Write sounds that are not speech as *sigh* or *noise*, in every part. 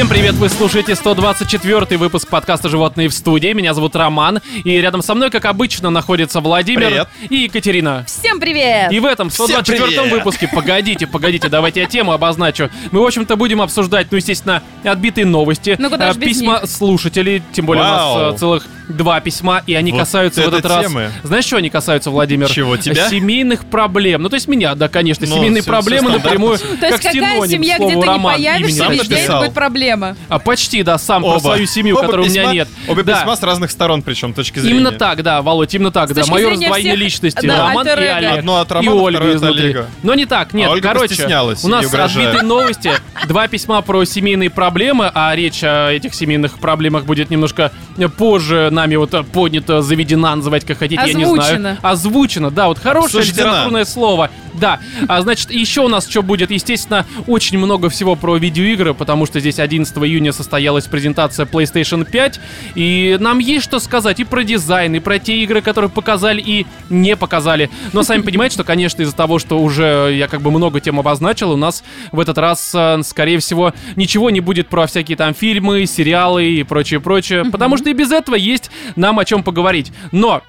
Всем привет, вы слушаете 124 выпуск подкаста «Животные в студии». Меня зовут Роман, и рядом со мной, как обычно, находится Владимир Привет. и Екатерина. Всем привет! И в этом 124 привет. выпуске, погодите, погодите, давайте я тему обозначу. Мы, в общем-то, будем обсуждать, ну, естественно, отбитые новости, Ну, куда без письма слушателей, тем более у Вау. нас э, целых два письма, и они Вот касаются в это этот раз... темы. Знаешь, чего они касаются, Владимир? Чего, тебя? Семейных проблем. Ну, то есть меня, да, конечно, Ну, семейные всё- проблемы всё напрямую, То есть как какая синоним семья, где ты не появишься, везде будет проблема. А почти, да, сам про Оба. свою семью, Оба которой у меня письма- нет. Оба Да. письма с разных сторон, причем точки зрения. Именно так, да, Володь, именно так, С да. Мое раздвоение всех- личности, да, Роман и. Олег. Одно от и Романа, Ольга второе от изнутри. Олега. Но не так, нет, А Ольга короче, у и нас отбитые новости, два письма про семейные проблемы, а речь о этих семейных проблемах будет немножко позже нами вот поднято, заведена, называть как хотите, я не знаю. Озвучено. Озвучено, да, вот хорошее Обсуждена. литературное слово. Да, а значит, еще у нас что будет? Естественно, очень много всего про видеоигры, потому что здесь 11 июня состоялась презентация PlayStation 5, и нам есть что сказать и про дизайн, и про те игры, которые показали и не показали. Но сами *laughs* понимаете, что, конечно, из-за того, что уже я как бы много тем обозначил, у нас в этот раз, э, скорее всего, ничего не будет про всякие там фильмы, сериалы и прочее-прочее, потому что и без этого есть нам о чем поговорить. Но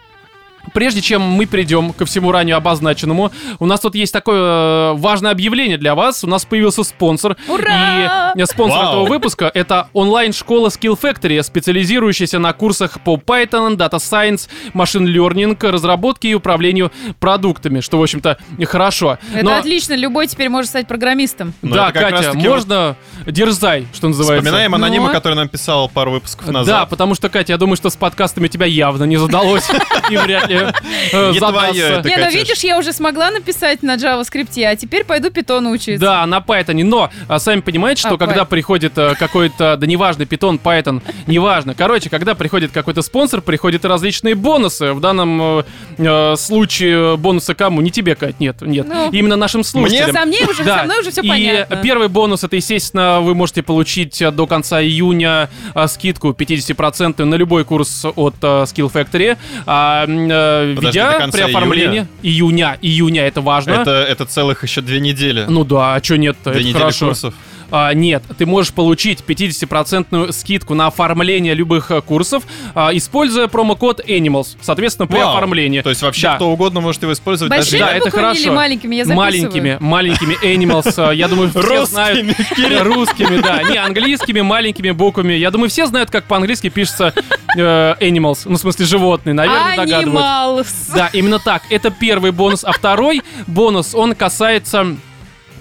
Прежде чем мы перейдем ко всему ранее обозначенному, у нас тут есть такое э, важное объявление для вас. У нас появился спонсор. Ура! И э, спонсор Вау. этого выпуска это онлайн-школа Skill Factory, специализирующаяся на курсах по Python, Data Science, Machine Learning, разработке и управлению продуктами, что, в общем-то, хорошо. Это Но- отлично, любой теперь может стать программистом. Ну, да, Катя, можно дерзай, что называется. Вспоминаем анонима, Ну. который нам писал пару выпусков Да, назад. потому что, Катя, я думаю, что с подкастами тебя явно не задалось *laughs* и вряд ли э, *laughs* Не твое задастся. это. Не, ну Катюш. видишь, я уже смогла написать на JavaScript, а теперь пойду питону учиться. Да, на Python. Но а, сами понимаете, что А, когда Python. приходит э, какой-то, да неважно, Python, Python, неважно. Короче, когда приходит какой-то спонсор, приходят и различные бонусы. В данном э, э, случае бонусы кому? Не тебе, Кать, нет, нет. Ну. Именно нашим слушателям. Со мной уже, со мной уже все и понятно. первый бонус это, естественно, вы можете получить э, до конца июня э, скидку 50% на любой курс от э, Skill Factory. А, м, э, Подожди, введя до при оформлении июня, июня, это важно. Это, это целых еще две недели. Ну да, а что нет-то? две Это недели хорошо. курсов. А, нет, ты можешь получить 50% скидку на оформление любых э, курсов, а, используя промокод Animals, соответственно, при Вау. оформлении. То есть вообще Да. кто угодно может его использовать. Большими да, даже это буквами хорошо. или маленькими? Я записываю. маленькими, маленькими Animals, э, я думаю, все знают. Русскими. Да, не английскими, маленькими буквами. Я думаю, все знают, как по-английски пишется э, animals, ну, в смысле, животные, наверное, догадываются. Да, именно так. Это первый бонус. А второй бонус, он касается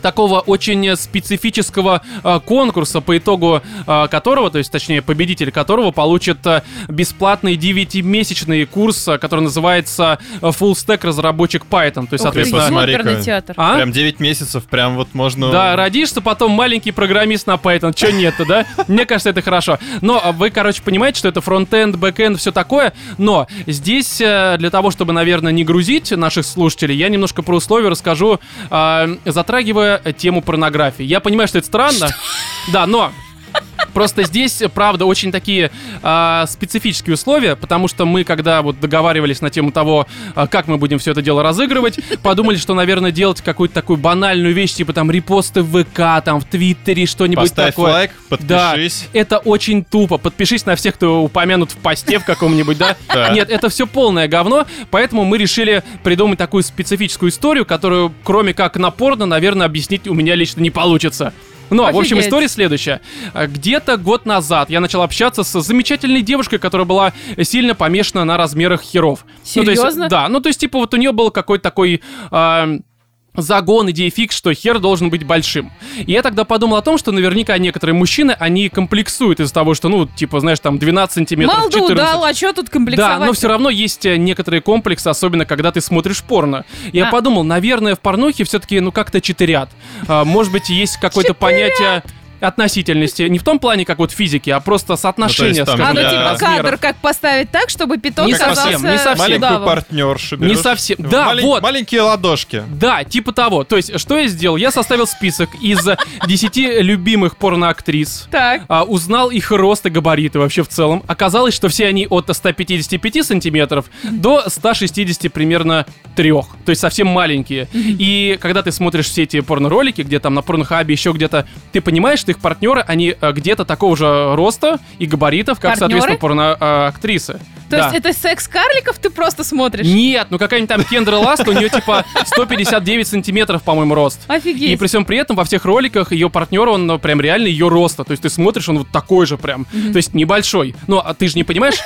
такого очень специфического э, конкурса, по итогу э, которого, то есть, точнее, победитель которого получит э, бесплатный 9-месячный курс, э, который называется Full Stack разработчик Python. То есть, Ух ты, соответственно... оперный театр. А? Прям 9 месяцев, прям вот можно... Да, родишься потом маленький программист на Python. Че нет-то, да? Мне кажется, это хорошо. Но вы, короче, понимаете, что это фронтенд, бэкенд, все такое. Но здесь э, для того, чтобы, наверное, не грузить наших слушателей, я немножко про условия расскажу, э, затрагивая тему порнографии. Я понимаю, что это странно. Да, но Просто здесь, правда, очень такие а, специфические условия, потому что мы, когда вот договаривались на тему того, а, как мы будем все это дело разыгрывать, подумали, что, наверное, делать какую-то такую банальную вещь, типа там репосты в ВК, там в Твиттере, что-нибудь Поставь такое. лайк, Да, подпишись. это очень тупо. Подпишись на всех, кто упомянут в посте в каком-нибудь, да? *laughs* Да. Нет, это все полное говно, поэтому мы решили придумать такую специфическую историю, которую, кроме как на порно, наверное, объяснить у меня лично не получится. Но, в общем, Офигеть. история следующая. А, Где-то год назад я начал общаться с замечательной девушкой, которая была сильно помешана на размерах херов. Ну, то есть, Серьезно? да, ну то есть, типа, вот у нее был какой-то такой... а, загон, идея фикс, что хер должен быть большим. И я тогда подумал о том, что наверняка некоторые мужчины, они комплексуют из-за того, что, ну, типа, знаешь, там 12 сантиметров, Мало 14. удал, а что тут комплексовать? Да, но все равно есть э, некоторые комплексы, особенно когда ты смотришь порно. Я А. подумал, наверное, в порнухе все-таки, ну, как-то читерят. А, может быть, есть какое-то понятие относительности. Не в том плане, как вот физики, а просто соотношение, там, скажем А ну типа размеров. кадр как поставить так, чтобы питон Не казался совсем, не совсем. Маленькую удавом? партнершу Не берешь. совсем. Да, Малень- вот. Маленькие ладошки. Да, типа того. То есть, что я сделал? Я составил список из *laughs* 10 любимых порноактрис. Так. А, узнал их рост и габариты вообще в целом. Оказалось, что все они от 155 сантиметров до 160 примерно трех. То есть совсем маленькие. И когда ты смотришь все эти порноролики, где там на порнохабе, еще где-то, ты понимаешь, что их партнеры, они э, где-то такого же роста и габаритов, как, Партнеры? соответственно, порно-актрисы. То есть это секс-карликов ты просто смотришь? Нет, ну какая-нибудь там Кендра Ласт, у нее типа 159 сантиметров, по-моему, рост. Офигеть. И при всем при этом во всех роликах ее партнер, он ну, прям реально ее роста. То есть ты смотришь, он вот такой же прям. То есть небольшой. Но а ты же не понимаешь,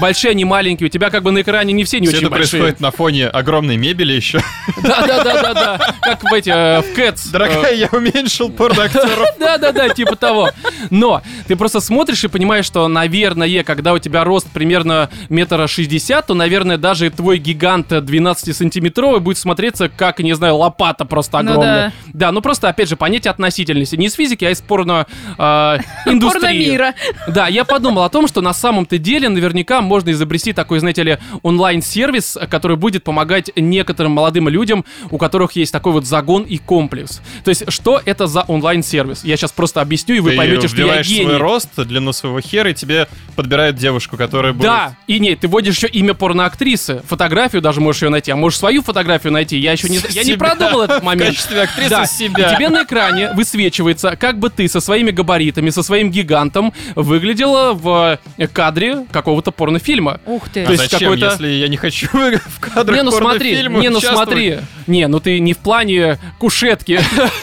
большие, они маленькие. У тебя как бы на экране не все не Все очень это большие. происходит на фоне огромной мебели еще. Да, да, да, да, да. Как в эти, э, в э, Дорогая, я уменьшил порноактеров. *laughs* Да-да-да, типа того. Но ты просто смотришь и понимаешь, что, наверное, когда у тебя рост примерно метра шестьдесят, то, наверное, даже твой гигант 12-сантиметровый будет смотреться как, не знаю, лопата просто Ну огромная. Да, ну просто, опять же, понятие относительности. Не из физики, а из порно э, *laughs* индустрии. Порно-мира. Да, я подумал о том, что на самом-то деле наверняка можно изобрести такой, знаете ли, онлайн-сервис, который будет помогать некоторым молодым людям, у которых есть такой вот загон и комплекс. То есть, что это за онлайн-сервис? Я сейчас просто объясню, и вы Ты поймете, что я вбиваешь свой гений. рост, длину своего хера, и тебе подбирают девушку, которая будет... Да, и нет, ты вводишь еще имя порноактрисы, фотографию даже можешь ее найти, а можешь свою фотографию найти. Я еще не, я не продумал этот *laughs* В момент. качестве актрисы Да, себя. и тебе на экране высвечивается, как бы ты со своими габаритами, со своим гигантом выглядела в э, кадре какого-то порнофильма. Ух ты. А То есть зачем, какой-то- если я не хочу *laughs* в кадрах Не, ну смотри, не, ну смотри. Не, ну ты не в плане кушетки,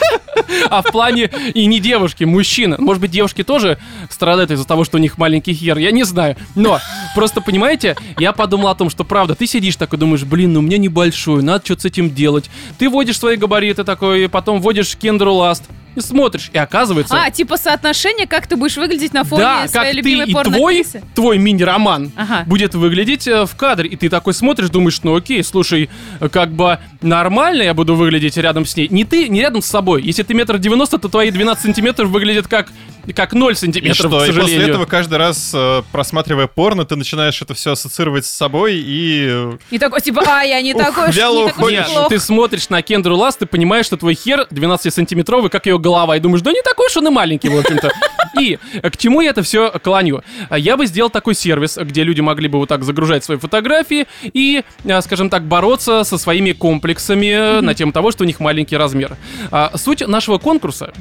*laughs* а в плане и не девушки, мужчина. Может быть, девушки тоже страдают из-за того, что у них маленький хер, я не знаю. Но, просто понимаете, я подумал о том, что правда, ты сидишь такой, думаешь, блин, ну у меня небольшой, надо что-то с этим делать. Ты вводишь свои габариты такой, потом вводишь Кендру Ласт, и смотришь, и оказывается... А, типа соотношение, как ты будешь выглядеть на фоне Да, как своей ты любимой и твой, твой мини-роман Ага. будет выглядеть э, в кадре. И ты такой смотришь, думаешь, ну окей, слушай, э, как бы нормально я буду выглядеть рядом с ней. Не ты, не рядом с собой. Если ты метр девяносто, то твои 12 сантиметров выглядят как, как 0 И сантиметров, что, к и после сожалению. этого каждый раз, э, просматривая порно, ты начинаешь это все ассоциировать с собой и... И такой, типа, а, я не такой уж, вяло не уходишь. Плох. ты смотришь на Кендру Ласт, ты понимаешь, что твой хер 12-сантиметровый, как ее голова, и думаешь, да не такой уж он и маленький, в общем-то. И к чему я это все клоню? А Я бы сделал такой сервис, где люди могли бы вот так загружать свои фотографии и, э, скажем так, бороться со своими комплексами э, на тему того, что у них маленький размер. А, Суть нашего конкурса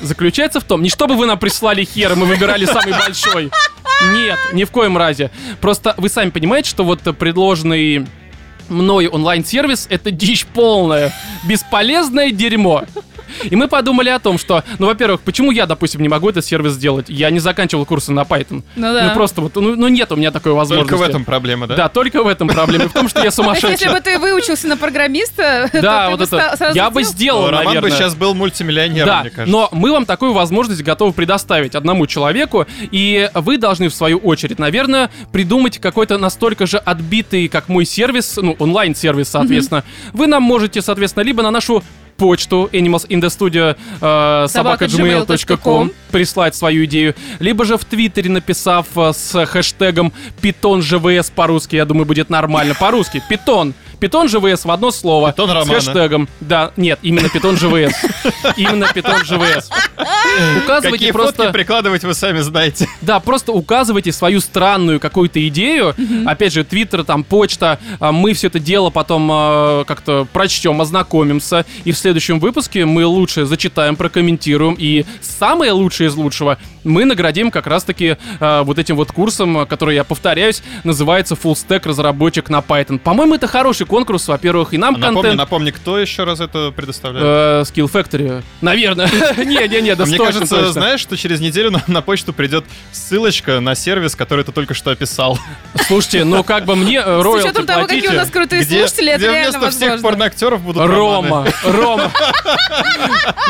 заключается в том, не чтобы вы нам прислали хер, и мы выбирали самый большой. Нет, ни в коем разе. Просто вы сами понимаете, что вот предложенный мной онлайн-сервис это дичь полная, бесполезное дерьмо. И мы подумали о том, что, ну, во-первых, почему я, допустим, не могу этот сервис сделать? Я не заканчивал курсы на Python. Ну да. Ну просто вот, ну, ну нет у меня такой возможности. Только в этом проблема, да? Да, только в этом проблема. В том, что я *laughs* есть, если сумасшедший. бы ты выучился на программиста, *laughs* то Да, вот это. Я бы сделал? О, Роман бы наверное. сейчас был мультимиллионером, Да, мне кажется. но мы вам такую возможность готовы предоставить одному человеку, и вы должны, в свою очередь, наверное, придумать какой-то настолько же отбитый, как мой сервис, ну, онлайн-сервис, соответственно. Вы нам можете, соответственно, либо на нашу почту animals in the studio э, Собака собака.gmail.com прислать свою идею, либо же в Твиттере написав э, с хэштегом питон ЖВС по-русски, я думаю, будет нормально. По-русски, питон. Питон ЖВС в одно слово. Питон с Романа. хэштегом. Да, нет, именно питон ЖВС. Именно питон ЖВС. Указывайте Какие просто... фотки прикладывать вы сами знаете. Да, просто указывайте свою странную какую-то идею. Опять же, Твиттер, там, почта. А, Мы все это дело потом а, как-то прочтем, ознакомимся. И в следующем выпуске мы лучше зачитаем, прокомментируем. И самое лучшее из лучшего мы наградим как раз-таки а, вот этим вот курсом, а, который, я повторяюсь, называется Full Stack разработчик на Python. По-моему, это хороший конкурс, во-первых, и нам Напомни, контент. напомни, кто еще раз это предоставляет? Э, Skill Factory. Наверное. *laughs* Не-не-не, да Мне точно, кажется, знаешь, что через неделю на, на почту придет ссылочка на сервис, который ты только что описал. Слушайте, ну как бы мне э, С роялти учетом того, какие у платите. нас крутые где слушатели, это где реально вместо всех возможно. порноактеров будут романы. Рома, *laughs* *laughs* Рома.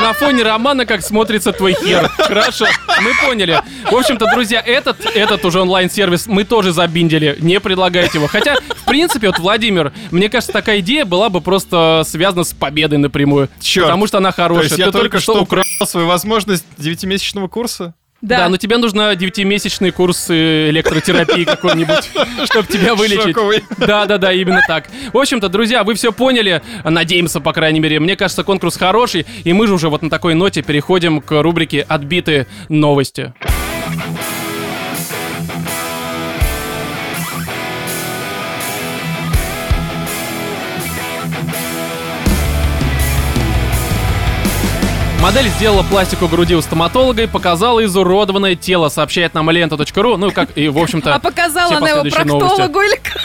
На фоне романа как смотрится твой хер. Хорошо, мы поняли. В общем-то, друзья, этот, этот уже онлайн-сервис мы тоже забиндили. Не предлагайте его. Хотя, в принципе, вот, Владимир, мне кажется, такая идея была бы просто связана с победой напрямую. Черт. Потому что она То хорошая. есть я Ты только что украл. украл свою возможность девятимесячного курса? Да. Да. но тебе нужно девятимесячный курс электротерапии какой-нибудь, *laughs* чтобы тебя вылечить. Да, да, да, именно так. В общем-то, друзья, вы все поняли. Надеемся, по крайней мере. Мне кажется, конкурс хороший. И мы же уже вот на такой ноте переходим к рубрике «Отбитые новости». Модель сделала пластику груди у стоматолога и показала изуродованное тело, сообщает нам лента.ру. Ну, как и, в общем-то, А показала она его проктологу или как?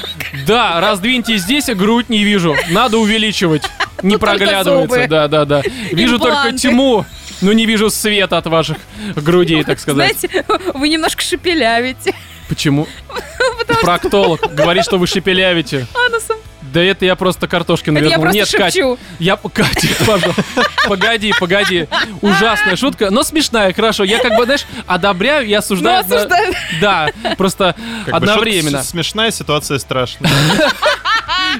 Да, раздвиньте здесь, грудь не вижу. Надо увеличивать. Не проглядывается, да, да, да. Вижу только тьму, но не вижу света от ваших грудей, так сказать. Знаете, вы немножко шепелявите. Почему? *laughs* Проктолог говорит, что вы шепелявите. Анусом. Да это я просто картошки Это я навернул. просто Нет, Кать, шепчу. я... Катя, *laughs* пожалуйста. Погоди, погоди. Ужасная шутка, но смешная, хорошо. Я как бы, знаешь, одобряю и Ну, осуждаю. одно- осуждаю. Да, просто Как бы одновременно. смешная, ситуация страшная.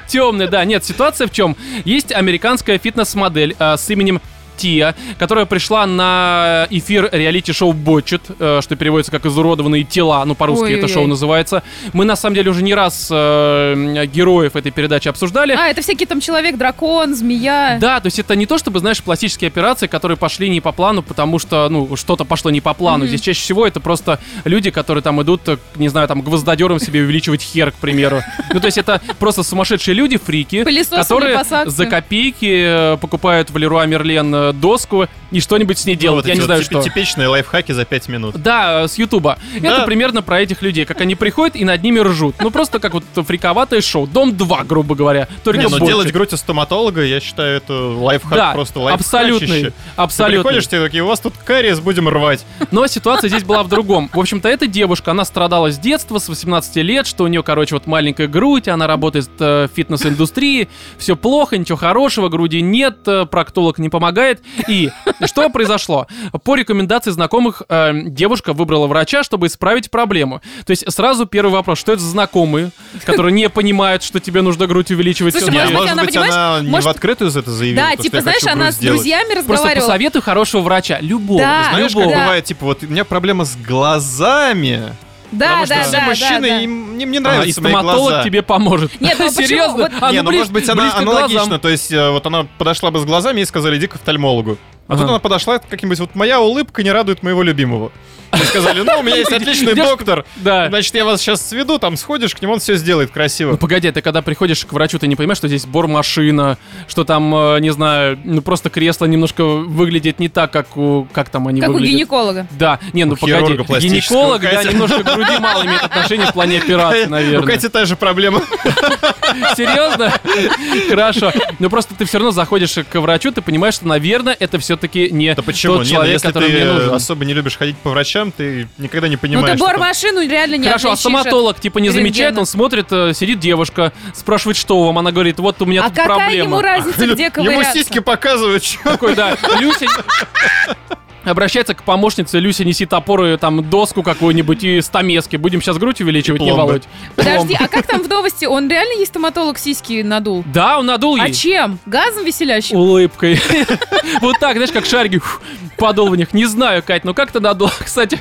Темный, да. Нет, ситуация в чем? Есть американская фитнес-модель э, с именем Тия, которая пришла на эфир реалити-шоу Бочет, э, что переводится как изуродованные тела, ну по-русски это шоу называется. Мы на самом деле уже не раз э, героев этой передачи обсуждали. А, это всякие там человек, дракон, змея. Да, то есть это не то, чтобы, знаешь, пластические операции, которые пошли не по плану, потому что, ну, что-то пошло не по плану. Здесь чаще всего это просто люди, которые там идут, э, не знаю, там, гвоздодером себе увеличивать хер, к примеру. Ну, то есть это просто сумасшедшие люди, фрики, которые за копейки покупают в Леруа Мерлен э, доску и что-нибудь с ней Ну, делают. вот Я не вот знаю, тип- что. Типичные лайфхаки за 5 минут. Да, э, с Ютуба. Да. Это примерно про этих людей, как они приходят и над ними ржут. Ну, просто как вот фриковатое шоу. Дом 2, грубо говоря. Только Не, ну больше. делать грудь у стоматолога, я считаю, это лайфхак Да, просто лайфхак. абсолютный. Ты приходишь, тебе такие, у вас тут кариес, будем рвать. Но ситуация здесь была в другом. В общем-то, эта девушка, она страдала с детства, с 18 лет, что у нее, короче, вот маленькая грудь, она работает э, в фитнес-индустрии, все плохо, ничего хорошего, груди нет, э, проктолог не помогает. И что произошло? По рекомендации знакомых э, девушка выбрала врача, чтобы исправить проблему. То есть сразу первый вопрос, что это за знакомые, которые не понимают, что тебе нужно грудь увеличивать? Слушай, может быть, она, быть, она не может- в открытую за это заявила? Да, то, типа, знаешь, она с друзьями Просто разговаривала. посоветуй хорошего врача, любого. Да, Знаешь, любого. как бывает, типа, вот у меня проблема с глазами. Да, потому да, что да, все мужчины, да, да. им, им не А, и нравятся мои стоматолог глаза. тебе поможет. Нет, ну почему? Серьезно? Вот- А, не, ну, близ- может быть, она глазам. аналогична. То есть, э, вот она подошла бы с глазами и сказали, иди к офтальмологу. А Ага. тут она подошла как-нибудь, вот моя улыбка не радует моего любимого. И сказали, ну, у меня есть отличный доктор. Да. Значит, я вас сейчас сведу, там сходишь к нему, он все сделает Ну красиво. погоди, ты когда приходишь к врачу, ты не понимаешь, что здесь бормашина, что там, э, не знаю, ну просто кресло немножко выглядит не так, как у... Как там они Как у выглядят? гинеколога. Да, не, ну У погоди, гинеколог, да, немножко к груди мало имеет отношения в плане операции, У наверное. Кати та же проблема. Серьезно? Хорошо. Но просто ты все равно заходишь к врачу, ты понимаешь, что, наверное, это все-таки не тот ну, человек, который мне нужен. особо не любишь ходить по врачам, ты никогда не Ну понимаешь. ты что там- бормашину реально не Хорошо, а от- стоматолог типа не замечает, рентгена. он смотрит, э, сидит девушка, спрашивает, что вам, она говорит, вот у меня А тут какая проблема. ему разница, где Ему ковыряться? сиськи показывают? Такой, да, Люся *laughs* обращается к помощнице, Люся, неси топор и там доску какую-нибудь и стамески. Будем сейчас грудь увеличивать, не володь. Подожди, а как там в новости? Он реально есть стоматолог сиськи надул? Да, он надул А ей. чем? Газом веселящим? Улыбкой. *laughs* Вот так, знаешь, как шарики подул в них. Не знаю, Кать, но как ты надул? *laughs* Кстати,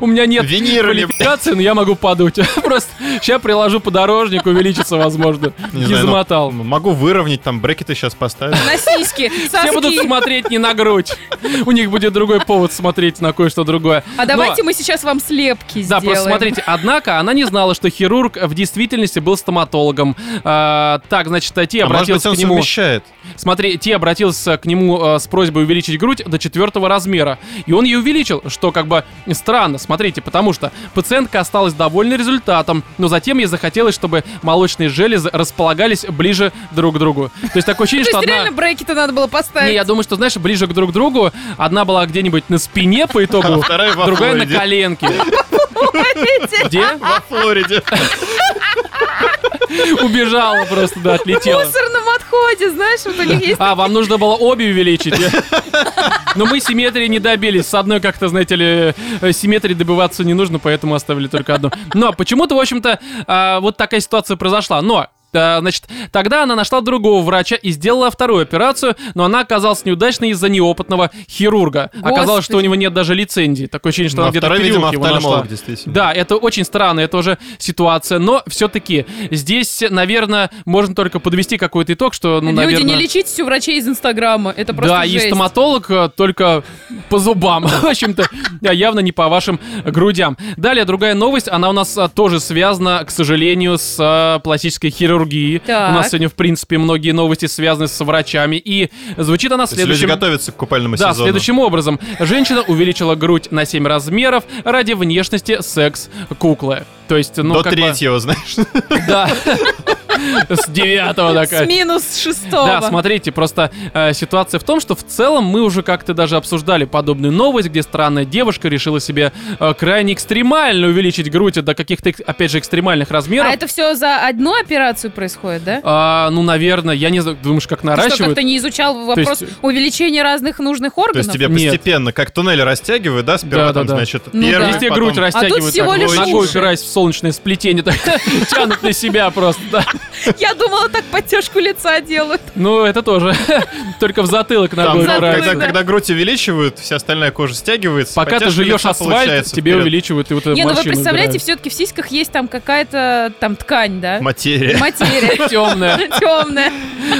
у меня нет Винировали, квалификации, но я могу подуть. *laughs* Просто сейчас приложу подорожник, увеличится, возможно. Не знаю, ну, замотал. Могу выровнять, там брекеты сейчас поставить. На сиськи, Все будут смотреть не на грудь. У них будет другой повод смотреть на кое-что другое. А давайте мы сейчас вам слепки Да, сделаем. просто смотрите, однако она не знала, что хирург в действительности был стоматологом. А, так, значит, Ти А быть, обратился к нему. Смотри, Ти обратился к нему э, с просьбой увеличить грудь до четвертого размера. И он ее увеличил, что как бы странно, смотрите, потому что пациентка осталась довольна результатом, но затем ей захотелось, чтобы молочные железы располагались ближе друг к другу. То есть такое ощущение, То что одна... реально брекеты надо было поставить. Не, я думаю, что, знаешь, ближе к друг другу. Одна была где-нибудь на спине по итогу, А другая на коленке. *laughs* Где? Во Флориде. *laughs* Убежала просто, да, В отлетела. мусорном отходе, знаешь, вот у них есть... А, вам нужно было обе увеличить. Но мы симметрии не добились. С одной как-то, знаете ли, э, симметрии добиваться не нужно, поэтому оставили только одну. Но почему-то, в общем-то, а, вот такая ситуация произошла. Но Значит, тогда она нашла другого врача и сделала вторую операцию, но она оказалась неудачной из-за неопытного хирурга. Оказалось, что у него нет даже лицензии. Такое ощущение, что Ну, она а где-то в второй, видимо, переулке его нашла. Да, это очень странная тоже ситуация, но все-таки здесь, наверное, можно только подвести какой-то итог, что, ну, Люди, наверное... не лечитесь у врачей из Инстаграма. Это просто Да, и жесть. стоматолог э, только по зубам. *laughs* В общем-то, а явно не по вашим грудям. Далее, другая новость, она у нас а, тоже связана, к сожалению, с а, пластической хирургией. Хирургии. Так. У нас сегодня, в принципе, многие новости связаны с врачами. И звучит она есть люди следующим... готовятся к купальному Да, сезону. следующим образом. Женщина увеличила грудь на 7 размеров ради внешности секс-куклы. То есть, ну, До как бы- третьего, знаешь. Да. *laughs* С девятого С такая. минус шестого. Да, смотрите, просто э, ситуация в том, что в целом мы уже как-то даже обсуждали подобную новость, где странная девушка решила себе э, крайне экстремально увеличить грудь до каких-то, опять же, экстремальных размеров. А это все за одну операцию происходит, да? А, ну, наверное, я не знаю, думаешь, как Ты что, наращивают? как-то не изучал вопрос есть- увеличения разных нужных То органов? есть тебе Нет. постепенно, как туннель растягивают, да, сперва там, Да-да-да. значит, Ну первый, да. Везде потом- грудь растягивают, А всего так, лишь ногой упираясь в солнечное сплетение, так, *laughs* тянут на себя просто, да. Я думала, так подтяжку лица делают. Ну, это тоже. *laughs* Только в затылок Затылок, упираются. когда, да. когда грудь увеличивают, вся остальная кожа стягивается. Пока ты жуешь асфальт, тебе увеличивают и вот эту Не, ну вы представляете, все-таки в сиськах есть там какая-то там ткань, да? Материя. Материя. *laughs* Темная. Темная.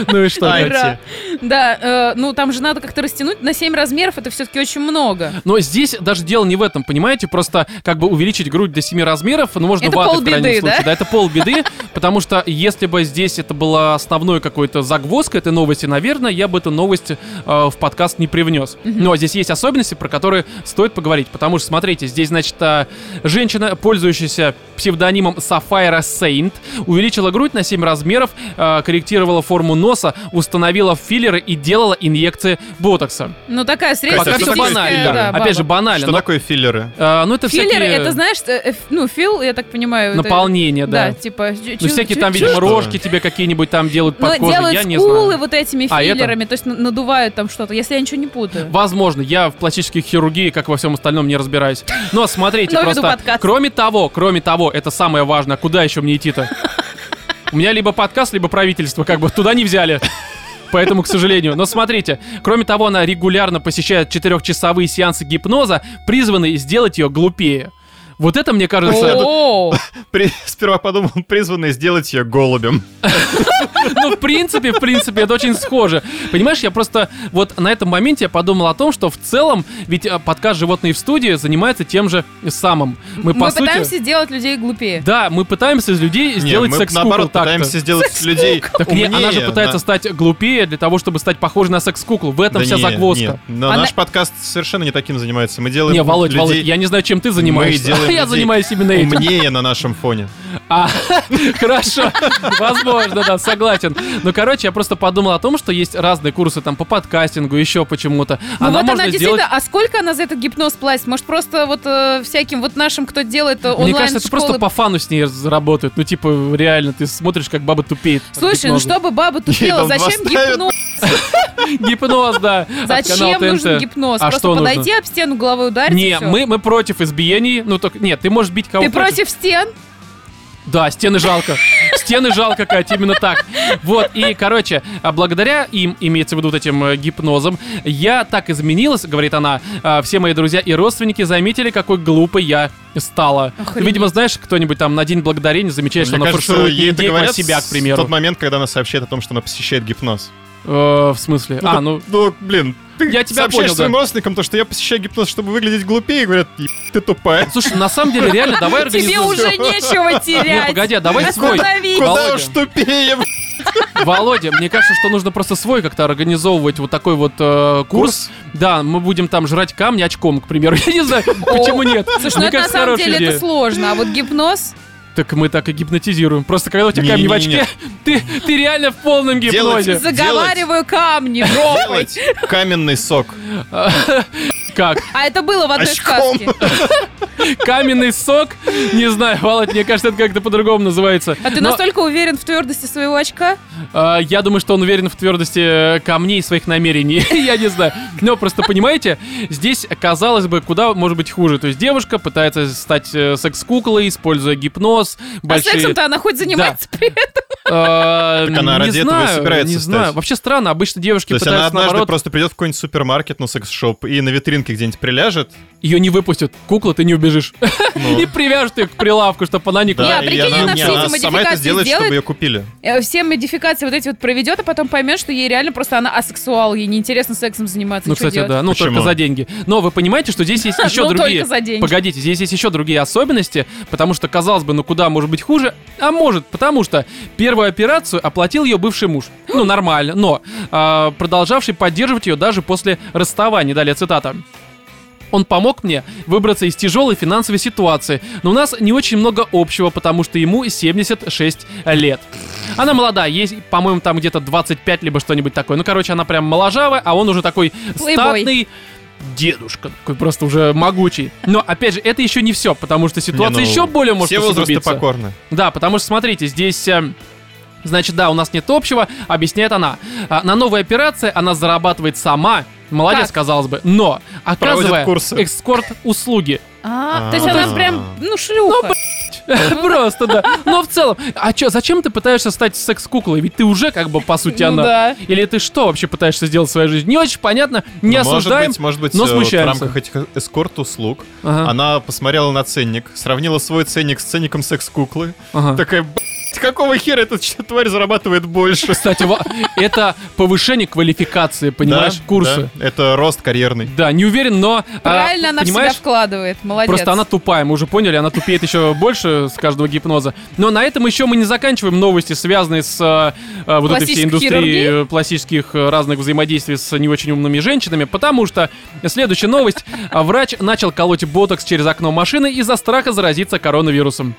Ну и что? Да. Э, ну там же надо как-то растянуть. На 7 размеров это все-таки очень много. Но здесь даже дело не в этом, понимаете? Просто как бы увеличить грудь до 7 размеров, ну можно ваты в крайнем случае. Да, это полбеды, *laughs* потому что если бы здесь это была основной какой-то загвоздка этой новости, наверное, я бы эту новость э, в подкаст не привнес. Но здесь есть особенности, про которые стоит поговорить, потому что, смотрите, здесь, значит, э, женщина, пользующаяся псевдонимом Sapphire Saint, увеличила грудь на 7 размеров, э, корректировала форму носа, установила филлеры и делала инъекции ботокса. Ну такая Пока Пока что банально. да, баба. Опять же, банально. Что но, такое филлеры? э, ну, это Филлеры, всякие это знаешь, э, э, ну, фил, я так понимаю. это- наполнение, да. Да, типа... Ну, всякие там, видимо, что? рожки тебе какие-нибудь там делают Ну, под делают я не знаю. вот этими А, это? филлерами, то есть на- надувают там что-то, если я ничего не путаю. Возможно, я в пластической хирургии, как во всем остальном, не разбираюсь. Но смотрите, просто, кроме того, кроме того, это самое важное, куда еще мне идти-то? У меня либо подкаст, либо правительство, как бы туда не взяли. Поэтому, к сожалению. Но смотрите, кроме того, она регулярно посещает четырехчасовые сеансы гипноза, призванные сделать ее глупее. Вот это, мне кажется, *laughs* Сперва подумал, призванный сделать ее голубем. *laughs* Ну, в принципе, в принципе, это очень схоже. Понимаешь, я просто вот на этом моменте я подумал о том, что в целом, ведь э, подкаст «Животные в студии» занимается тем же самым. Мы, по Мы сути... пытаемся сделать людей глупее. Да, мы пытаемся из людей сделать мы секс-кукол наоборот так-то. пытаемся сделать людей Так не, она же пытается стать глупее для того, чтобы стать похожей на секс-куклу. В этом Да вся не, загвоздка. Но Она- наш подкаст совершенно не таким занимается. Мы делаем Не, Володь, людей Володь, я не знаю, чем ты занимаешься. делаем я занимаюсь именно этим. умнее на нашем фоне. А, *laughs* хорошо, возможно, да, согласен. Ну, короче, я просто подумал о том, что есть разные курсы там по подкастингу, еще почему-то. Ну Она вот она сделать... действительно, а сколько она за этот гипноз платит? Может просто вот э, всяким вот нашим, кто делает э, онлайн Мне кажется, это просто по фану с ней заработают. Ну, типа, реально, ты смотришь, как баба тупеет. Слушай, ну чтобы баба тупела, зачем гипноз? *laughs* Гипноз, да. Зачем нужен гипноз? А Просто подойти об стену головой ударить Не, мы против избиений. Ну, только, нет, ты можешь бить кого Ты хочешь. против стен? Да, стены жалко. Стены жалко, Кать, именно так. Вот, и, короче, а благодаря им, имеется в виду вот этим э, гипнозом, я так изменилась, говорит она, а, все мои друзья и родственники заметили, какой глупой я стала. Охренеть. Видимо, знаешь, кто-нибудь там на День Благодарения замечает, что Мне она кажется, фарширует ей это говорят себя, к в примеру. тот момент, когда она сообщает о том, что она посещает гипноз. Э, в смысле? Ну, а, ну... ну, блин, ты Я тебя сообщаешь понял, своим да. родственникам то, что я посещаю гипноз, чтобы выглядеть глупее, и говорят, «Еб, ты тупая. Слушай, на самом деле, реально, давай Тебе организуем... уже нечего терять. Не, погоди, а давай свой. Куда Володя. уж тупее. Володя, мне кажется, что нужно просто свой как-то организовывать вот такой вот э, курс. Да, мы будем там жрать камни очком, к примеру. *laughs* Я не знаю, почему нет. Слушай, ну это на самом деле это сложно, а вот гипноз... Так мы так и гипнотизируем. Просто когда у тебя камни в Не-не-не. очке, *laughs* ты, ты реально в полном Делать- гипнозе. Заговариваю камни жопой. Делать каменный сок. *laughs* Как? А это было в одной Очком. сказке. Каменный сок? Не знаю, Володь, мне кажется, это как-то по-другому называется. А ты Но, настолько уверен в твердости своего очка? э, я думаю, что он уверен в твердости э, камней и своих намерений. *laughs* я не знаю. Но просто, понимаете, здесь, казалось бы, куда может быть хуже. То есть девушка пытается стать э, секс-куклой, используя гипноз, А большие... сексом-то она хоть занимается при этом? Э, *laughs* Так она не ради этого и знаю, собирается Не стать. знаю. Вообще странно. Обычно девушки То есть она пытаются, однажды наоборот, просто придет в какой-нибудь супермаркет, ну, секс-шоп, и на витринке где-нибудь приляжет. ее не выпустят. Кукла, ты не побежишь. Ну. *laughs* И привяжешь ее к прилавку, чтобы она не Не, а и прикинь, она, она не, все она эти сама это модификации сделает, сделает. чтобы ее купили. Э, Все модификации вот эти вот проведет, а потом поймет, что ей реально просто она асексуал, ей неинтересно сексом заниматься. Ну, что кстати, делать? да, ну Почему? только за деньги. Но вы понимаете, что здесь есть *laughs* еще Ну, другие. только за деньги. Погодите, здесь есть еще другие особенности, потому что, казалось бы, ну куда может быть хуже? А может, потому что первую операцию оплатил ее бывший муж. Ну, нормально, но а, продолжавший поддерживать ее даже после расставания. Далее цитата. Он помог мне выбраться из тяжелой финансовой ситуации, но у нас не очень много общего, потому что ему 76 лет. Она молодая, ей, по-моему, там где-то 25 либо что-нибудь такое. Ну, короче, она прям моложавая, а он уже такой Плейбой. статный дедушка, такой просто уже могучий. Но, опять же, это еще не все, потому что ситуация Не, ну, еще более может Все возрасты покорны. Да, потому что, смотрите, здесь... э, Значит, да, у нас нет общего, объясняет она. А, на новой операции она зарабатывает сама. Молодец, Как? казалось бы. Но, оказывая курсы. экскорт-услуги. А, то есть А, она прям, ну, шлюха. *laughs* Просто, да. Но в целом, а чё, зачем ты пытаешься стать секс-куклой? Ведь ты уже, как бы, по сути, Ну она. да. Или ты что вообще пытаешься сделать в своей жизни? Не очень понятно, не Ну, может осуждаем. быть, может быть, но э, вот в смущаемся. рамках этих эскорт-услуг Ага, она посмотрела на ценник, сравнила свой ценник с ценником секс-куклы. ага. Такая, «Б***ь, какого хера эта тварь зарабатывает больше? Кстати, это повышение квалификации, понимаешь, Да, курсы. да, это рост карьерный. Да, не уверен, но... а, Правильно она в себя понимаешь, вкладывает. Молодец. Просто она тупая, мы уже поняли, она тупеет еще больше с каждого гипноза. Но на этом еще мы не заканчиваем новости, связанные с э, э, вот этой всей индустрией хирургией? э, пластических э, разных взаимодействий с не очень умными женщинами, потому что следующая новость. А, Врач начал колоть ботокс через окно машины из-за страха заразиться коронавирусом.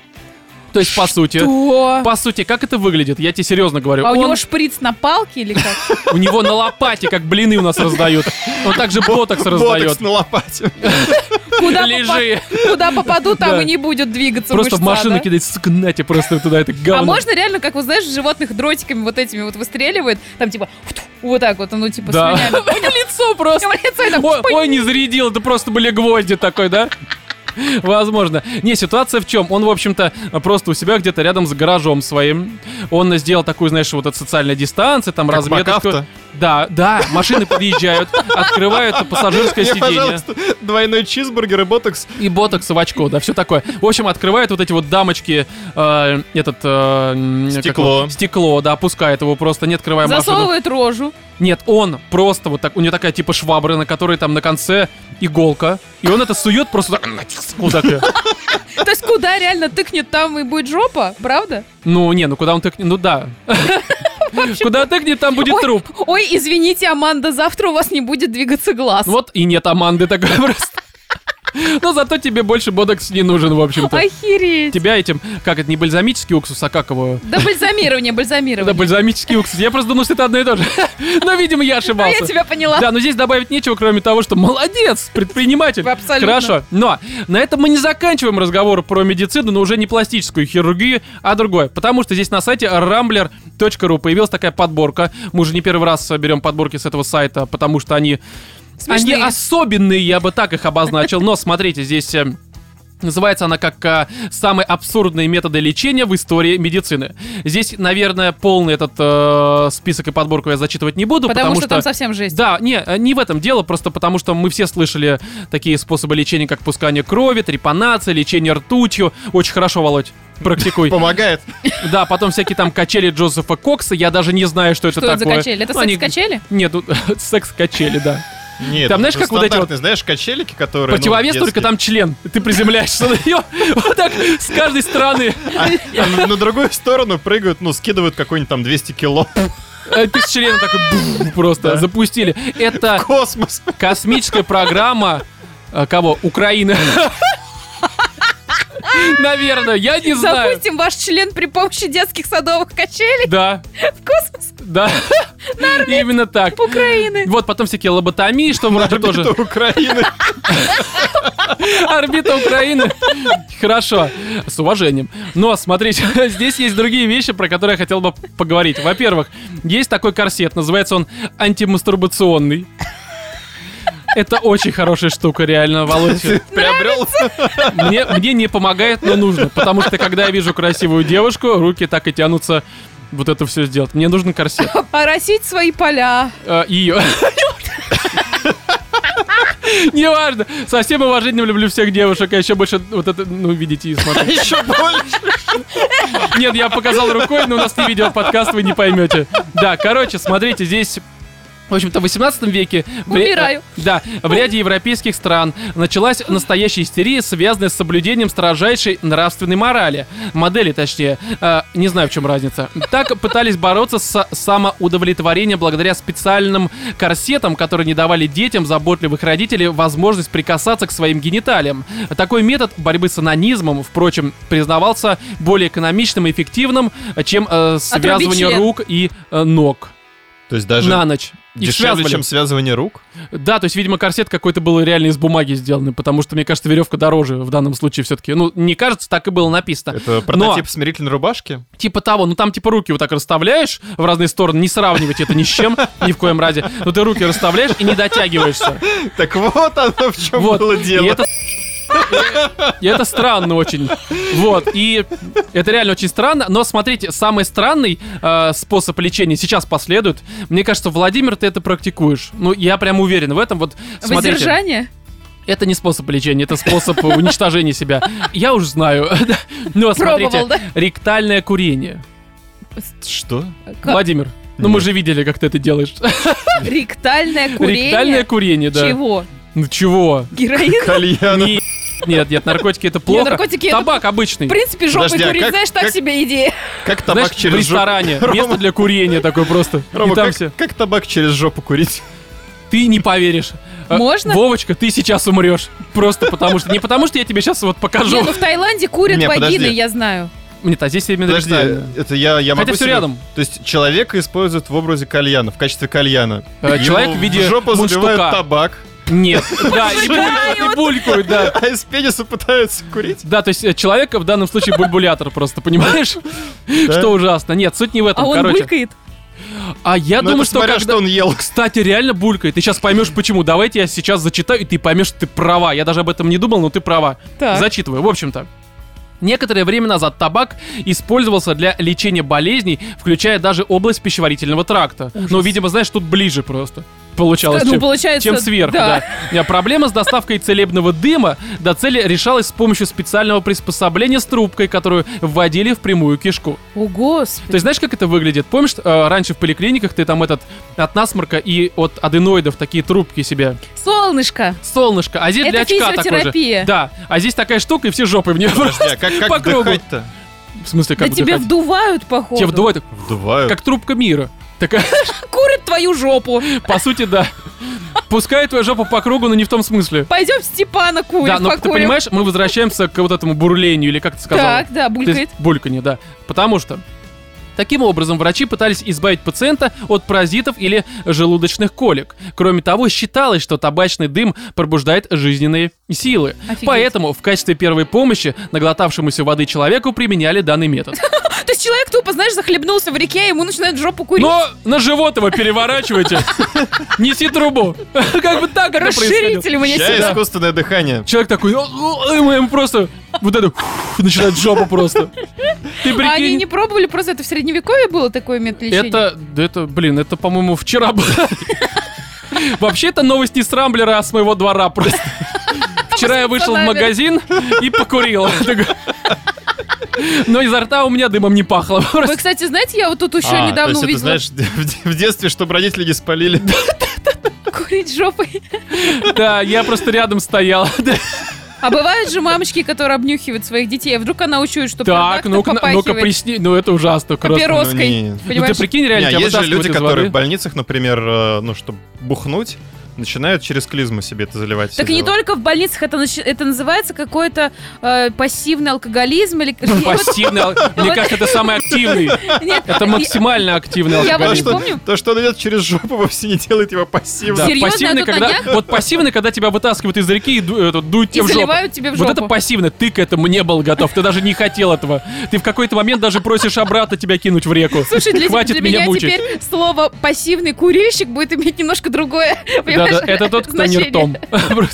То есть, по сути... Что? По сути, как это выглядит? Я тебе серьезно говорю. А у Он- него шприц на палке или как? у него на лопате, как блины у нас раздают. Он также ботокс раздает. Ботокс на лопате. Куда, Лежи. попа- куда попаду, там Да. и не будет двигаться Просто в мышца, машину да? кидать, сука, нате просто туда это говно. А можно реально, как вы знаешь, животных дротиками вот этими вот выстреливает, там типа вот так вот, ну типа Да. слюнями. В *laughs* лицо просто. Ой, не зарядил, это просто были гвозди такой, да? *laughs* Возможно. Не, ситуация в чем? Он, в общем-то, просто у себя где-то рядом с гаражом своим. Он сделал такую, знаешь, вот эту социальную дистанцию, там Как разметочку. МакАвто. Да, да, машины подъезжают, открывают пассажирское Мне, сиденье. пожалуйста, двойной чизбургер и ботокс. И ботокс, в очко, да, все такое. В общем, открывают вот эти вот дамочки, э, этот... э, Стекло. его? Стекло, да, опускает его просто, не открывая машину. Засовывает рожу. Нет, он просто вот так, у него такая типа швабра, на которой там на конце иголка, и он это сует просто так. *laughs* То есть куда реально тыкнет, там и будет жопа, правда? Ну, не, ну куда он тыкнет, ну да. *laughs* *laughs* Куда тыкнет, там будет Ой, труп. Ой, извините, Аманда, завтра у вас не будет двигаться глаз. Вот и нет Аманды такой *laughs* просто. Но зато тебе больше бодокс не нужен, в общем-то. Охереть. Тебя этим, как это, не бальзамический уксус, а как его? Да бальзамирование, Да, бальзамирование. бальзамический уксус. Я просто думал, что это одно и то же. *laughs* Но, видимо, я А ошибался. я тебя поняла. Да, но здесь добавить нечего, кроме того, что молодец, предприниматель. Вы абсолютно. Хорошо. Но на этом мы не заканчиваем разговор про медицину, но уже не пластическую хирургию, а другое. Потому что здесь на сайте rambler.ru появилась такая подборка. Мы уже не первый раз берем подборки с этого сайта, потому что они... Смешные. Они особенные, я бы так их обозначил. Но смотрите, здесь... э, Называется она как а, самые абсурдные методы лечения в истории медицины. Здесь, наверное, полный этот э, список и подборку я зачитывать не буду, Потому, потому, что, там совсем жесть. да, не, э, не в этом дело, просто потому что мы все слышали такие способы лечения, как пускание крови, трепанация, лечение ртутью. Очень хорошо, Володь. Практикуй. Помогает. Да, потом всякие там качели Джозефа Кокса. Я даже не знаю, что это Что это за такое. качели? Это Ну, они- секс-качели? Нет, тут *laughs* секс-качели, да. Нет, Там знаешь, это как вот эти вот- знаешь, качелики, которые... ну, Противовес только детские. там член. Ты приземляешься на нее *laughs* вот так с каждой стороны. А, а на- другую сторону прыгают, ну, скидывают какой-нибудь там 200 кило. Э, Ты с члена такой бум, просто Да. запустили. Это Космос. космическая программа э, кого? Украины. Наверное, я не знаю. Запустим ваш член при помощи детских садовых качелей Да, в космос да. Именно так. Украины. Вот потом всякие лоботомии, что вроде тоже. Орбита Украины. Орбита Украины. Хорошо, с уважением. Но смотрите, *laughs* здесь есть другие вещи, про которые я хотел бы поговорить. Во-первых, есть такой корсет, называется он антимастурбационный. Это очень хорошая штука, реально, Володь. Приобрел. Мне, мне не помогает, но нужно. Потому что, когда я вижу красивую девушку, руки так и тянутся вот это все сделать. Мне нужен корсет. *laughs* Оросить свои поля. Э, Ее. Неважно. Со всем уважением люблю всех девушек, а еще больше вот это, ну, видите и смотрите. Еще больше. Нет, я показал рукой, но у нас не видео подкаст, вы не поймете. Да, короче, смотрите, здесь в общем-то, в 18 веке в Умираю. э, да, в ряде европейских стран началась настоящая истерия, связанная с соблюдением строжайшей нравственной морали. Модели, точнее. Э, не знаю, в чем разница. Так пытались бороться с самоудовлетворением благодаря специальным корсетам, которые не давали детям заботливых родителей возможность прикасаться к своим гениталиям. Такой метод борьбы с анонизмом, впрочем, признавался более экономичным и эффективным, чем э, связывание рук и э, ног То есть даже на ночь. Их дешевле, связывали. чем связывание рук? Да, то есть, видимо, корсет какой-то был реально из бумаги сделанный, потому что, мне кажется, веревка дороже в данном случае все-таки. Ну, не кажется, так и было написано. Это прототип смирительной рубашки? Типа того, ну там типа руки вот так расставляешь в разные стороны, не сравнивать это ни с чем, ни в коем разе. Но ты руки расставляешь и не дотягиваешься. Так вот оно в чем было И дело. это... *laughs* И это странно очень. Вот. И это реально очень странно. Но смотрите, самый странный э, способ лечения сейчас последует. Мне кажется, Владимир, ты это практикуешь. Ну, я прям уверен в этом. Вот смотрите. Воздержание? Это не способ лечения, это способ уничтожения себя. Я уже знаю. Ну, смотрите, ректальное курение. Что? Владимир, ну мы же видели, как ты это делаешь. Ректальное курение? Ректальное курение, да. Чего? Ну чего? Героин? Кальян. Не- Нет, нет, наркотики это плохо. наркотики это- Табак обычный. В принципе, жопой Подожди, а курить, как- знаешь, так как- себе идея. Как табак Знаешь, в через жопу? ресторане. Рома, Место для курения такое просто. Рома, И там как, все. как табак через жопу курить? Ты не поверишь. Э, Можно? Вовочка, ты сейчас умрешь. Просто потому что... Не потому что я тебе сейчас вот покажу. Не, ну в Таиланде курят Не, вагины, я знаю. Нет, а здесь именно Подожди, это я, я Хотя могу всё себе- рядом. То есть человека используют в образе кальяна, в качестве кальяна. Э, человек в виде жопу мундштука. забивают табак, Нет. Да, и булькают, да. а из пениса пытаются курить. Да, то есть э, человек в данном случае бульбулятор просто, понимаешь? Что ужасно. Нет, суть не в А этом, он короче. булькает? А я Ну, думаю, это что смотря, когда... что он ел. Кстати, реально булькает. Ты сейчас поймешь, почему. Давайте я сейчас зачитаю, и ты поймешь, что ты права. Я даже об этом не думал, но ты права. Так. Зачитываю. В общем-то, Некоторое время назад табак использовался для лечения болезней, включая даже область пищеварительного тракта. Ну, видимо, знаешь, тут ближе просто получалось, Ну, чем, получается, чем сверху, да. да. А Проблема с доставкой целебного дыма до цели решалась с помощью специального приспособления с трубкой, которую вводили в прямую кишку. О, господи. То есть знаешь, как это выглядит? Помнишь, э, раньше в поликлиниках ты там этот от насморка и от аденоидов такие трубки себе. Солнышко. Солнышко, а здесь Это для очка такой же. Да, а здесь такая штука, и все жопы в нее. Подожди, а как, как По кругу. В смысле, Да как тебе вдыхать? вдувают, походу. Тебе вдувает, Вдувают. как трубка мира. Такая, *laughs* Курят твою жопу. по сути, да. Пускай твою жопу по кругу, но не в том смысле. Пойдем Степана курить, Да, но ты покурим. понимаешь, мы возвращаемся к вот этому бурлению, или как ты сказал? Так, да, булькает. Бульканье, да. Потому что Таким образом, врачи пытались избавить пациента от паразитов или желудочных колик. Кроме того, считалось, что табачный дым пробуждает жизненные силы. Офигеть. Поэтому в качестве первой помощи наглотавшемуся воды человеку применяли данный метод. *laughs* То есть человек тупо, знаешь, захлебнулся в реке, и ему начинает жопу курить. Но на живот его переворачивайте. *laughs* Неси трубу. *laughs* Как бы так это. Расширитель мне сюда. искусственное дыхание. Человек такой, ему просто вот это начинает жопу просто. Ты А они прикинь, не пробовали, просто это в средневековье было такое метод лечения? Это, да это, блин, это, по-моему, вчера было. Вообще, это новость не с Рамблера, а с моего двора просто. Вчера я вышел в магазин и покурил. Но изо рта у меня дымом не пахло. Вы, кстати, знаете, я вот тут еще А, то недавно есть это, увидела знаешь, *laughs* в в детстве, чтобы родители не спалили. *laughs* курить жопой. Да, я просто рядом стоял. А бывают же мамочки, которые обнюхивают своих детей. А Вдруг она учует, что Так, ну-ка, ну-ка поясни. Ну, это ужасно. папироской. Ну, не. Ну, Ну, ты Понимаешь? прикинь, реально, Не, тебя есть же люди, из которые в больницах, например, э, ну, чтобы бухнуть, начинают через клизму себе это заливать. Так не дела. только в больницах, это, нач- это называется какой-то э, пассивный алкоголизм или... *laughs* *laughs* Вот- Пассивный, мне кажется, это самый активный. *laughs* Нет, Это максимально активный вот не алкоголизм. то, что он идет через жопу, вовсе не делает его пассивным. Пассивный, когда, вот пассивный, когда тебя вытаскивают из реки и дуют И тебе в жопу. тебе в Вот жопу. это пассивно. Ты к этому не был готов. Ты даже не хотел этого. Ты в какой-то момент даже просишь обратно тебя кинуть в реку. Слушай, для, Хватит для меня меня мучить. теперь слово пассивный курильщик будет иметь немножко другое. Да, да, это тот, кто не ртом. *laughs*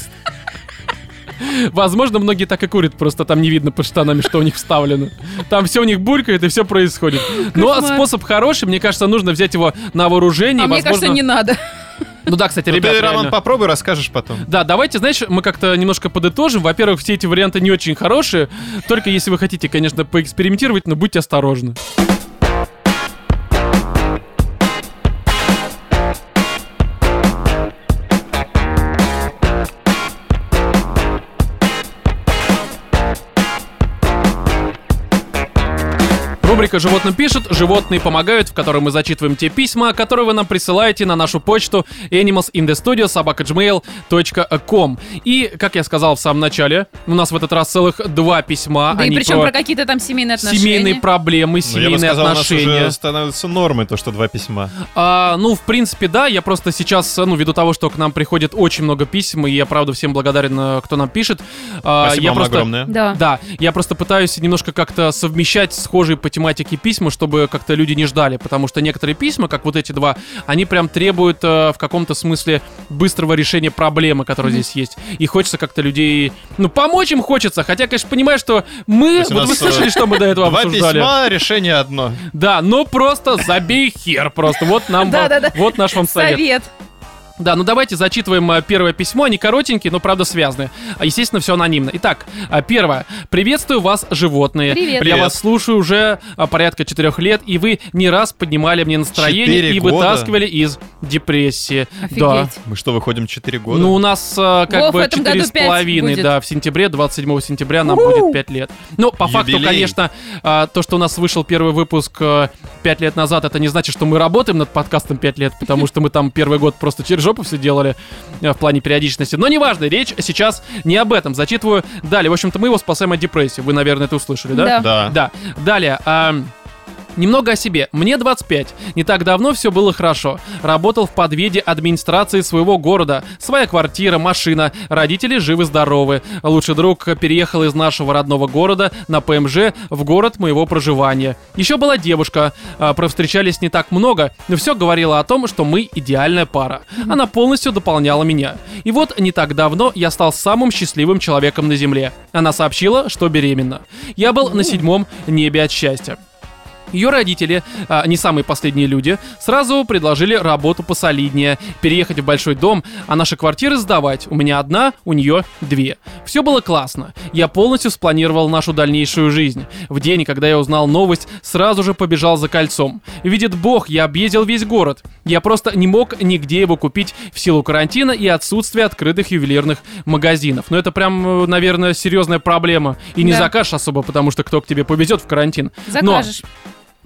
Возможно, многие так и курят, просто там не видно под штанами, что у них вставлено. Там все у них булькает и все происходит. Но Кошмар. способ хороший, мне кажется, нужно взять его на вооружение. А и, мне кажется, возможно, не надо. Ну да, кстати, Ну ребят, ты, Роман, реально. попробуй, расскажешь потом. Да, давайте, знаешь, мы как-то немножко подытожим. Во-первых, все эти варианты не очень хорошие. Только если вы хотите, конечно, поэкспериментировать, но будьте осторожны. Рубрика «Животным пишут», «Животные помогают», в которой мы зачитываем те письма, которые вы нам присылаете на нашу почту animalsinthestudio.com. И, как я сказал в самом начале, у нас в этот раз целых два письма. Да и Они причем про про какие-то там семейные отношения. семейные проблемы, Ну, я бы семейные сказал, у нас отношения. уже становится нормой то, что два письма. А, ну, в принципе, да, я просто сейчас, ну, ввиду того, что к нам приходит очень много писем, и я, правда, всем благодарен, э, кто нам пишет. а, Спасибо я вам просто... огромное. Да. Да, я просто пытаюсь немножко как-то совмещать схожие по тематике письма, чтобы как-то люди не ждали, потому что некоторые письма, как вот эти два, они прям требуют э, в каком-то смысле быстрого решения проблемы, которая здесь есть. И хочется как-то людей, ну, помочь им хочется, хотя, конечно, понимаю, что мы, вот вы слышали, э, что мы до этого Два обсуждали? письма, решение одно. Да, ну просто забей хер просто, вот нам, вот наш вам совет. Да, ну давайте зачитываем э, первое письмо. Они коротенькие, но правда связаны. А, Естественно, все анонимно. Итак, э, первое. Приветствую вас, животные. Привет. Я Привет. вас слушаю уже э, порядка четырех лет, и вы не раз поднимали мне настроение Четыре и года? вытаскивали из депрессии. Да. Офигеть. Мы что, выходим 4 года? Ну, у нас как Во, бы четыре с пять половиной, будет. да, в сентябре, 27 сентября нам У-у. будет 5 лет. Ну, по факту, Юбилей. конечно, э, то, что у нас вышел первый выпуск 5 лет назад, это не значит, что мы работаем над подкастом 5 лет, потому что мы там первый год просто через жопу все делали э, в плане периодичности. Но неважно, речь сейчас не об этом. Зачитываю далее. В общем-то, мы его спасаем от депрессии. Вы, наверное, это услышали, да? Да. Да. Да. Далее. ам, Немного о себе. Мне 25. Не так давно все было хорошо. Работал в подведе администрации своего города. Своя квартира, машина. Родители живы-здоровы. Лучший друг переехал из нашего родного города на ПМЖ в город моего проживания. Еще была девушка. А, Провстречались не так много, но все говорило о том, что мы идеальная пара. Она полностью дополняла меня. И вот не так давно я стал самым счастливым человеком на Земле. Она сообщила, что беременна. Я был на седьмом небе от счастья. Ее родители, а, не самые последние люди, сразу предложили работу посолиднее, переехать в большой дом, а наши квартиры сдавать. У меня одна, у нее две. Все было классно. Я полностью спланировал нашу дальнейшую жизнь. В день, когда я узнал новость, сразу же побежал за кольцом. Видит бог, я объездил весь город. Я просто не мог нигде его купить в силу карантина и отсутствия открытых ювелирных магазинов. Но это прям, э, наверное, серьезная проблема. И не Да. закажешь особо, потому что кто к тебе повезет в карантин. Но Закажешь.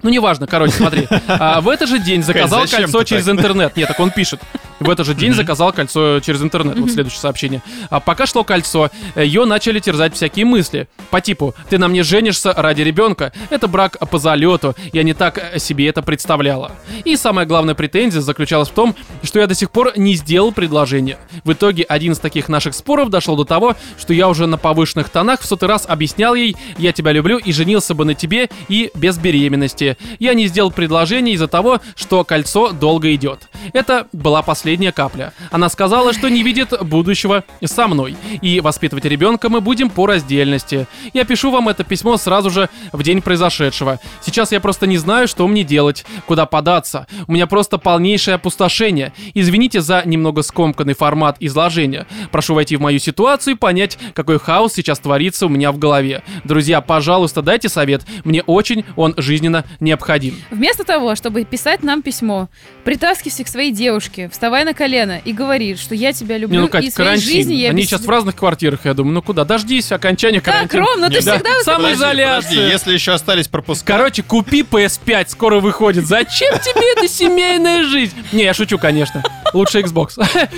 Ну, неважно, короче, смотри. *laughs* А, в этот же день заказал зачем кольцо через так? интернет. Нет, так он пишет. В этот же день заказал кольцо через интернет. Вот следующее сообщение. А пока шло кольцо, ее начали терзать всякие мысли. По типу, ты на мне женишься ради ребенка. Это брак по залету. Я не так э, себе это представляла. И самая главная претензия заключалась в том, что я до сих пор не сделал предложение. В итоге один из таких наших споров дошел до того, что я уже на повышенных тонах в сотый раз объяснял ей, я тебя люблю и женился бы на тебе и без беременности. Я не сделал предложение из-за того, что кольцо долго идет. Это была последняя капля. Она сказала, что не видит будущего со мной. И воспитывать ребенка мы будем по раздельности. Я пишу вам это письмо сразу же в день произошедшего. Сейчас я просто не знаю, что мне делать, куда податься. У меня просто полнейшее опустошение. Извините за немного скомканный формат изложения. Прошу войти в мою ситуацию и понять, какой хаос сейчас творится у меня в голове. Друзья, пожалуйста, дайте совет. Мне очень он жизненно необходим. Вместо того, чтобы писать нам письмо, притаскивайся к своей девушке, вставай на колено и говори, что я тебя люблю, Не, ну, и Кать, в своей карантин. жизни я Они без сейчас в разных квартирах, я думаю. Ну куда? Дождись окончания Так, карантина. Ром, ну ты да. всегда... Самоизоляция. подожди, если еще остались пропуска. Короче, купи PS5, скоро выходит. Зачем тебе эта семейная жизнь? Не, я шучу, конечно. Лучше Xbox.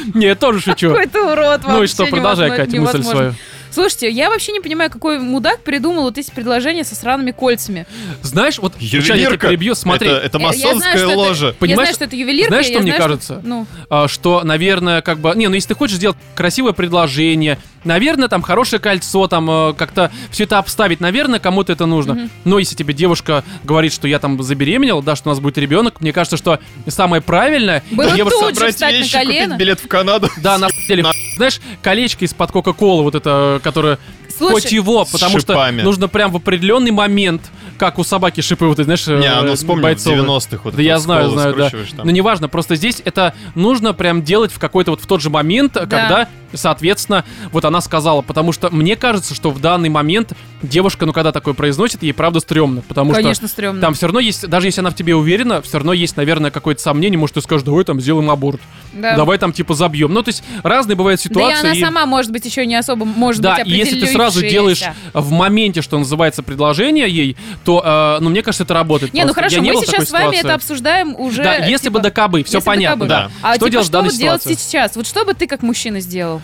*laughs* Не, я тоже шучу. Какой ты урод Ну и что, продолжай, Катя, мысль свою. Слушайте, я вообще не понимаю, какой мудак придумал вот эти предложения со сраными кольцами. Знаешь, вот сейчас я тебя перебью, смотри. Это, это Я- я знаю, масонская что это- ложа. Я Понимаешь, знаю, что это ювелирка. знаешь, я что мне знаю, кажется? Ну, а, что, наверное, как бы... Не, ну если ты хочешь сделать красивое предложение, наверное, там хорошее кольцо, там э, как-то все это обставить, наверное, кому-то это нужно. Но если тебе девушка говорит, что я там забеременел, да, что у нас будет ребенок, мне кажется, что самое правильное... *laughs* Было девушка- тут же Собрать на вещи, колено. купить билет в Канаду. *laughs* Да, на самом *laughs* деле, знаешь, колечко из-под Кока-Колы, вот это, которое Слушай, хоть его, потому что шипами. нужно прям в определенный момент, как у собаки шипы, вот, ты знаешь, Не, э, ну вспомни, бойцовые. 90-х вот Да это я знаю, знаю, да. там. Но неважно, просто здесь это нужно прям делать в какой-то вот в тот же момент, когда, соответственно, вот она сказала. Потому что мне кажется, что в данный момент девушка, ну, когда такое произносит, ей правда стрёмно. Потому Конечно, что стрёмно. там все равно есть, даже если она в тебе уверена, все равно есть, наверное, какое-то сомнение. Может, ты скажешь, давай там сделаем аборт. Да. Давай там типа забьем. Ну, то есть разные бывают Да и ситуации. она и- сама, может быть, еще не особо, может да, быть, и если ты сразу делаешь в моменте, что называется, предложение ей, то, э, ну, мне кажется, это работает. Не, ну просто. хорошо, Я не мы в сейчас с вами ситуации. это обсуждаем уже. Да, если типа, бы до кобы, все понятно, кабы. да. А что типа, делать в что данной вот делать ситуации? сейчас? Вот что бы ты как мужчина сделал?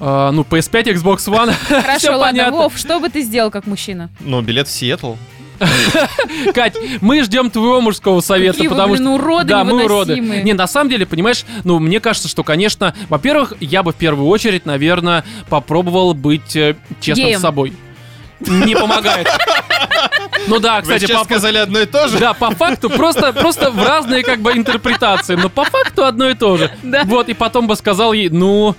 А, ну, PS5, Xbox One, *laughs* Хорошо, все ладно, понятно. Вов, что бы ты сделал как мужчина? Ну, билет в Сиэтл. *laughs* Кать, мы ждем твоего мужского совета, Какие вы, потому блин, что... уроды да, мы уроды. Не, на самом деле, понимаешь, ну, мне кажется, что, конечно, во-первых, я бы в первую очередь, наверное, попробовал быть э, честным Геем. с собой. Не помогает. *laughs* Ну да, Вы кстати, по- сказали одно и то же? Да, по факту просто, просто в разные как бы интерпретации, но по факту одно и то же. Да. Вот, и потом бы сказал ей, ну,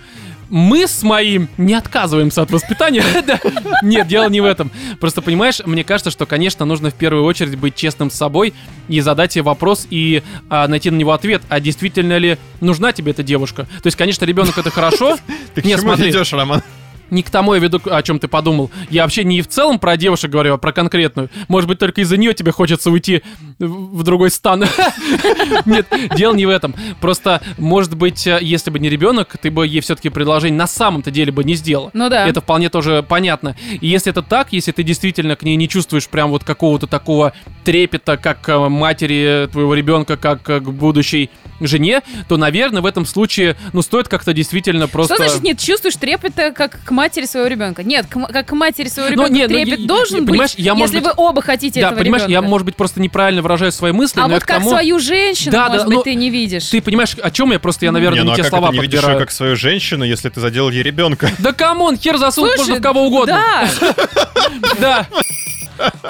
мы с моим не отказываемся от воспитания. *laughs* Нет, дело не в этом. Просто понимаешь, мне кажется, что, конечно, нужно в первую очередь быть честным с собой и задать себе вопрос и а, найти на него ответ. А действительно ли нужна тебе эта девушка? То есть, конечно, ребенок это хорошо. *laughs* Ты к чему ведешь, Роман? Не к тому я веду, о чем ты подумал. Я вообще не в целом про девушек говорю, а про конкретную. Может быть, только из-за нее тебе хочется уйти в другой стан. *laughs* Нет, дело не в этом. Просто, может быть, э, если бы не ребенок, ты бы ей все-таки предложение на самом-то деле бы не сделал. Ну да. Это вполне тоже понятно. И если это так, если ты действительно к ней не чувствуешь прям вот какого-то такого трепета, как к матери твоего ребенка, как к будущей жене, то, наверное, в этом случае, ну, стоит как-то действительно просто... Что значит нет? Чувствуешь трепета как к матери своего ребенка? Нет, к как к матери своего Ну, ребенка нет, ну, трепет я- должен я- быть, понимаешь, я, может если быть- вы оба хотите Да, этого понимаешь, я, ребенка. может быть, просто неправильно выражаю свои мысли, А но вот как тому... свою женщину, Да, да, может ну, быть, ты не видишь. Ты понимаешь, о чем я просто, я, наверное, Не, не, ну а те как слова это не видишь подбираю. ее как свою женщину, если ты задел ей ребенка? Да камон, хер засунуть можно в кого угодно. Да, *laughs* Да.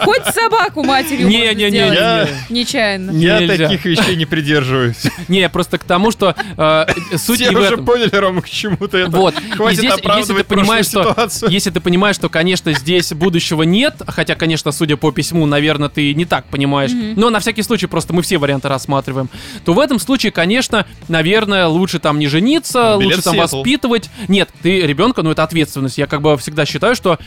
Хоть собаку матерью Не, можно не, не, сделать. не, Нечаянно. Я Нельзя. таких вещей не придерживаюсь. *laughs* Не, просто к тому, что э, суть Все не в уже этом. поняли, Рома, к чему ты это. Вот. *laughs* Хватит и здесь, если ты понимаешь, что, ситуацию. если ты понимаешь, что, конечно, здесь будущего нет, хотя, конечно, судя по письму, наверное, ты не так понимаешь, но на всякий случай просто мы все варианты рассматриваем, то в этом случае, конечно, наверное, лучше там не жениться, билет лучше там воспитывать. Нет, ты ребенка, ну это ответственность. Я как бы всегда считаю, что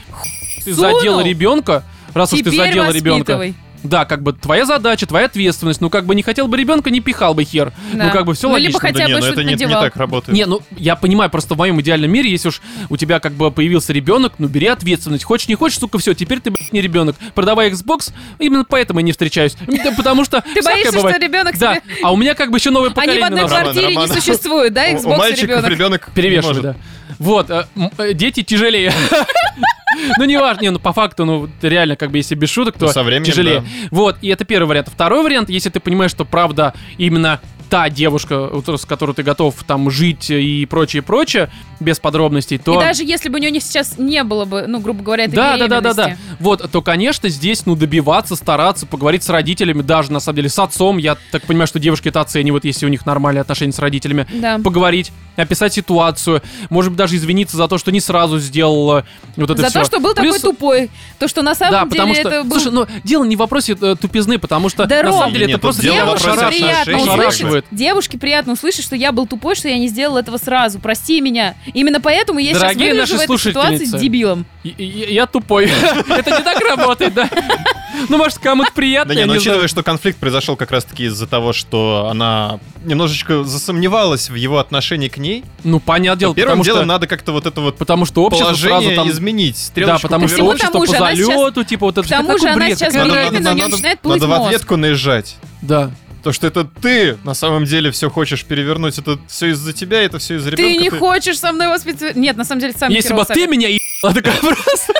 ты задел ребенка, раз уж ты Теперь задел ребенка. Да, как бы твоя задача, твоя ответственность. Ну, как бы не хотел бы ребенка, не пихал бы хер. Да. Ну, как бы все Ну, логично. либо хотя Да не, бы ну это не, не так работает. Не, ну я понимаю, просто в моем идеальном мире, если уж у тебя как бы появился ребенок, ну бери ответственность. Хочешь, не хочешь, сука, все, теперь ты блядь, не ребенок. Продавай Xbox, именно поэтому я не встречаюсь. Потому что. *laughs* Ты боишься, бывает. что ребенок Да, тебе... а у меня как бы еще новое *laughs* Они поколение. в одной на носу. Роман, квартире Роман. не существуют, да, Xbox У мальчиков ребенок? ребенок Перевешиваю, да. Вот, э, э, дети тяжелее. *laughs* Ну, не важно, не, ну, по факту, ну, реально, как бы, если без шуток, то Ну, со временем, тяжелее. Вот, и это первый вариант. Второй вариант, если ты понимаешь, что, правда, именно та девушка, с которой ты готов там жить и прочее, прочее, без подробностей, то... И даже если бы у нее сейчас не было бы, ну, грубо говоря, этой Да, да, да, да, да. Вот, то, конечно, здесь, ну, добиваться, стараться, поговорить с родителями, даже, на самом деле, с отцом. Я так понимаю, что девушки это оценивают, если у них нормальные отношения с родителями. Да. Поговорить, описать ситуацию, может быть, даже извиниться за то, что не сразу сделал вот это За всё. то, что был Плюс- такой тупой. То, что на самом Да, деле потому что, это был... слушай, ну, дело не в вопросе э, тупизны, потому что, Да, на Ром. самом деле, Нет, это просто Девушке приятно услышать, девушке приятно услышать, что я был тупой, что я не сделал этого сразу. Прости меня. Именно поэтому я сейчас Дорогие выгляжу наши в этой ситуации слушательницы. дебилом. И- и- Я тупой. *laughs* Это не так работает, да? Ну, может, кому-то приятно, Да не, я но не учитывая, что конфликт произошел как раз-таки из-за того, что она немножечко засомневалась в его отношении к ней, Ну, понятное дело, первым делом надо как-то вот это вот Потому что общество сразу положение там... изменить, Да, потому что общество по сейчас- залету, типа вот это... К тому же она бред, сейчас беременна, у надо- начинает плыть Надо в ответку наезжать. Да. То, что это ты на самом деле все хочешь перевернуть, это все из-за тебя, это все из-за Ты ребенка. не хочешь со мной воспитывать... Нет, на самом деле, сам Если бы ты меня ебала, *laughs* такая просто...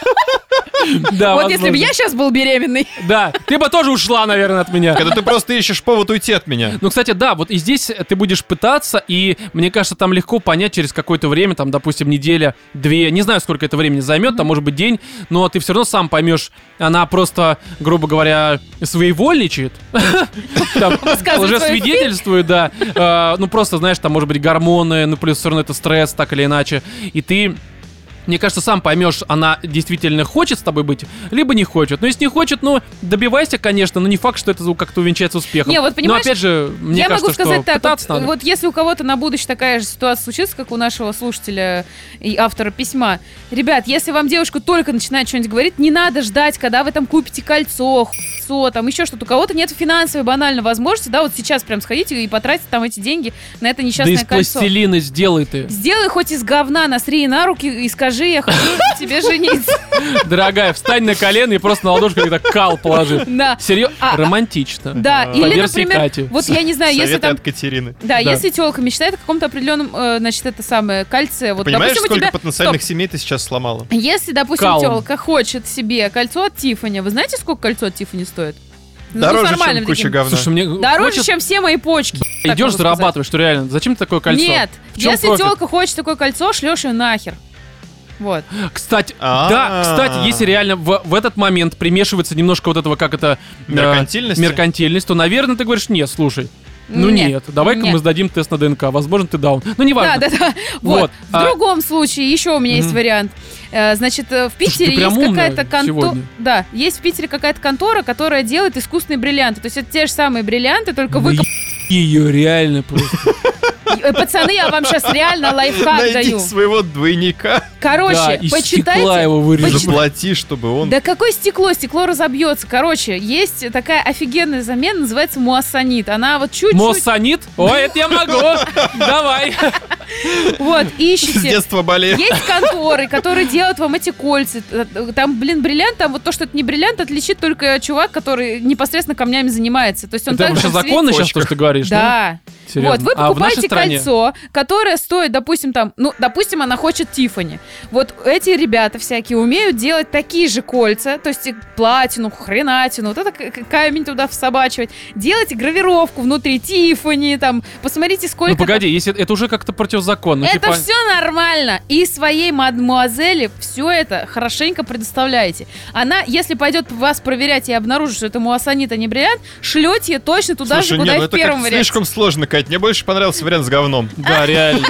Да, Вот если бы я сейчас был беременный. Да, ты бы тоже ушла, наверное, от меня. Когда ты просто ищешь повод уйти от меня. Ну, кстати, да, вот и здесь ты будешь пытаться, и мне кажется, там легко понять через какое-то время, там, допустим, неделя, две, не знаю, сколько это времени займет, там, может быть, день, но ты все равно сам поймешь, она просто, грубо говоря, своевольничает, *laughs* там, уже свидетельствует, да, Э, ну, просто, знаешь, там, может быть, гормоны, ну, плюс все равно это стресс, так или иначе, и ты Мне кажется, сам поймешь, она действительно хочет с тобой быть, либо не хочет. Но если не хочет, ну, добивайся, конечно, но не факт, что это как-то увенчается успехом. Не, вот понимаешь, но опять же, мне я кажется, могу сказать что так, вот, надо. вот если у кого-то на будущее такая же ситуация случится, как у нашего слушателя и автора письма, ребят, если вам девушка только начинает что-нибудь говорить, не надо ждать, когда вы там купите кольцо, хуйцо, там еще что-то. У кого-то нет финансовой банальной возможности, да, вот сейчас прям сходите и потратите там эти деньги на это Да несчастное из кольцо. пластилина сделай ты. Сделай хоть из говна, насри на руки и скажи, я хочу тебе жениться. Дорогая, встань на колено и просто на ладошку так кал положи. Да. Серьезно? А, а, Романтично. Да, По или, версии например, Кати. вот я не знаю, если там от Катерины. Да, Да. если телка мечтает о каком-то определенном, э, значит, это самое кольце. Вот, Понимаешь, сколько потенциальных семей ты сейчас сломала? Если, допустим, телка хочет себе кольцо от Тиффани, вы знаете, сколько кольцо от Тиффани стоит? Ну, Дороже, с нормальным чем куча таким. говна. Слушай, мне Дороже, хочет- чем все мои почки. Идешь зарабатывать, что реально. Зачем ты такое кольцо? Нет, если телка хочет такое кольцо, шлешь ее нахер. Вот. Кстати, А. да, кстати, если реально в, в этот момент примешивается немножко вот этого, как это... э, Меркантильности? меркантильность, то, наверное, ты говоришь, нет, слушай, ну Нет, нет, давай-ка нет. мы сдадим тест на ДНК, возможно, ты даун. Ну, неважно. Да, да, да. *laughs* Вот. Вот, В а- другом случае еще у меня есть вариант. Э, Значит, э, в Питере есть какая-то контора. Да, есть в Питере какая-то контора, которая делает искусственные бриллианты. То есть это те же самые бриллианты, только вы. Ее реально просто. Э, Пацаны, я вам сейчас реально лайфхак Найди даю. своего двойника, Да, Короче, из стекла почитайте. его вырежут. заплати, чтобы он... Да какое стекло? Стекло разобьется. Короче, есть такая офигенная замена, называется муассанит. Она вот чуть-чуть... Моссанит? Ой, это я могу. Давай. Вот, С ищите. детства болею. Есть конторы, которые делают вам эти кольца. Там, блин, бриллиант, там вот то, что это не бриллиант, отличит только чувак, который непосредственно камнями занимается. То есть он Это так вообще же светит- законно сейчас то, что ты говоришь? Да. Серьезно? Вот, вы А в нашей покупаете стране? Кольцо, которое стоит, допустим, там, ну, допустим, она хочет Тифани. Вот эти ребята всякие умеют делать такие же кольца, то есть платину, хренатину, вот это камень туда всобачивать. Делайте гравировку внутри Тифани, там, посмотрите, сколько... Ну погоди, если это уже как-то противозаконно. это типа- все нормально. И своей мадмуазели все это хорошенько предоставляете. Она, если пойдет вас проверять и обнаружит, что это муассанит, а не бриллиант, шлете точно туда Слушай, же, куда ну и в это первом варианте. слишком сложно, Кать. Мне больше понравился вариант с говном. Да, реально.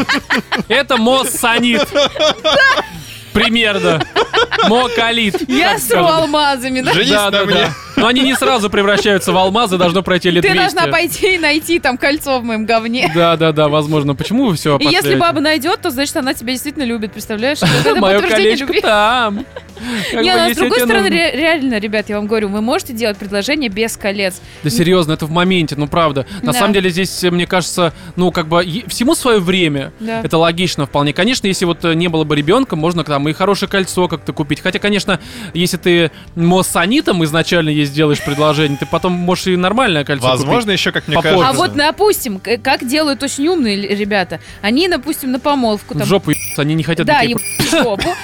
Это моссанит. Примерно. Мокалит. Я с алмазами, да? Женись Да, на да, мне. да. Но они не сразу превращаются в алмазы, должно пройти лет Ты 200. должна пойти и найти там кольцо в моем говне. Да, да, да, возможно. Почему вы все И если баба найдет, то значит она тебя действительно любит, представляешь? Вот это Мое подтверждение колечко любви. там. Как Не, бы, ну, с если другой тебе стороны, нужно- ре- реально, ребят, я вам говорю, вы можете делать предложение без колец. Да серьезно, это в моменте, ну правда. На Да. самом деле здесь, э, мне кажется, ну как бы е- всему свое время. Да. Это логично вполне. Конечно, если вот э, не было бы ребенка, можно там и хорошее кольцо как-то купить. Хотя, конечно, если ты моссанитом изначально ей сделаешь предложение, ты потом можешь и нормальное кольцо Возможно, еще, как мне Попозже. А кажется... вот, допустим, как делают очень умные ребята, они, допустим, на помолвку там В жопу они не хотят Да, им в жопу.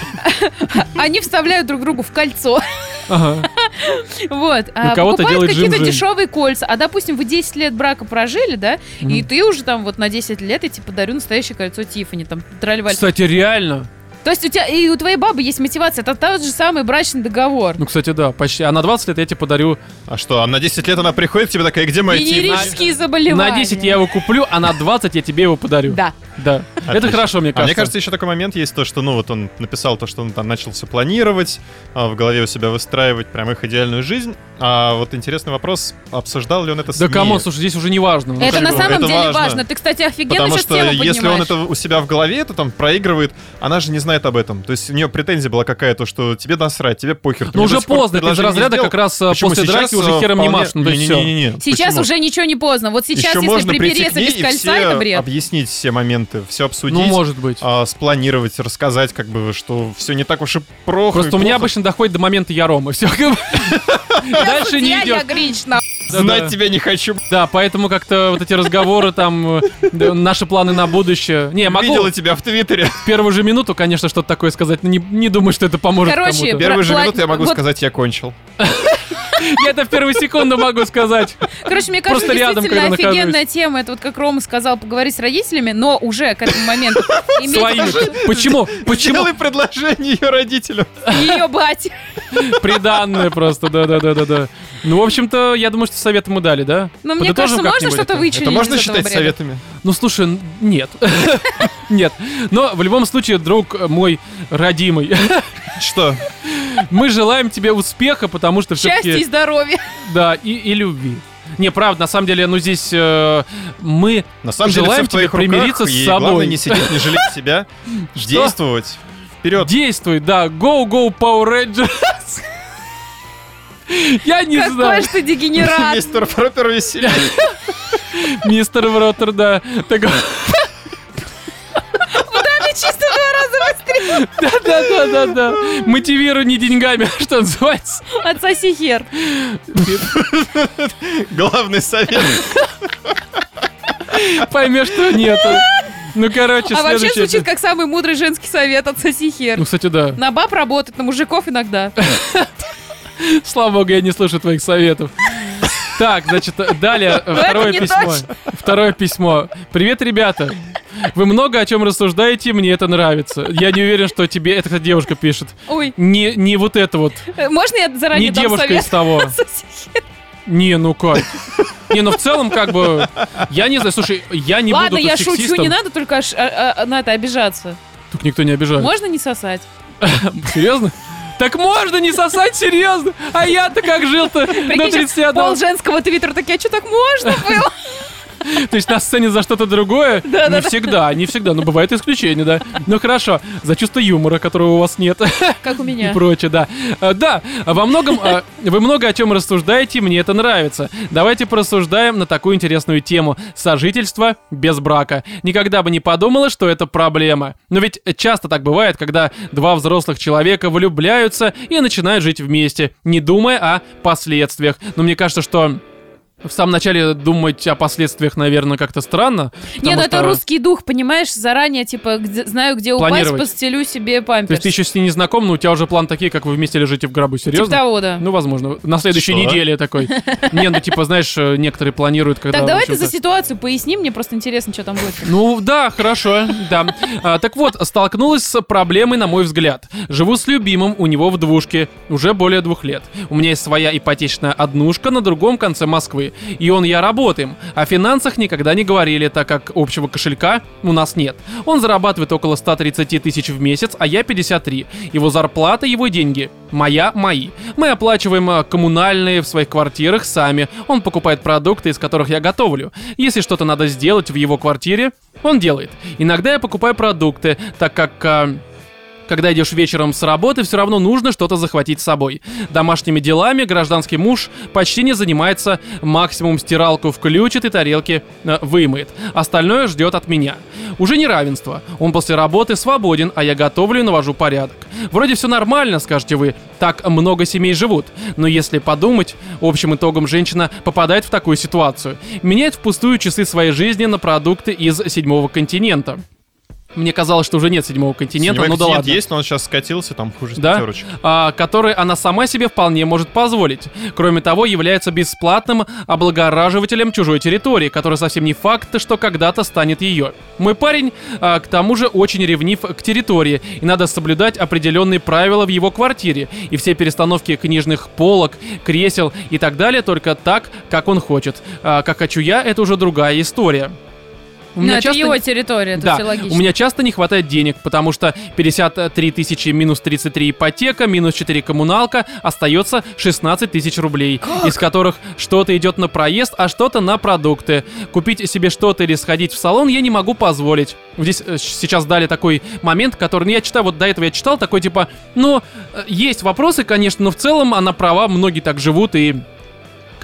*laughs* Они вставляют друг другу в кольцо. Ага. *laughs* Вот. А Ну, кого-то покупают какие-то дешевые кольца. А, допустим, вы 10 лет брака прожили, да? И ты уже там вот на 10 лет я тебе подарю настоящее кольцо Тиффани. Там трали Кстати, реально. То есть у тебя и у твоей бабы есть мотивация. Это тот же самый брачный договор. Ну, кстати, да, почти. А на 20 лет я тебе подарю. А что, а на 10 лет она приходит к тебе такая, где моя Тиффани?» Венерические заболевания. На 10 я его куплю, а на 20 я тебе его подарю. Да. Да. Это Отлично. хорошо, мне А кажется. мне кажется, еще такой момент есть, то, что, ну, вот он написал то, что он там начал все планировать, а, в голове у себя выстраивать прям их идеальную жизнь. А вот интересный вопрос, обсуждал ли он это с Да кому, слушай, здесь уже не важно. Ну, это на бы- самом это деле важно. важно. Ты, кстати, офигенно Потому что если он это у себя в голове это там проигрывает, она же не знает об этом. То есть у нее претензия была какая-то, что тебе насрать, тебе похер. ты Ну уже поздно, это из предложение не разряда как раз э, Почему? после Сейчас, драки уже э, хером не вполне- машут. Ну, то есть всё. Не-не-не-не. Сейчас Почему? уже ничего не поздно. Вот сейчас, Еще если можно припереться к ней без и кольца, все это бред. объяснить все моменты, все обсудить. Ну, может быть. а, спланировать, рассказать, как бы, что все не так уж и плохо. Просто и у меня плохо. обычно доходит до момента Ярома. Все. *laughs* Дальше не Я, я идет. Гринч, на- знать тебя не хочу. Да, поэтому как-то вот эти разговоры там, наши планы на будущее. Не, могу Видела тебя в Твиттере. в первую же минуту, конечно, что-то такое сказать, но не, не думаю, что это поможет Короче, кому-то. Пер- Первую же минуту я могу сказать, я кончил. Я это в первую секунду могу сказать. Короче, мне кажется, Просто рядом, действительно когда нахожусь. офигенная тема. Это вот как Рома сказал, поговорить с родителями, но уже к этому моменту Своими. *laughs* Почему? Почему? Делай предложение ее родителям. ее бать. Приданное просто, да-да-да-да-да. Ну, в общем-то, я думаю, что советы мы дали, да? Но мне кажется, можно что-то вычленить Это можно считать советами? Ну, слушай, нет. *laughs* Нет. Но в любом случае, друг мой родимый, *laughs* Что? мы желаем тебе успеха, потому что Счастья и все-таки... здоровья. Да, и, и любви. Не, правда, на самом деле, ну здесь э, мы На самом деле, желаем твоих тебе примириться руках, с собой. главное не сидеть, не жалеть себя, *laughs* действовать. Вперед. Действуй, да. Go, go, Power Rangers. *laughs* Я не Какой знаю. ж ты дегенерат. *laughs* Мистер Пропер веселее. Мистер Вротер, да. Так, Дали чисто два раза быстрее. да, да, да, да, да. Мотивируй не деньгами, *laughs* а что называется. Отсоси хер. Главный совет. Поймешь, что нету. Ну, короче, А вообще звучит как самый мудрый женский совет отсоси хер. Ну, кстати, да. На баб работает, на мужиков иногда. Слава богу, я не слышу твоих советов. Так, значит, далее *laughs* второе письмо. Второе письмо. Привет, ребята. Вы много о чем рассуждаете, мне это нравится. Я не уверен, что тебе... Это, кстати, девушка пишет. Ой, Не, не вот это вот. э, можно я заранее Не девушка совет? из того. *laughs* Не, ну как? Не, ну в целом, как бы, я не знаю, слушай, я не Ладно, буду я тут шучу, сексистом. не надо только аж, а, а, на это обижаться. Тут никто не обижает. Можно не сосать? *laughs* Серьезно? Так можно не сосать, серьезно? А я-то как жил-то на Прикинь, сейчас 31 пол женского твиттера такие, а что так можно было? *laughs* То есть на сцене за что-то другое? Да, не да, да. всегда, не всегда, но бывают исключения, да. Ну хорошо, за чувство юмора, которого у вас нет. *laughs* Как у и меня. прочее, да. А, Да, во многом, а, вы много о чем рассуждаете, мне это нравится. Давайте порассуждаем на такую интересную тему. Сожительство без брака. Никогда бы не подумала, что это проблема. Но ведь часто так бывает, когда два взрослых человека влюбляются и начинают жить вместе, не думая о последствиях. Но мне кажется, что... В самом начале думать о последствиях, наверное, как-то странно. Не, потому ну это что- русский дух, понимаешь, заранее, типа, где- знаю, где упасть, постелю себе То памперс. есть ты еще с ней не знаком, но у тебя уже план такие, как вы вместе лежите в гробу. Типа Серьезно? того, да. Ну, возможно. На следующей Что? неделе такой. Не, ну, типа, знаешь, э, некоторые планируют, когда... так давай ты за ситуацию поясни, мне просто интересно, что там будет. Ну, да, хорошо, да. А, так вот, столкнулась с проблемой, на мой взгляд. Живу с любимым у него в двушке уже более двух лет. У меня есть своя ипотечная однушка на другом конце Москвы. И он и я работаем. О финансах никогда не говорили, так как общего кошелька у нас нет. Он зарабатывает около 130 тысяч в месяц, а я 53. Его зарплата, его деньги. Моя, мои. Мы оплачиваем э, коммунальные в своих квартирах сами. Он покупает продукты, из которых я готовлю. Если что-то надо сделать в его квартире, он делает. Иногда я покупаю продукты, так как... э, когда идешь вечером с работы, все равно нужно что-то захватить с собой. Домашними делами гражданский муж почти не занимается, максимум стиралку включит и тарелки э, вымоет. Остальное ждет от меня. Уже неравенство. Он после работы свободен, а я готовлю и навожу порядок. Вроде все нормально, скажете вы, так много семей живут. Но если подумать, общим итогом женщина попадает в такую ситуацию. Меняет впустую часы своей жизни на продукты из седьмого континента. Мне казалось, что уже нет седьмого континента, Седьмой ну да ладно. есть, но он сейчас скатился, там хуже Да? пятерочек. а, который она сама себе вполне может позволить. Кроме того, является бесплатным облагораживателем чужой территории, который совсем не факт, что когда-то станет ее. Мой парень, а, к тому же, очень ревнив к территории, и надо соблюдать определенные правила в его квартире, и все перестановки книжных полок, кресел и так далее только так, как он хочет. А, как хочу я, это уже другая история. У Ну, меня это часто- его территория, это да, все логично. у меня часто не хватает денег, потому что 53 тысячи минус 33 ипотека, минус 4 коммуналка, остается 16 тысяч рублей, из которых что-то идет на проезд, а что-то на продукты. Купить себе что-то или сходить в салон я не могу позволить. Здесь э, сейчас дали такой момент, который, ну, я читаю, вот до этого я читал, такой типа, ну, э, есть вопросы, конечно, но в целом она права, многие так живут и...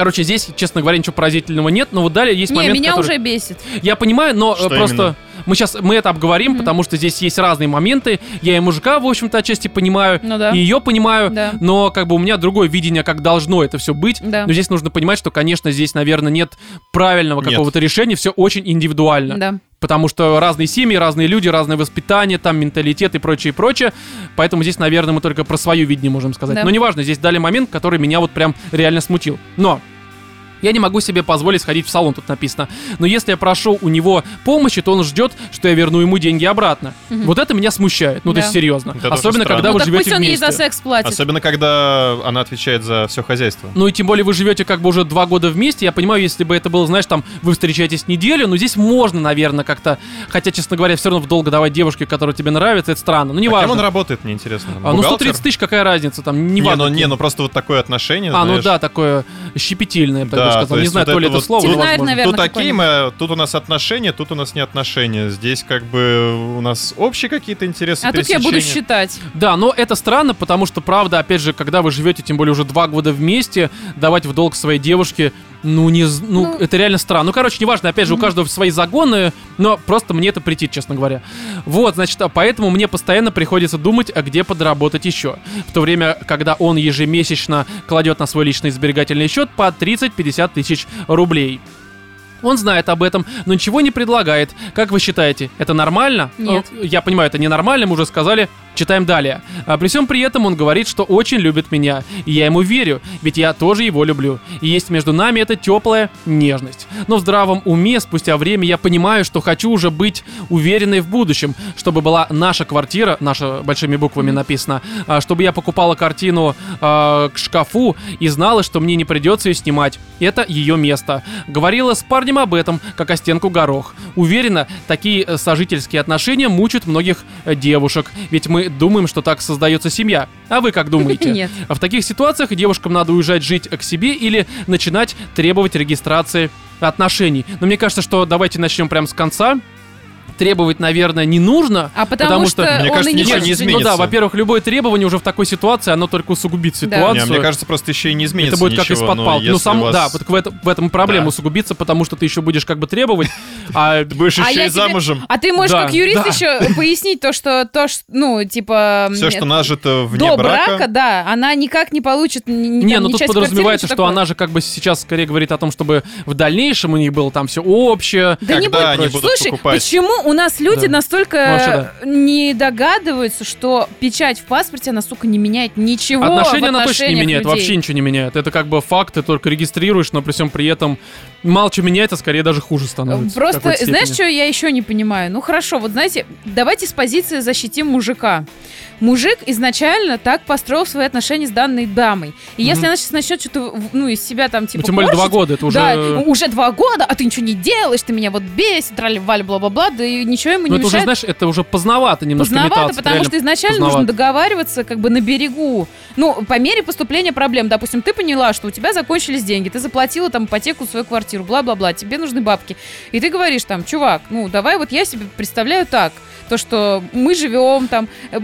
Короче, здесь, честно говоря, ничего поразительного нет, но вот далее есть Не, момент, меня который... уже бесит. Я понимаю, но э, Что просто именно? Мы сейчас мы это обговорим, потому что здесь есть разные моменты. Я и мужика, в общем-то, отчасти понимаю, Ну да. и ее понимаю, Да. но как бы у меня другое видение, как должно это все быть. Да. Но здесь нужно понимать, что, конечно, здесь, наверное, нет правильного Нет. какого-то решения, все очень индивидуально. Да. Потому что разные семьи, разные люди, разное воспитание, там менталитет и прочее, и прочее. Поэтому здесь, наверное, мы только про свое видение можем сказать. Да. Но неважно, здесь дали момент, который меня вот прям реально смутил. Но Я не могу себе позволить сходить в салон, тут написано. Но если я прошу у него помощи, то он ждет, что я верну ему деньги обратно. Мгм. Вот это меня смущает. Ну, то Да. есть серьезно. Это Особенно, когда Ну вы так живете пусть он ей вместе. за секс платит. Особенно, когда она отвечает за все хозяйство. Ну и тем более вы живете как бы уже два года вместе. Я понимаю, если бы это было, знаешь, там вы встречаетесь неделю, но здесь можно, наверное, как-то. Хотя, честно говоря, все равно в долго давать девушке, которая тебе нравится, это странно. Ну, А кем он работает, мне интересно. А, ну, Бухгалтер? 130 тысяч, какая разница, там, Не, неважно. ну, не, ну просто вот такое отношение, А, ну знаешь. да, такое щепетильное, я бы Да, сказал. Не знаю, то ли это слово. Тут такие мы, тут у нас отношения, тут у нас не отношения. Здесь как бы у нас общие какие-то интересы, А тут я буду считать. Да, но это странно, потому что, правда, опять же, когда вы живете, тем более уже два года вместе, давать в долг своей девушке, ну, не, ну, Ну. это реально странно. Ну, короче, неважно, опять же, у каждого свои загоны, но просто мне это претит, честно говоря. Вот, значит, а поэтому мне постоянно приходится думать, а где подработать еще. В то время, когда он ежемесячно кладет на свой личный сберегательный счет по 30-50 тысяч рублей. Он знает об этом, но ничего не предлагает. Как вы считаете, это нормально? Нет. Э, Я понимаю, это ненормально, мы уже сказали. Читаем далее. А при всем при этом он говорит, что очень любит меня. И я ему верю, ведь я тоже его люблю. И есть между нами эта теплая нежность. Но в здравом уме, спустя время, я понимаю, что хочу уже быть уверенной в будущем, чтобы была наша квартира, наша большими буквами написано, а, чтобы я покупала картину а, к шкафу и знала, что мне не придется ее снимать. Это ее место. Говорила с парнем об этом, как о стенку горох. Уверена, такие э, сожительские отношения мучают многих э, девушек, ведь мы думаем, что так создается семья. А вы как думаете? *laughs* Нет. В таких ситуациях девушкам надо уезжать жить к себе или начинать требовать регистрации отношений. Но мне кажется, что давайте начнем прямо с конца. Требовать, наверное, не нужно. А потому, что, мне он кажется, и не ничего хочет не жениться. Ну да, изменится. во-первых, любое требование уже в такой ситуации, оно только усугубит Да. ситуацию. Не, мне кажется, просто еще и не изменится Это будет как ничего, из-под но палки. Ну, сам, вас- да, вот в, это- в этом проблема Да. усугубится, потому что ты еще будешь как бы требовать. А *laughs* Ты будешь А еще и замужем. А ты можешь Да, как юрист да. еще пояснить то, что то, ну, типа... Все, что нажито вне до брака, да, она никак не получит Не, ну тут подразумевается, что она же как бы сейчас скорее говорит о том, чтобы в дальнейшем у них было там все общее. Да не будет. Слушай, почему у нас люди Да. настолько Ну, не догадываются, что печать в паспорте, она, сука, не меняет ничего Отношения она точно не меняет, людей. вообще ничего не меняет. Это как бы факт, ты только регистрируешь, но при всем при этом мало что меняется, скорее даже хуже становится. Просто, знаешь, что я еще не понимаю? Ну хорошо, вот знаете, давайте с позиции защитим мужика. Мужик изначально так построил свои отношения с данной дамой. И если она сейчас начнет что-то, ну, из себя там, типа, Ну, тем более два года, это уже... Да, уже два года, а ты ничего не делаешь, ты меня вот бесит, трали-вали, бла-бла-бла, да и ничего ему Ну, не это уже, знаешь, это уже поздновато немножко Поздновато, метаться, потому что изначально нужно поздновато. договариваться как бы на берегу. Ну, по мере поступления проблем. Допустим, ты поняла, что у тебя закончились деньги, ты заплатила там ипотеку свою квартиру, бла-бла-бла, тебе нужны бабки. И ты говоришь там, чувак, ну давай вот я себе представляю так, то, что мы живем там, э,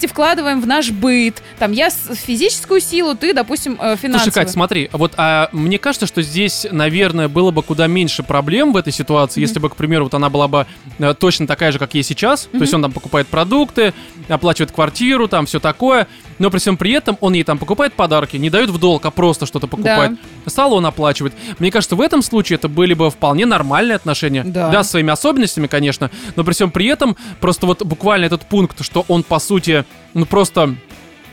вместе вкладываем в наш быт, там я физическую силу, ты, допустим, э, финансовую. Слушай, Кать, смотри, вот а, мне кажется, что здесь, наверное, было бы куда меньше проблем в этой ситуации, если бы, к примеру, вот она была бы э, точно такая же, как есть сейчас. То есть он там покупает продукты, оплачивает квартиру, там все такое, но при всем при этом он ей там покупает подарки, не дает в долг, а просто что-то покупает. Салон оплачивает. Мне кажется, в этом случае это были бы вполне нормальные отношения. Да. с своими особенностями, конечно, но при всем при этом просто вот буквально этот пункт, что он по сути, ну просто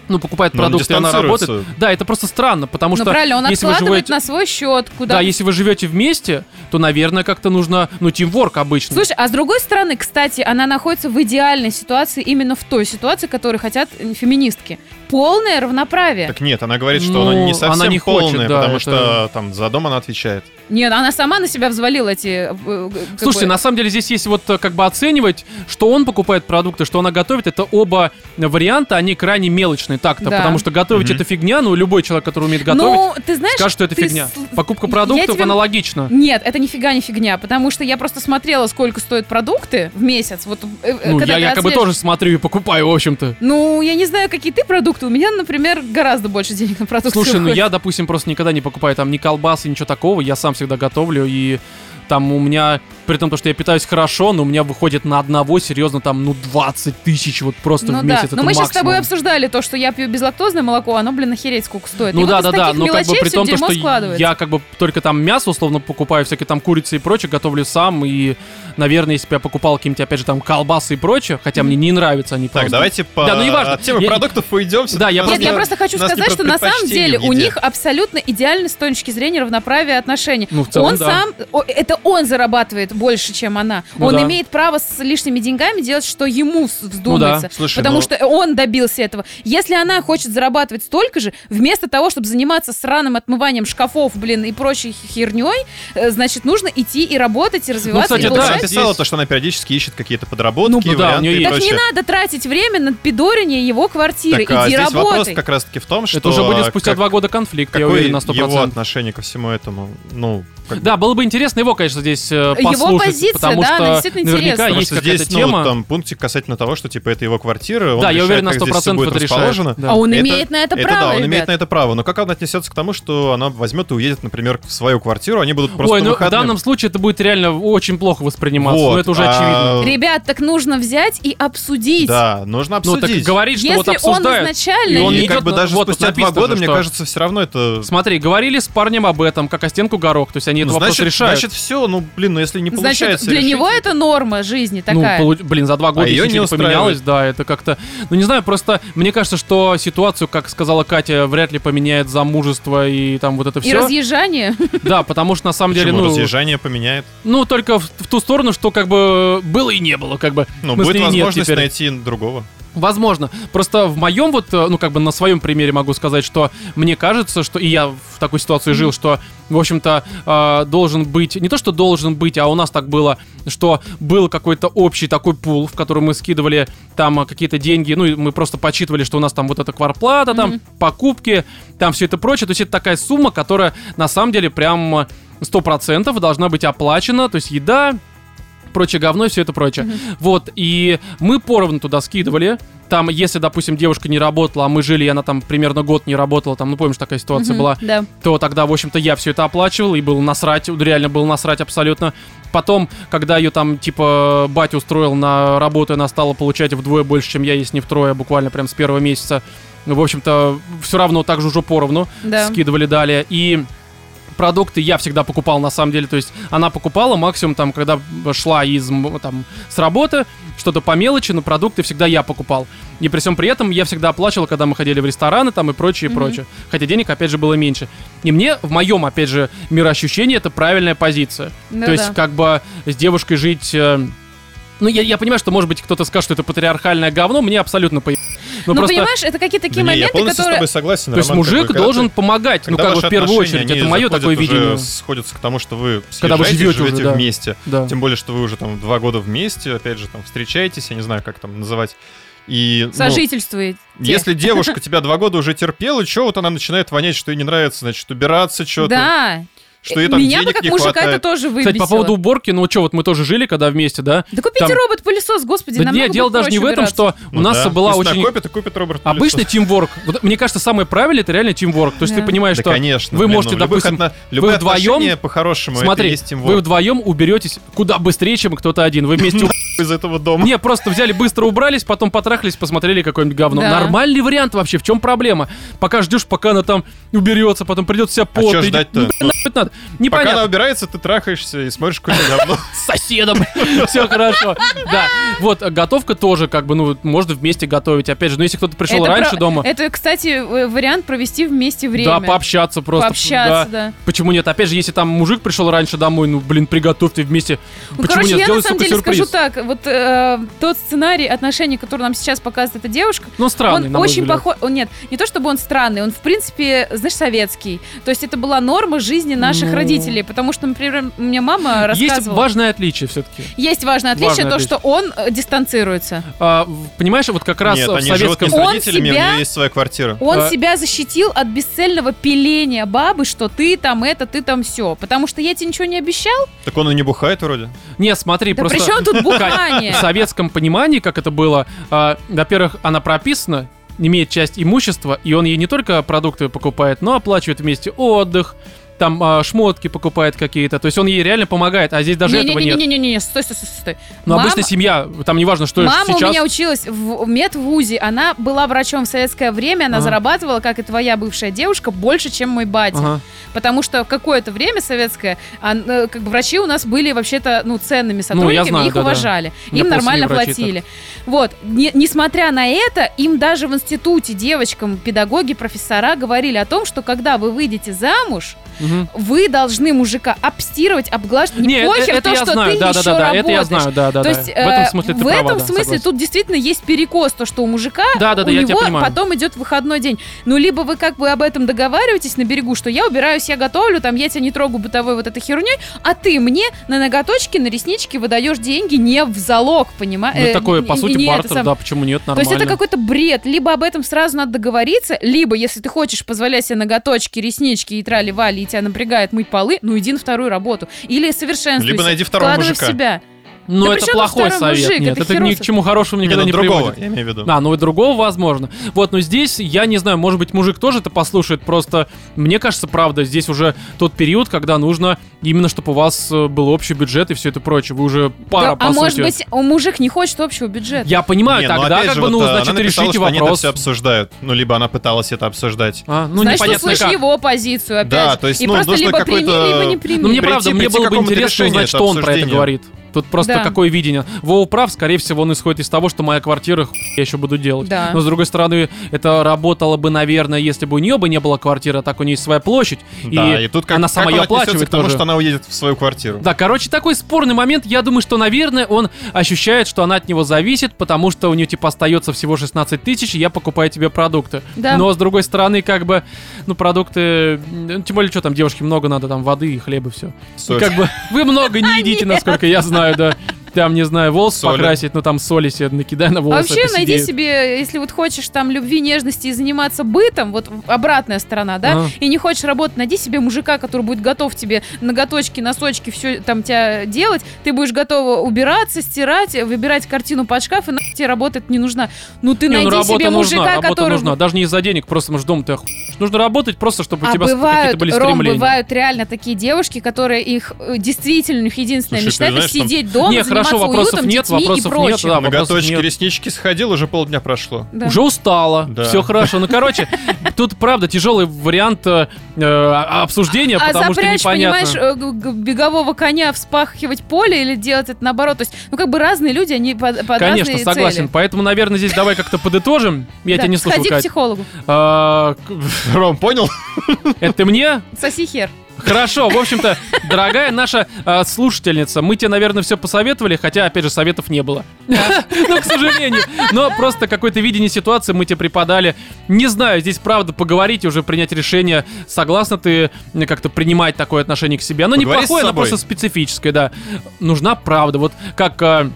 ну, покупает Но он продукты, и она работает. Да, это просто странно, потому Ну что правильно, он если вы откладывает живете... на свой счет, куда Да, если вы живете вместе, то, наверное, как-то нужно, ну, тимворк обычно. Слушай, а с другой стороны, кстати, она находится в идеальной ситуации, именно в той ситуации, которую хотят э, феминистки. Полное равноправие. Так нет, она говорит, что Ну, она не совсем она не хочет, полная, да, потому это- что там за дом она отвечает. Нет, она сама на себя взвалила эти... э, э, Слушайте, бы- на самом деле здесь есть вот э, как бы оценивать, что он покупает продукты, что она готовит, это оба варианта, они крайне мелочные так-то, Да. потому что готовить Мгм. это фигня, ну, любой человек, который умеет готовить, Ну, ты знаешь... скажет, что это ты фигня. с- Покупка продуктов тебе- аналогично. Нет, это нифига не фигня, потому что я просто смотрела, сколько стоят продукты в месяц. Вот, Ну, когда я якобы отслеживаешь- тоже смотрю и покупаю, в общем-то. Ну, я не знаю, какие ты продукты. У меня, например, гораздо больше денег на продукты Слушай, ну уходит. я, допустим, просто никогда не покупаю там ни колбасы, ничего такого. Я сам всегда готовлю, и там у меня при том, то, что я питаюсь хорошо, но у меня выходит на одного, серьезно, там, ну, 20 тысяч вот просто Ну в да, месяц. но это мы сейчас с тобой максимум. обсуждали то, что я пью безлактозное молоко, оно, блин, охереть сколько стоит. И Ну вот да, из да, да, но как бы при том, то, что я как бы только там мясо условно покупаю, всякие там курицы и прочее, готовлю сам, и, наверное, если бы я покупал какие-нибудь, опять же, там колбасы и прочее, хотя мне не нравятся они Так, просто. давайте по Да, ну неважно. от темы Я- продуктов уйдем. Да, я Нет, просто- я просто хочу сказать, что на самом деле у них абсолютно идеально с точки зрения равноправия отношений. Ну, в целом, он да. сам, это он зарабатывает больше, чем она. Ну он да. имеет право с лишними деньгами делать, что ему с- вздумается. Ну да. Слушай, потому ну- что он добился этого. Если она хочет зарабатывать столько же, вместо того, чтобы заниматься сраным отмыванием шкафов, блин, и прочей херней, э, значит, нужно идти и работать, и развиваться, кстати, и да, Она есть- то, что она периодически ищет какие-то подработки, Ну, да, у варианты нее и. Так не прочее. надо тратить время на пидорение его квартиры. Так, а Иди здесь вопрос работай. как раз-таки в том, что... Это уже будет спустя как- два года конфликт, я Какое уверен на 100%. его отношение ко всему этому? Ну, как бы- Да, было бы интересно его, конечно, здесь э, Его послушать, позиция, потому да, что действительно наверняка интересна. есть какая-то здесь, ну, тема. там пунктик касательно того, что, типа, это его квартира, он да, я решает, уверен на как здесь 100% будет это расположено. Да. А он Это- имеет на это Это право, да, он ребят. имеет на это право. Но как он отнесется к тому, что она возьмет и уедет, например, в свою квартиру, они будут просто Ой, ну в выходных. данном случае это будет реально очень плохо восприниматься. Вот, ну это уже а- очевидно. Ребят, так нужно взять и обсудить. Да, нужно Ну обсудить. так говорить, что Если вот он обсуждают. изначально... И он И не как идет бы даже вот спустя два года, мне что- кажется, все равно это... Смотри, говорили с парнем об этом, как о стенку горох. То есть они Ну, этот вопрос значит, решают. значит, все, ну, блин, ну если не Значит, получается для решить, него это норма жизни Ну, такая. полу- блин, за два года её ничего не не поменялось, да, это как-то... Ну, не знаю, просто мне кажется, что ситуацию, как сказала Катя, вряд ли поменяет замужество и там вот это И все. разъезжание. Да, потому что на самом деле, Почему ну... разъезжание поменяет? Ну, только в, в ту сторону, что как бы было и не было, как бы. Ну, будет и возможность найти другого. Возможно. Просто в моем вот, э, ну как бы на своем примере могу сказать, что мне кажется, что и я в такой ситуации жил, что, в общем-то, э, должен быть, не то что должен быть, а у нас так было, что был какой-то общий такой пул, в который мы скидывали там э, какие-то деньги, ну и мы просто подсчитывали, что у нас там вот эта кварплата, там покупки, там все это прочее. То есть это такая сумма, которая на самом деле прям э, 100% должна быть оплачена, то есть еда, прочее говно и все это прочее. Вот, и мы поровну туда скидывали. Там, если, допустим, девушка не работала, а мы жили, и она там примерно год не работала, там, ну, помнишь, такая ситуация Мгм, была, Да. то тогда, в общем-то, я все это оплачивал, и был насрать, реально был насрать абсолютно. Потом, когда ее там, типа, батя устроил на работу, она стала получать вдвое больше, чем я, если не втрое, буквально прям с первого месяца. Ну, в общем-то, все равно так же уже поровну Да. скидывали далее. И продукты я всегда покупал на самом деле, то есть она покупала максимум там, когда шла из там с работы, что-то по мелочи, но продукты всегда я покупал. И при всем при этом я всегда оплачивал, когда мы ходили в рестораны там и прочее, и Мгм. прочее. Хотя денег, опять же, было меньше. И мне, в моем, опять же, мироощущении это правильная позиция. Ну то есть, да. как бы с девушкой жить... э, ну, я, я понимаю, что, может быть, кто-то скажет, что это патриархальное говно, мне абсолютно по... Ну, Ну, просто... понимаешь, это какие-то такие Да не, я моменты, полностью с которые... тобой согласен, То есть Роман, как мужик бы, должен ты- помогать, ну когда как бы в первую очередь, это мое такое уже, видение. сходятся к тому, что вы Когда вы живете живете уже, да. вместе. Да. Тем более, что вы уже там два года вместе, опять же, там встречаетесь, я не знаю, как там называть. И, ну, Сожительствуете. если *laughs* девушка тебя два года уже терпела, что вот она начинает вонять, что ей не нравится, значит, убираться что-то, Да. Что ей там Меня бы денег как не мужика это хватает. тоже выбесило. Кстати, по поводу уборки, ну что, вот мы тоже жили, когда вместе, да? Да купите там- робот-пылесос, господи, Да нет, дело даже не в этом, убираться. что у Ну нас да. была Пусть очень накопит и купит робот обычный тимворк. Вот, мне кажется, самое правильное это реально тимворк. То есть Да. ты понимаешь, Да, что конечно. вы блин, можете, ну, допустим, отно- любые вдвоем- по-хорошему, смотри, это есть вы вдвоем уберетесь куда быстрее, чем кто-то один. Вы вместе у- *laughs* из этого дома. Не, просто взяли, быстро убрались, потом потрахались, посмотрели какое-нибудь говно. Да. Нормальный вариант вообще, в чем проблема? Пока ждешь, пока она там уберется, потом придет вся А чё потная. ждать-то? Ну, нахуй надо. Пока Непонятно. она убирается, ты трахаешься и смотришь какое-то говно. с соседом. *laughs* Все хорошо. Да. Вот, готовка тоже, как бы, ну, можно вместе готовить. Опять же, ну, если кто-то пришел Это раньше про- дома, Это, кстати, э, вариант провести вместе время. да, пообщаться просто. Пообщаться, да. Почему нет? Опять же, если там мужик пришел раньше домой, ну, блин, приготовьте вместе. Ну, Почему короче, нет? я Сделай, на самом сука, деле скажу сюрприз. так. Вот э, тот сценарий отношений, который нам сейчас показывает эта девушка, Ну, странный, он на мой очень взгляд. похож... Нет, не то чтобы он странный, он, в принципе, знаешь, советский. То есть это была норма жизни наших Ну. родителей. Потому что, например, у меня мама Есть рассказывала... важное отличие все-таки. Есть важное отличие, Важное то, отличие. что он э, дистанцируется. понимаешь, вот как раз Нет, в они живут советском... не с Он родителями, у себя- нее есть своя квартира. Он А- себя защитил от бесцельного пиления бабы, что ты там это, ты там все. Потому что я тебе ничего не обещал. Так он и не бухает вроде. Не, смотри, Да просто... при чем тут В бухание? советском понимании, как это было, а, во-первых, она прописана, имеет часть имущества, и он ей не только продукты покупает, но оплачивает вместе отдых, там а, шмотки покупает какие-то. То есть он ей реально помогает, а здесь даже этого нет. Не-не-не, стой, стой, стой, стой. Но Мама- обычно семья, там неважно, что Мама сейчас. у меня училась в медвузе, она была врачом в советское время, она Ага. зарабатывала, как и твоя бывшая девушка, больше, чем мой батя. Ага. Потому что какое-то время советское, а, э, как бы врачи у нас были вообще-то, ну, ценными Ну, сотрудниками, знаю, их да-да. уважали. Меня Им нормально платили. Вот. Не- несмотря на это, им даже в институте девочкам педагоги, профессора говорили о том, что когда вы выйдете замуж, Вы должны мужика обстирывать, обглаживать. Не, Не, похер это то, что знаю, ты да, еще да, да, да, это я работаешь. знаю, да, да, То да. в этом э, смысле в права, этом да, смысле согласен. тут действительно есть перекос, то, что у мужика, Да, да, да, у него потом идет выходной день. Ну, либо вы как бы об этом договариваетесь на берегу, что я убираюсь, я готовлю, там, я тебя не трогаю бытовой вот этой херней, а ты мне на ноготочки, на реснички выдаешь деньги не в залог, понимаешь? Ну, такое, по сути, бартер, да. почему нет, То нормально. есть это какой-то бред. Либо об этом сразу надо договориться, либо, если ты хочешь позволять себе ноготочки, реснички и трали-вали, и тебя напрягает мыть полы, ну иди на вторую работу. Или совершенствуйся. Либо найди второго мужика. в себя. Но Да это плохой совет. мужик? Нет, Это это, ни к чему хорошему Не, никогда ну не другого, приводит. я имею в виду. А, ну и другого возможно. Вот, но здесь, я не знаю, может быть, мужик тоже это послушает, просто мне кажется, правда, здесь уже тот период, когда нужно именно, чтобы у вас э, был общий бюджет и все это прочее. Вы уже пара, Да, по а сути. может быть, у мужик не хочет общего бюджета. Я понимаю, Не, ну, тогда опять как же, бы, ну, вот, э, значит, она написала, решите что они это вопрос. все обсуждают. Ну, либо она пыталась это обсуждать. А, ну, Значит, непонятно услышь как. его позицию опять. Да, же. то есть, и ну, просто нужно либо прими, либо не прими. Ну, мне правда, мне было бы интересно узнать, что он про это говорит. Тут просто Да. какое видение. Вова прав, скорее всего, он исходит из того, что моя квартира, хуй я еще буду делать. Да. Но, с другой стороны, это работало бы, наверное, если бы у нее бы не было квартиры, а так у нее есть своя площадь. Да, и, тут как, она как сама он ее оплачивает к тому, тоже. что она уедет в свою квартиру. Да, короче, такой спорный момент. Я думаю, что, наверное, он ощущает, что она от него зависит, потому что у нее, типа, остается всего 16 тысяч, и я покупаю тебе продукты. Да. Но, с другой стороны, как бы, ну, продукты... м, Тем более, что там, девушке много надо, там, воды и хлеба, все. Соль. Как бы, вы много не *laughs* едите, насколько я знаю, да. Там, не знаю, волос Соли. покрасить, ну, там, соли себе накидай на А волосы. Вообще, найди посидеют. себе, если вот хочешь там любви, нежности и заниматься бытом, вот обратная сторона, да, Ага. и не хочешь работать, найди себе мужика, который будет готов тебе ноготочки, носочки, все там тебя делать, ты будешь готова убираться, стирать, выбирать картину под шкаф, и нахуй тебе работать не нужна. Ну ты Не, ну, найди работа себе нужна, мужика, работа который... нужна. Даже не из-за денег, просто, может, дом ты оху... Нужно работать просто, чтобы у А тебя с- какие-то бывают, были Ром, стремления. бывают реально такие девушки, которые их э, действительно, у них единственная Слушай, мечта это сидеть дома, Не, заниматься хорошо, вопросов уютом, нет, детьми вопросов и нет, да, Ноготочки, нет. реснички сходил, уже полдня прошло. Да. Уже устала. Да. Все хорошо. Ну, короче, тут, правда, тяжелый вариант э, э, обсуждения, А потому что запрячь, непонятно. понимаешь, э, бегового коня вспахивать поле или делать это наоборот. То есть, ну, как бы разные люди, они под, под Конечно, разные согласен. цели. Поэтому, наверное, здесь давай как-то подытожим. Я Да. тебя не слушал, Сходи к психологу. А, Ром, понял? Это ты мне? Соси хер. Хорошо, в общем-то, дорогая наша а, слушательница, мы тебе, наверное, все посоветовали, хотя, опять же, советов не было. *laughs* Ну, к сожалению. Но просто какое-то видение ситуации мы тебе преподали. Не знаю, здесь, правда, поговорить и уже принять решение, согласна ты как-то принимать такое отношение к себе. Оно Поговори неплохое, оно просто специфическое, да. Нужна правда. Вот как... а,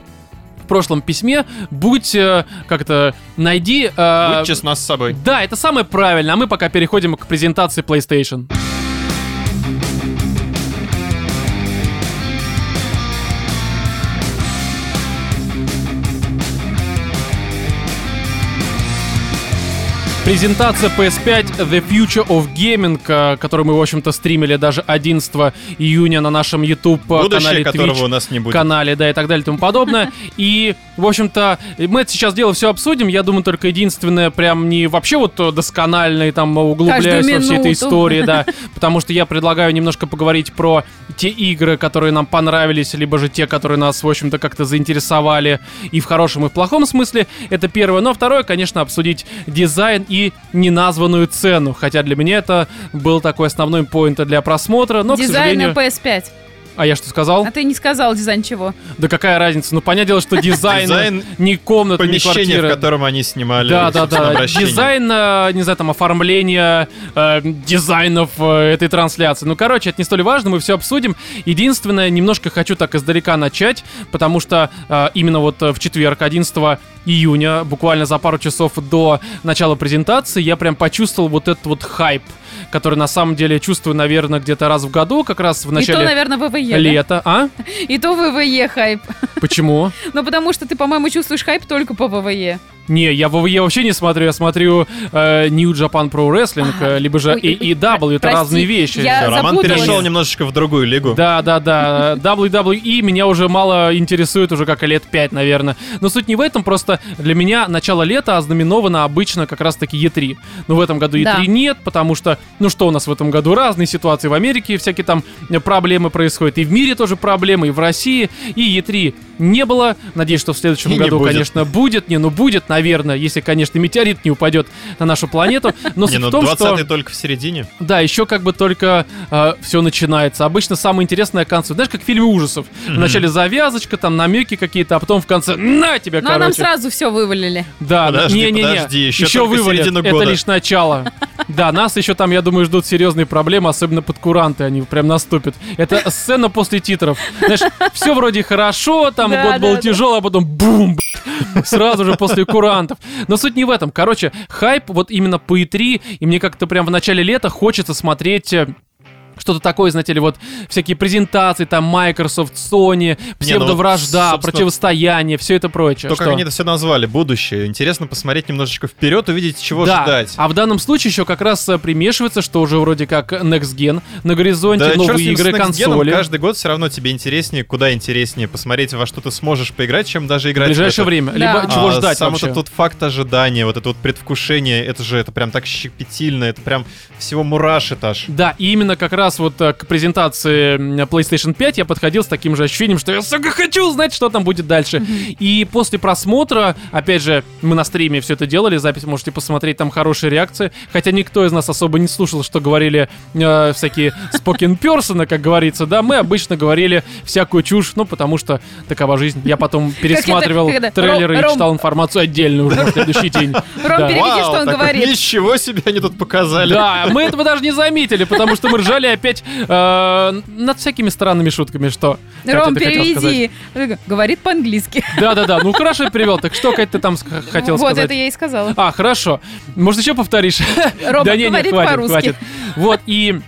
в прошлом письме будь э, как то найди э, Будь честна с собой. да, это самое правильное. А мы пока переходим к презентации PlayStation. Презентация PS5 The Future of Gaming, э, которую мы, в общем-то, стримили даже 11 июня на нашем YouTube э, Twitch у нас не будет. канале, да, и так далее и тому подобное. *laughs* И, в общем-то, мы это сейчас дело все обсудим. Я думаю, только единственное, прям не вообще вот э, досконально там углубляюсь Каждую во всей этой истории, да, *laughs* потому что я предлагаю немножко поговорить про те игры, которые нам понравились, либо же те, которые нас, в общем-то, как-то заинтересовали и в хорошем, и в плохом смысле. Это первое. Но второе, конечно, обсудить дизайн и неназванную цену. Хотя для меня это был такой основной point для просмотра, но, к Дизайн на сожалению... PS5. А я что сказал? А ты не сказал дизайн чего? Да какая разница? Ну, понятное дело, что дизайн, Дизайн не комната, не Помещение, квартира. в котором они снимали. Да, да, да. обращение. Дизайн, э, не знаю, там, оформление э, дизайнов э, этой трансляции. Ну, короче, это не столь важно, мы все обсудим. Единственное, немножко хочу так издалека начать, потому что э, именно вот э, в четверг, 11 июня, буквально за пару часов до начала презентации, я прям почувствовал вот этот вот хайп, который на самом деле чувствую, наверное, где-то раз в году, как раз в И то, начале наверное, ВВЕ. да? лета. А? *laughs* И то ВВЕ хайп. Почему? *laughs* Ну, потому что ты, по-моему, чувствуешь хайп только по ВВЕ. Не, я, в- я вообще не смотрю, я смотрю э, New Japan Pro Wrestling, Ага. э, либо же Ой, ой, AEW, это прости, разные вещи. я- Роман запуталась. перешел немножечко в другую лигу. Да, да, да. *laughs* WWE меня уже мало интересует, уже как лет 5, наверное. Но суть не в этом, просто для меня начало лета ознаменовано обычно как раз-таки E3. Но в этом году E3 Да. нет, потому что, ну что у нас в этом году? Разные ситуации в Америке, всякие там проблемы происходят. И в мире тоже проблемы, и в России. И E3 не было. Надеюсь, что в следующем И году, будет. конечно, будет. Не, ну будет, наверное, если, конечно, метеорит не упадет на нашу планету. Но Не, суть ну в том, 20 что... только в середине. Да, еще как бы только все начинается. Обычно самое интересное к концу. Знаешь, как в фильме ужасов. Вначале завязочка, там намеки какие-то, а потом в конце на тебя, Ну, а нам короче. сразу все вывалили. Да, Подожди, не-не-не. подожди, еще вывалят. середина Это лишь начало. Да, нас еще там, я думаю, ждут серьезные проблемы, особенно под куранты, они прям наступят. Это сцена после титров. Знаешь, все вроде хорошо, там Да, год да, был да. тяжелый, а потом бум, блядь, сразу же после курантов. Но суть не в этом. Короче, хайп вот именно по E3, и мне как-то прям в начале лета хочется смотреть э, что-то такое, знаете ли, вот всякие презентации, там Microsoft, Sony, псевдовражда, собственно, противостояние, все это прочее. То, Что? как они это все назвали, будущее. Интересно посмотреть немножечко вперед, увидеть, чего да, ждать. а в данном случае еще как раз э, примешивается, что уже вроде как Next Gen на горизонте, Да, новые игры, консоли. Каждый год все равно тебе интереснее, куда интереснее посмотреть, во что ты сможешь поиграть, чем даже В играть. ближайшее в это. время. Да. Либо чего А ждать сам вообще. вот этот факт ожидания, вот это вот предвкушение, это же это прям так щепетильно, это прям всего мурашит аж. Да, и именно как раз вот э, к презентации PlayStation 5 я подходил с таким же ощущением, что я, сука, хочу узнать, что там будет дальше. И после просмотра, опять же, мы на стриме все это делали, запись можете посмотреть, там хорошие реакции. Хотя никто из нас особо не слушал, что говорили э, всякие spoken person, как говорится, да, мы обычно говорили всякую чушь, ну, потому что такова жизнь. Я потом пересматривал трейлеры и Ром- читал информацию отдельно уже на следующий день. *laughs* Ром, Да. переведи, что он вот говорит. ничего себе они тут показали. Да, мы этого даже не заметили, потому что мы ржали опять э, над всякими странными шутками, что. Катя, Ром, сказать? переведи. Говорит по-английски. Да-да-да, ну хорошо перевел. Так что, Катя, ты там хотел Вот сказать? это я и сказала. А, хорошо. Может, еще повторишь? Рома да не, не, говорит хватит, по-русски. хватит. Вот, и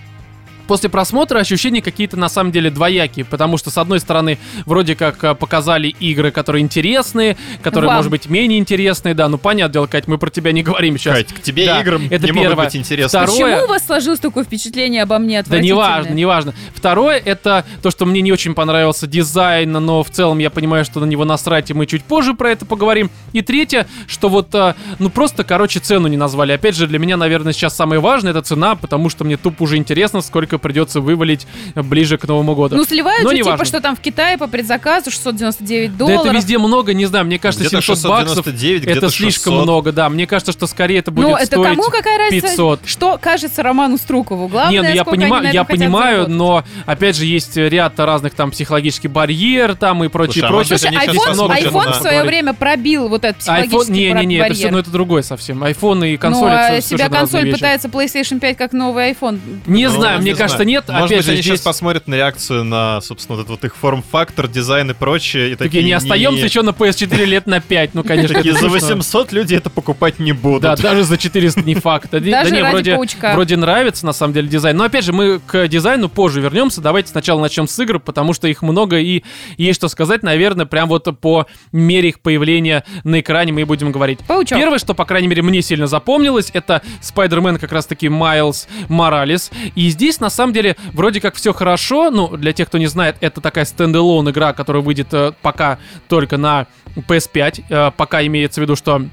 после просмотра ощущения какие-то на самом деле двоякие, потому что, с одной стороны, вроде как э, показали игры, которые интересные, которые, Вам. может быть, менее интересные, да, ну, понятное дело, Кать, мы про тебя не говорим сейчас. Кать, к тебе Да, играм это не могут первое. быть интересны. Второе- Почему у вас сложилось такое впечатление обо мне Да неважно, неважно. Второе, это то, что мне не очень понравился дизайн, но в целом я понимаю, что на него насрать, и мы чуть позже про это поговорим. И третье, что вот, а, ну просто, короче, цену не назвали. Опять же, для меня, наверное, сейчас самое важное, это цена, потому что мне тупо уже интересно, сколько придется вывалить ближе к Новому году. Ну, сливают Но же, типа, что там в Китае по предзаказу 699 да долларов. это везде много, не знаю, мне кажется, Где-то 700 баксов 699, это где-то слишком 600. много, да. Мне кажется, что скорее это будет Ну, это стоить кому какая разница? 500. Что кажется Роману Струкову? Главное, Не, ну я, на я понимаю, заработать. но опять же есть ряд разных там психологических барьер там и прочее, Слушай, а прочее. Слушай, iPhone, посмотрят iPhone в свое время пробил вот этот iPhone, психологический не, не, не, это, барьер. всё- ну, это другое совсем. iPhone и консоль ну, это а себя консоль пытается PlayStation 5 как новый iPhone. Не Ну, знаю, не мне. Кажется, нет. Может Опять быть, же, они здесь... сейчас посмотрят на реакцию на, собственно, вот этот вот их форм-фактор, дизайн и прочее. И Такие, такие, не остаемся еще на PS4 лет на 5. Ну, конечно, Такие за смешно. 800 люди это покупать не будут. Да, даже за 400 не факт. Да, не- Даже да не, ради вроде, паучка. вроде нравится, на самом деле, дизайн. Но, опять же, мы к дизайну позже вернемся. Давайте сначала начнем с игр, потому что их много, и есть что сказать, наверное, прям вот по мере их появления на экране мы и будем говорить. Паучок. Первое, что, по крайней мере, мне сильно запомнилось, это Spider-Man как раз-таки Майлз Моралес. И здесь, на самом деле, вроде как все хорошо. Ну, для тех, кто не знает, это такая standalone игра, которая выйдет э, пока только на PS5. Э, пока имеется в виду, что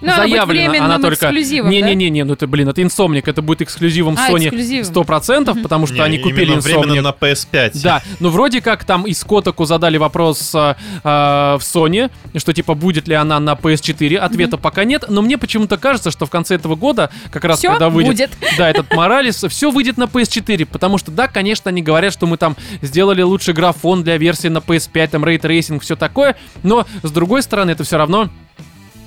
Ну, она будет заявлено, временным она только... эксклюзивом, да? Не-не-не, ну это, блин, это Insomniac, это будет эксклюзивом А, Sony эксклюзивом. 100%, потому что Не, они купили Insomniac. на PS5. Да, но вроде как там из Котаку задали вопрос а, а, в Sony, что типа будет ли она на PS4. Ответа пока нет, но мне почему-то кажется, что в конце этого года, как раз Всё когда выйдет, будет. *laughs* да, этот Моралес, все выйдет на PS4, потому что да, конечно, они говорят, что мы там сделали лучший графон для версии на PS5, там ray tracing, все такое, но с другой стороны это все равно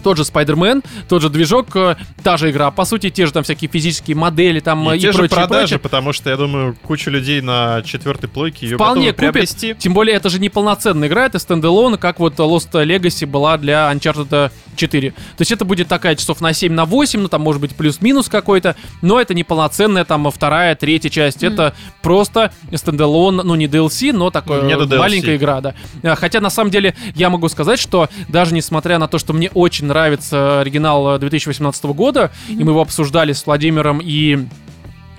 тот же Spider-Man, тот же движок, э, та же игра, по сути, те же там всякие физические модели там э, И, и, те же прочее, продажи, прочее. потому что, я думаю, куча людей на четвертой плойке ее Вполне купит. приобрести. Тем более, это же не полноценная игра, это standalone, как вот Lost Legacy была для Uncharted 4. То есть это будет такая часов на 7, на 8, ну там может быть плюс-минус какой-то, но это не полноценная там вторая, третья часть. Это просто стендалон, ну не DLC, но такая Не до DLC. маленькая игра, да. А, Хотя на самом деле я могу сказать, что даже несмотря на то, что мне очень нравится оригинал э, 2018 года, и мы его обсуждали с Владимиром и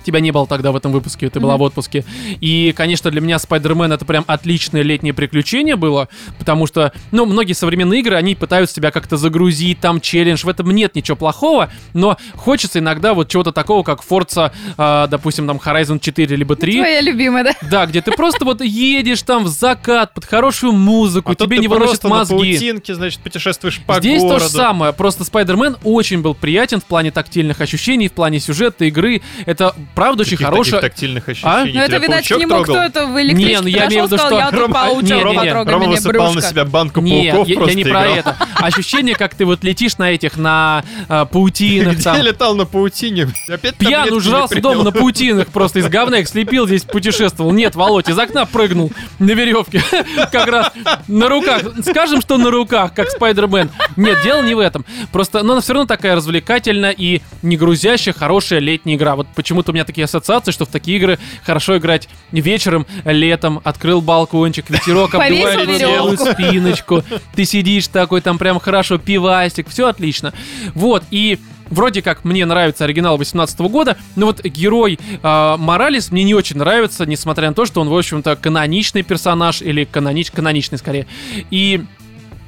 Тебя не было тогда в этом выпуске, ты была Мгм. в отпуске. И, конечно, для меня Спайдермен это прям отличное летнее приключение было, потому что, ну, многие современные игры, они пытаются тебя как-то загрузить, там челлендж, в этом нет ничего плохого, но хочется иногда вот чего-то такого, как Forza, а, допустим, там Horizon 4 либо 3, Твоя любимая, да? да, где ты просто вот едешь там в закат под хорошую музыку, А тут тебе не выносят просто на мозги. паутинке, значит, путешествуешь по Здесь городу. то же самое, просто Спайдермен очень был приятен в плане тактильных ощущений, в плане сюжета игры. Это правда очень Каких хорошая. таких тактильных А? ощущений. Ну это, Тебя видать, к паучок нему трогал? кто-то в электричке Не, ну я имею в виду, сказал, что- я тут Рома- паучок, не, не, не. трогай Рома меня, высыпал на брюшко. себя банку Нет, пауков я, я просто не про играл. это. Ощущение, как ты вот летишь на этих, на э, паутинах *laughs* Где там. летал на паутине? Опять Пьян таблетки не ужрался принял. дома на *laughs* паутинах, просто из говна их слепил, здесь путешествовал. Нет, Володь, из окна прыгнул на веревке. *laughs* Как раз на руках. Скажем, что на руках, как Спайдермен. Нет, дело не в этом. Просто, но она все равно такая развлекательная и не грузящая, хорошая летняя игра. Вот почему-то у меня такие ассоциации, что в такие игры хорошо играть вечером, летом. Открыл балкончик, ветерок *laughs* обдувает целую спиночку. Ты сидишь такой, там прям хорошо, пивасик, все отлично. Вот, и Вроде как мне нравится оригинал 18 года, но вот герой э, Моралес мне не очень нравится, несмотря на то, что он, в общем-то, каноничный персонаж, или канонич, каноничный скорее. И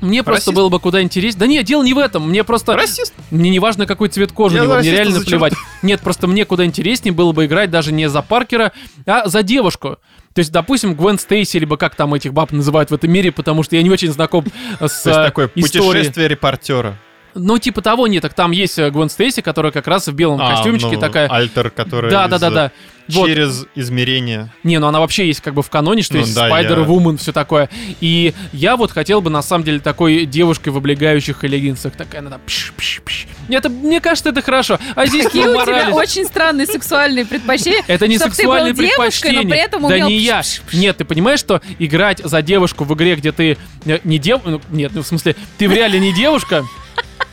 мне просто Расист? было бы куда интереснее. Да нет, дело не в этом. Мне просто... Расист. Мне не важно, какой цвет кожи у него, мне реально зачем? плевать. Нет, просто мне куда интереснее было бы играть даже не за Паркера, а за девушку. То есть, допустим, Гвен Стейси, либо как там этих баб называют в этом мире, потому что я не очень знаком с То есть э, такое историей. путешествие репортера. Ну, типа того, нет, так там есть э, Гвен Стейси, которая как раз в белом А, костюмчике ну, такая. Альтер, который Да, да, да, из- да. Вот. Через измерение. Не, ну она вообще есть как бы в каноне, что Ну есть да, Спайдер я- все такое. И я вот хотел бы на самом деле такой девушкой в облегающих леггинсах. Такая она там пш, пш, пш. Это, мне кажется, это хорошо. А здесь Какие у тебя очень странные сексуальные предпочтения. Это не девушкой, предпочтение. но при этом да умел не я. пш-пш-пш. Нет, ты понимаешь, что играть за девушку в игре, где ты э, не дев... ну, Нет, ну в смысле, ты в реале не девушка,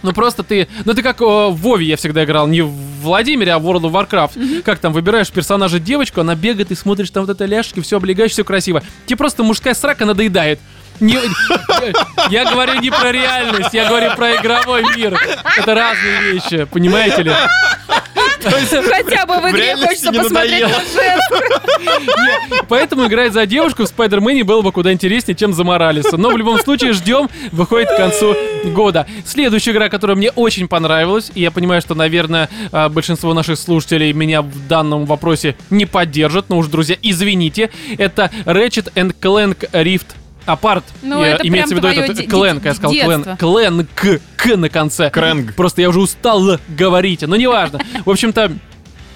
ну просто ты... Ну ты как э, в Вове я всегда играл, не в Владимире, а в World of Warcraft. Как там, выбираешь персонажа девочку, она бегает, и смотришь там вот это ляжки, все облегаешь, все красиво. Тебе просто мужская срака надоедает. Не- я говорю не про реальность, я говорю про игровой мир. Это разные вещи, понимаете ли? Хотя бы в игре хочется не посмотреть надоело. на Поэтому играть за девушку в Спайдермене было бы куда интереснее, чем за Моралеса. Но в любом случае ждем, выходит к концу года. Следующая игра, которая мне очень понравилась, и я понимаю, что, наверное, а, большинство наших слушателей меня в данном вопросе не поддержат, но уж, друзья, извините, это Ratchet and Clank Rift Apart. Ну, Я- это имеется в виду этот Clank, я сказал детство. Clan. Clan, к, к на конце. Крэнг. Просто я уже устал говорить, но неважно. В общем-то,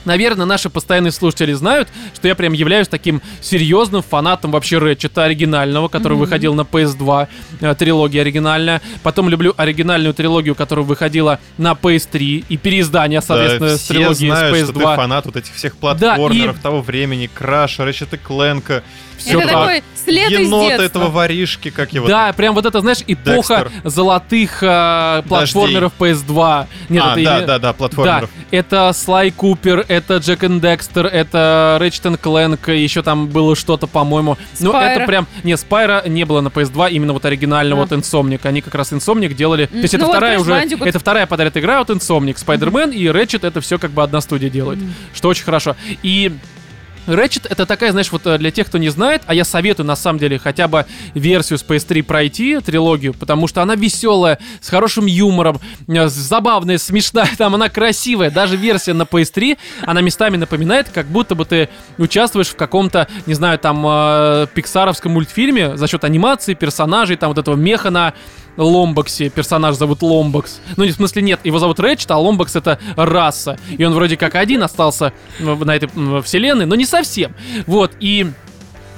Наверное, наши постоянные слушатели знают, что я прям являюсь таким серьезным фанатом вообще Рэчета оригинального, который выходил на PS2, э, трилогия оригинальная. Потом люблю оригинальную трилогию, которая выходила на PS3 и переиздание, соответственно, Да, с трилогии знают, с что ты PS2. фанат вот этих всех Да, платформеров и- того времени, Краша, Рэчет и Кленка. Все Это такой след из Енота детства. этого воришки, как его Да, прям вот это, знаешь, эпоха Декстер. золотых э, платформеров PS2. Нет, а, это да, да, да, платформеров. Да, это Слай Купер, это Джек и Декстер, это Ratchet Clank, еще там было что-то, по-моему. Ну, это прям... Не, Спайра не было на PS2, именно вот оригинально А. вот Insomniac. Они как раз Insomniac делали... То есть это ну вот вторая уже... Bandicoot. Это вторая подряд игра от Insomniac. Spider-Man и Ratchet это все как бы одна студия делает. Что очень хорошо. И... Ratchet это такая, знаешь, вот э, для тех, кто не знает, а я советую на самом деле хотя бы версию с PS3 пройти, трилогию, потому что она веселая, с хорошим юмором, э, забавная, *laughs* смешная, там она красивая. Даже версия на PS3, она местами напоминает, как будто бы ты участвуешь в каком-то, не знаю, там, э, пиксаровском мультфильме за счет анимации, персонажей, там вот этого меха на Ломбаксе. Персонаж зовут Ломбакс. Ну, в смысле нет, его зовут Рэчет, а Ломбакс это раса. И он вроде как один остался на этой вселенной, но не совсем. Вот, и...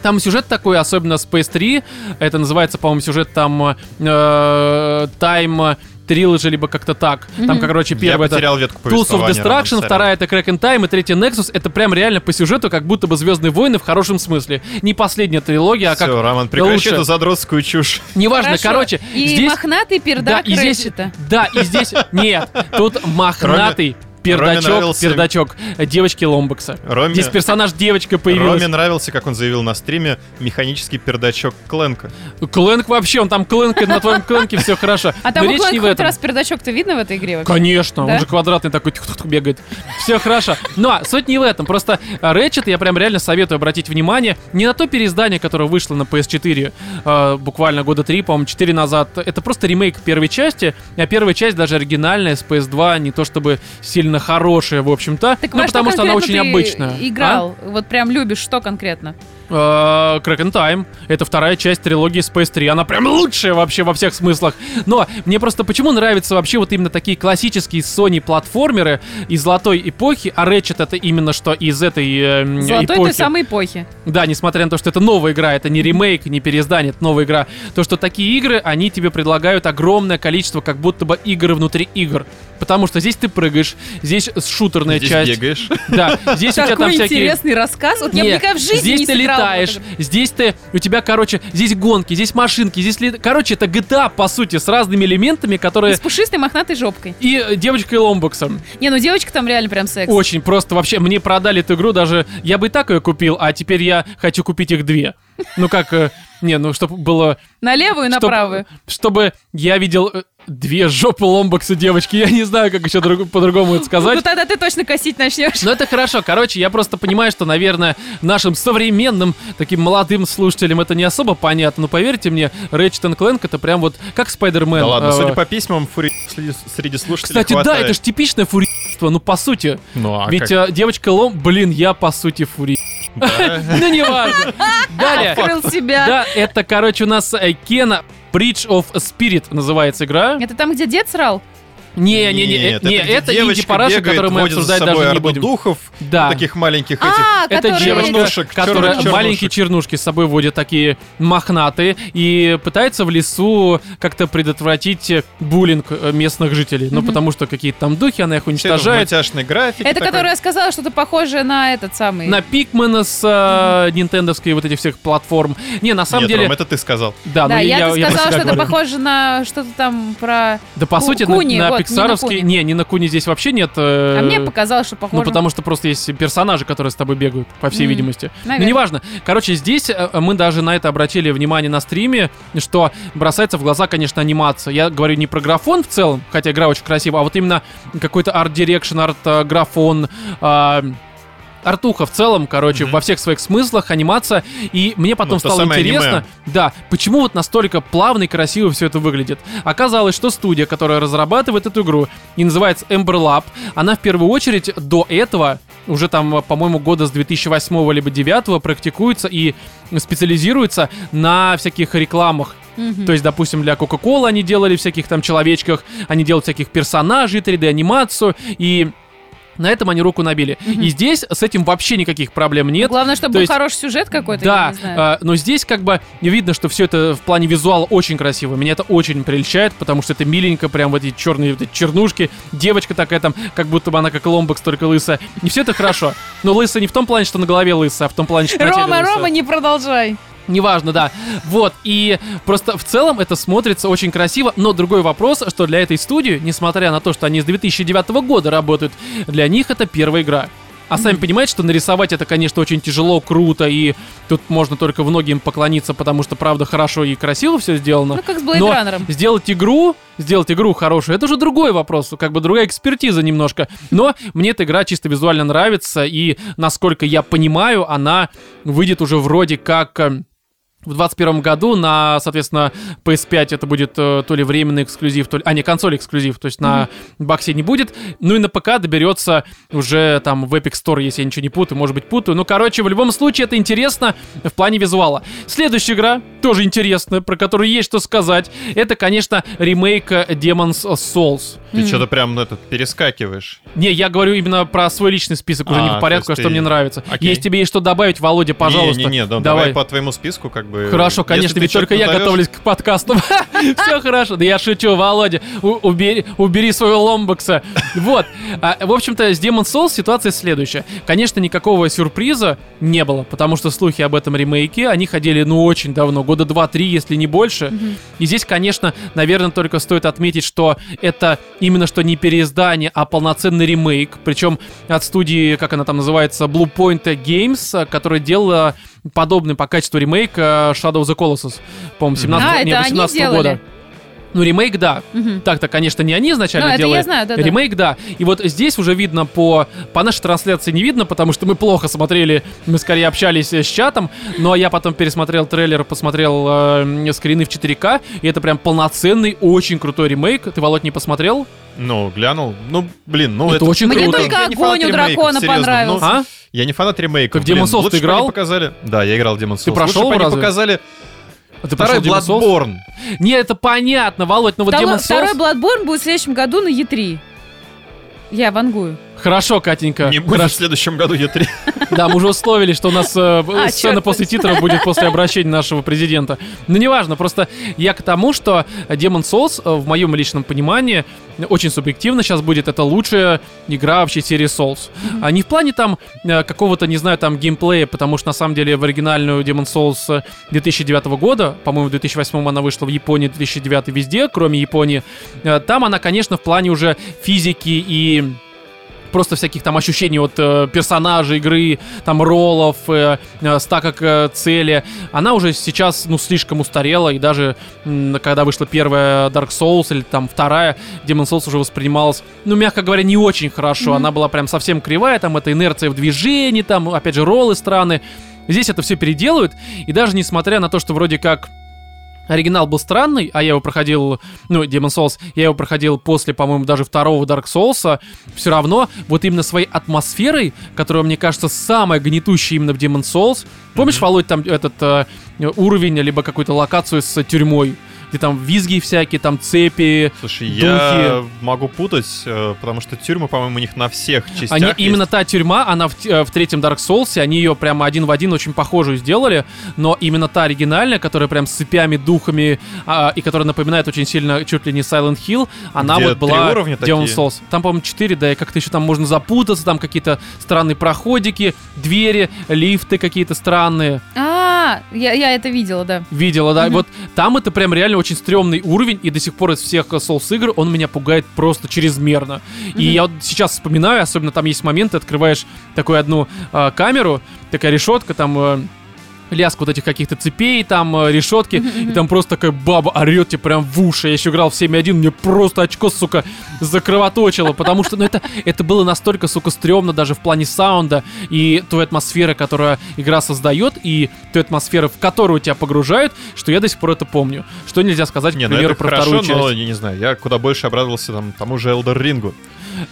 Там сюжет такой, особенно с PS3. Это называется, по-моему, сюжет там э, Time Trilogy, либо как-то так. Там, Мгм. короче, Я первый это ветку Tools of Destruction, вторая это Crack in Time, и третья Nexus. Это прям реально по сюжету, как будто бы Звездные войны в хорошем смысле. Не последняя трилогия, а как Всё, Роман, прекращай лучше. эту задротскую чушь. Неважно, Хорошо. короче, И здесь... мохнатый Да, пердак и здесь, да, и здесь, нет, тут *laughs* мохнатый пердачок, нравился- пердачок девочки Ломбокса. Роме, Здесь персонаж девочка появилась. Роме нравился, как он заявил на стриме, механический пердачок Кленка. Клэнк вообще, он там клэнкает, на твоем клэнке все хорошо. А там Но у речь не в хоть этом. раз пердачок-то видно в этой игре вообще? Конечно, он же квадратный такой бегает. Все хорошо. Но суть не в этом. Просто Рэчет я прям реально советую обратить внимание не на то переиздание, которое вышло на PS4 э, буквально года три, по-моему, 4 назад. Это просто ремейк первой части, а первая часть даже оригинальная с PS2 не то чтобы сильно хорошая, в общем-то, Так ну потому что она конкретно очень ты обычная. играл? Вот прям любишь, что конкретно? А? Crack in Time. Это вторая часть трилогии Space 3. Она прям лучшая вообще во всех смыслах. Но мне просто почему нравятся вообще вот именно такие классические Sony платформеры из золотой эпохи, а Ratchet это именно что из этой э, Золотой той эпохи. самой эпохи. Да, несмотря на то, что это новая игра, это не ремейк, не переиздание, это новая игра. То, что такие игры, они тебе предлагают огромное количество как будто бы игр внутри игр. Потому что здесь ты прыгаешь, здесь шутерная Здесь часть. бегаешь. Да, здесь у тебя там Какой всякие... интересный рассказ. Вот я бы в жизни здесь не ты сыграла бы летаешь, в это. здесь ты, у тебя, короче, здесь гонки, здесь машинки, здесь лет... Короче, это GTA, по сути, с разными элементами, которые... С пушистой мохнатой жопкой. И э, девочкой Ломбоксом. Не, ну девочка там реально прям секс. Очень просто вообще. Мне продали эту игру даже... Я бы и так ее купил, а теперь я хочу купить их две. Ну как... э, Не, ну чтобы было... На левую и на чтоб- правую. Чтобы я видел э, две жопы Ломбокса девочки. Я не знаю, как еще друг- по-другому это сказать. Ну тогда ты точно косить начнешь. Ну это хорошо. Короче, я просто понимаю, что, наверное, нашим современным таким молодым слушателям это не особо понятно. Но поверьте мне, Ratchet Clank это прям вот как Спайдермен. Да ладно, Э, судя по письмам, фури среди, среди слушателей Кстати, да, хватает. это же типичное фурийство, ну по сути. Ну, а Ведь как? э, девочка Лом... Блин, я по сути фури. Да. *laughs* Ну неважно. Далее. Открыл себя. Да, это, короче, у нас э, Кена Bridge of Spirit называется игра. Это там, где дед срал? Не, не, не, Нет, не, это девочка инди-параша, бегает, которую мы обсуждать собой даже не будем. духов, Да. таких маленьких этих. А, Это которые... девочка, Чернушек, которая чернушек. маленькие чернушки с собой водит, такие мохнатые, и пытается в лесу как-то предотвратить буллинг э, местных жителей. Ну, потому что какие-то там духи, она их Все это уничтожает. мультяшной графике. Это которая сказала что-то похожее на этот самый... На Пикмена с э, нинтендовской вот этих всех платформ. Не, на самом деле... Это ты сказал. Да, ну я, сказала, что это похоже на что-то там про... Да, по сути, на- Пиксаровский... Не, не на Куни здесь вообще нет. э, А мне показалось, что похоже. Ну, потому что просто есть персонажи, которые с тобой бегают, по всей видимости. Ну, неважно. Короче, здесь э, мы даже на это обратили внимание на стриме, что бросается в глаза, конечно, анимация. Я говорю не про графон в целом, хотя игра очень красивая, а вот именно какой-то art direction, арт-графон, а, Артуха в целом, короче, Мгм. во всех своих смыслах, анимация. И мне потом Ну, то стало интересно, аниме. да, почему вот настолько плавно и красиво все это выглядит. Оказалось, что студия, которая разрабатывает эту игру и называется Ember Lab, она в первую очередь до этого, уже там, по-моему, года с 2008 либо 2009 практикуется и специализируется на всяких рекламах. Мгм. То есть, допустим, для Coca-Cola они делали всяких там человечках, они делают всяких персонажей, 3D-анимацию, и на этом они руку набили. Мгм. И здесь с этим вообще никаких проблем нет. Главное, чтобы То был есть- хороший сюжет какой-то, Да, а, но здесь как бы видно, что все это в плане визуала очень красиво. Меня это очень прельщает, потому что это миленько, прям вот эти черные вот эти чернушки. Девочка такая там, как будто бы она как ломбокс, только лысая. И все это хорошо. Но лысая не в том плане, что на голове лысая, а в том плане, что Рома. Рома, не продолжай. Неважно, да. Вот, и просто в целом это смотрится очень красиво, но другой вопрос, что для этой студии, несмотря на то, что они с 2009 года работают, для них это первая игра. А сами понимаете, что нарисовать это, конечно, очень тяжело, круто, и тут можно только в ноги им поклониться, потому что, правда, хорошо и красиво все сделано. Ну, как с Blade Runner. сделать игру, сделать игру хорошую, это уже другой вопрос, как бы другая экспертиза немножко. Но мне эта игра чисто визуально нравится, и, насколько я понимаю, она выйдет уже вроде как... В 2021 году на, соответственно, PS5 это будет э, то ли временный эксклюзив, то ли... А, не, консоль эксклюзив, то есть на боксе не будет. Ну и на ПК доберется уже там в Epic Store, если я ничего не путаю, может быть путаю. Ну, короче, в любом случае это интересно в плане визуала. Следующая игра, тоже интересная, про которую есть что сказать. Это, конечно, ремейк Demon's Souls. Ты что-то прям этот перескакиваешь. Не, я говорю именно про свой личный список, уже А, не по порядку, а что ты- мне нравится. Окей. Если тебе есть что добавить, Володя, пожалуйста. Не-не-не, да, давай. давай по твоему списку как бы... Хорошо, конечно, ведь только я готовлюсь к подкасту. *laughs* Все хорошо. Да я шучу, Володя. Убери, своего ломбокса. Вот. А, в общем-то, с Demon Souls ситуация следующая. Конечно, никакого сюрприза не было, потому что слухи об этом ремейке, они ходили, ну, очень давно, года два-три, если не больше. И здесь, конечно, наверное, только стоит отметить, что это именно что не переиздание, а полноценный ремейк. Причем от студии, как она там называется, Blue Point Games, которая делала подобный по качеству ремейк э, Shadow of the Colossus, по-моему, 17 А, не, это они 18 делали? года. Ну, ремейк, да. Мгм. Так-то, конечно, не они изначально Ну, это делали. я знаю, да-да. Ремейк, да. И вот здесь уже видно по... По нашей трансляции не видно, потому что мы плохо смотрели, мы скорее общались э, с чатом, но я потом пересмотрел трейлер, посмотрел э, скрины в 4К, и это прям полноценный, очень крутой ремейк. Ты, Володь, не посмотрел? Ну, глянул. Ну, блин, ну Это это... очень Мне круто. только Я не огонь у дракона серьезно. понравился. А? Я не фанат ремейков. Как в Demon's Souls ты играл? показали... Да, я играл в Demon's Souls. Ты прошел лучше бы они показали А Ты второй? Bloodborne. Не, это понятно, Володь, но вот Второй, Demon's Souls... второй Bloodborne будет в следующем году на E3. Я вангую. Хорошо, Катенька. Не будет Хорошо. в следующем году E3. *laughs* Да, мы уже условили, что у нас э, А, сцена после титров будет после *laughs* обращения нашего президента. Но неважно, просто я к тому, что Demon Souls, э, в моем личном понимании, очень субъективно сейчас будет это лучшая игра вообще серии Souls. А не в плане там э, какого-то, не знаю, там геймплея, потому что на самом деле в оригинальную Demon Souls э, 2009 года, по-моему, в 2008 она вышла в Японии, 2009 везде, кроме Японии, э, там она, конечно, в плане уже физики и просто всяких там ощущений от э, персонажей игры, там роллов, э, э, стакок э, цели, она уже сейчас, ну, слишком устарела, и даже м, когда вышла первая Dark Souls или там вторая, Demon Souls уже воспринималась, ну, мягко говоря, не очень хорошо, она была прям совсем кривая, там эта инерция в движении, там, опять же, роллы странные. Здесь это все переделывают, и даже несмотря на то, что вроде как Оригинал был странный, а я его проходил, ну, Demon Souls, я его проходил после, по-моему, даже второго Dark Souls, все равно вот именно своей атмосферой, которая, мне кажется, самая гнетущая именно в Demon Souls. Помнишь, Володь, там этот э, уровень, либо какую-то локацию с тюрьмой, где там визги всякие, там цепи, Слушай, Духи. я могу путать, э, потому что тюрьмы, по-моему, у них на всех частях Они, есть. именно та тюрьма, она в, э, в третьем Dark Souls, они ее прямо один в один очень похожую сделали, но именно та оригинальная, которая прям с цепями, духами, а, и которая напоминает очень сильно чуть ли не Silent Hill, она Где вот была уровня Demon такие? Souls. Там, по-моему, 4, да, и как-то еще там можно запутаться, там какие-то странные проходики, двери, лифты какие-то странные. А, я, я это видела, да. Видела, да. Вот там это прям реально очень стрёмный уровень, и до сих пор из всех Souls игр он меня пугает просто чрезмерно. И Мгм. я вот сейчас вспоминаю, особенно там есть моменты, открываешь такую одну э, камеру, такая решетка, там э, лязг вот этих каких-то цепей, там э, решетки, и там просто такая баба орет тебе прям в уши. Я еще играл в 7.1, мне просто очко, сука, закровоточило, потому что, ну, это, это было настолько, сука, стрёмно даже в плане саунда и той атмосферы, которую игра создает, и той атмосферы, в которую тебя погружают, что я до сих пор это помню. Что нельзя сказать, Не, к ну примеру, это про хорошо, вторую часть. но, я не знаю, я куда больше обрадовался там, тому же Elder Ring.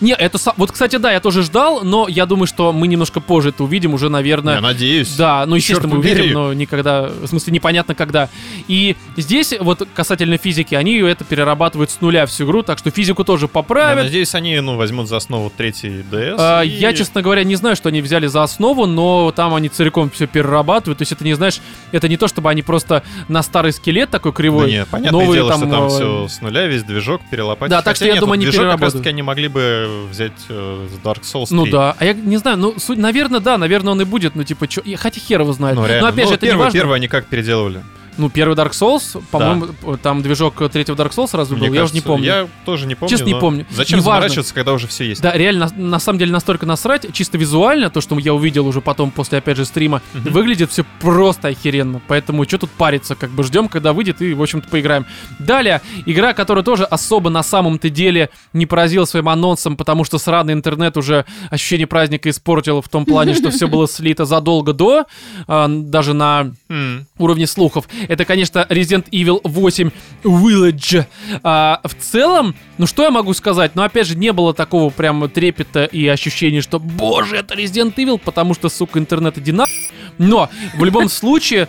Не, это... Вот, кстати, да, я тоже ждал, но я думаю, что мы немножко позже это увидим, уже, наверное... Я надеюсь. Да, ну, естественно, мы увидим, но никогда, в смысле, непонятно когда. И здесь, вот, касательно физики, они это перерабатывают с нуля всю игру, так что физику тоже Я поправят. надеюсь, они, ну, возьмут за основу третий DS. А, и- Я, честно говоря, не знаю, что они взяли за основу, но там они целиком все перерабатывают. То есть это не знаешь, это не то, чтобы они просто на старый скелет такой Да кривой. не, понятное новые дело, там, что там э, все с нуля, весь движок перелопатить. Да, так что я нет, думаю, они движок как переработают. раз-таки они могли бы взять э, Dark Souls 3. Ну да, а я не знаю, ну, суть, наверное, да, наверное, он и будет, ну, типа, чё, хотя хер его знает. Ну, но реально. опять Ну, же, это не первый, важно. первый они как переделывали? Ну, первый Dark Souls, по-моему, там движок третьего Dark Souls разве был, я уже не помню. Я тоже не помню. Честно, не помню. Зачем Неважно. заморачиваться, когда уже все есть? Да, реально, на, на самом деле настолько насрать, чисто визуально, то, что я увидел уже потом после, опять же, стрима, Мгм. выглядит все просто охеренно. Поэтому что тут париться, как бы ждем, когда выйдет и, в общем-то, поиграем. Далее, игра, которая тоже особо на самом-то деле не поразила своим анонсом, потому что сраный интернет уже ощущение праздника испортил в том плане, что все было слито задолго до, а, даже на М. уровне слухов. Это, конечно, Resident Evil 8 Village. А, в целом, ну что я могу сказать? Ну, опять же, не было такого прям трепета и ощущения, что, боже, это Resident Evil, потому что, сука, интернет иди. Но, в любом случае,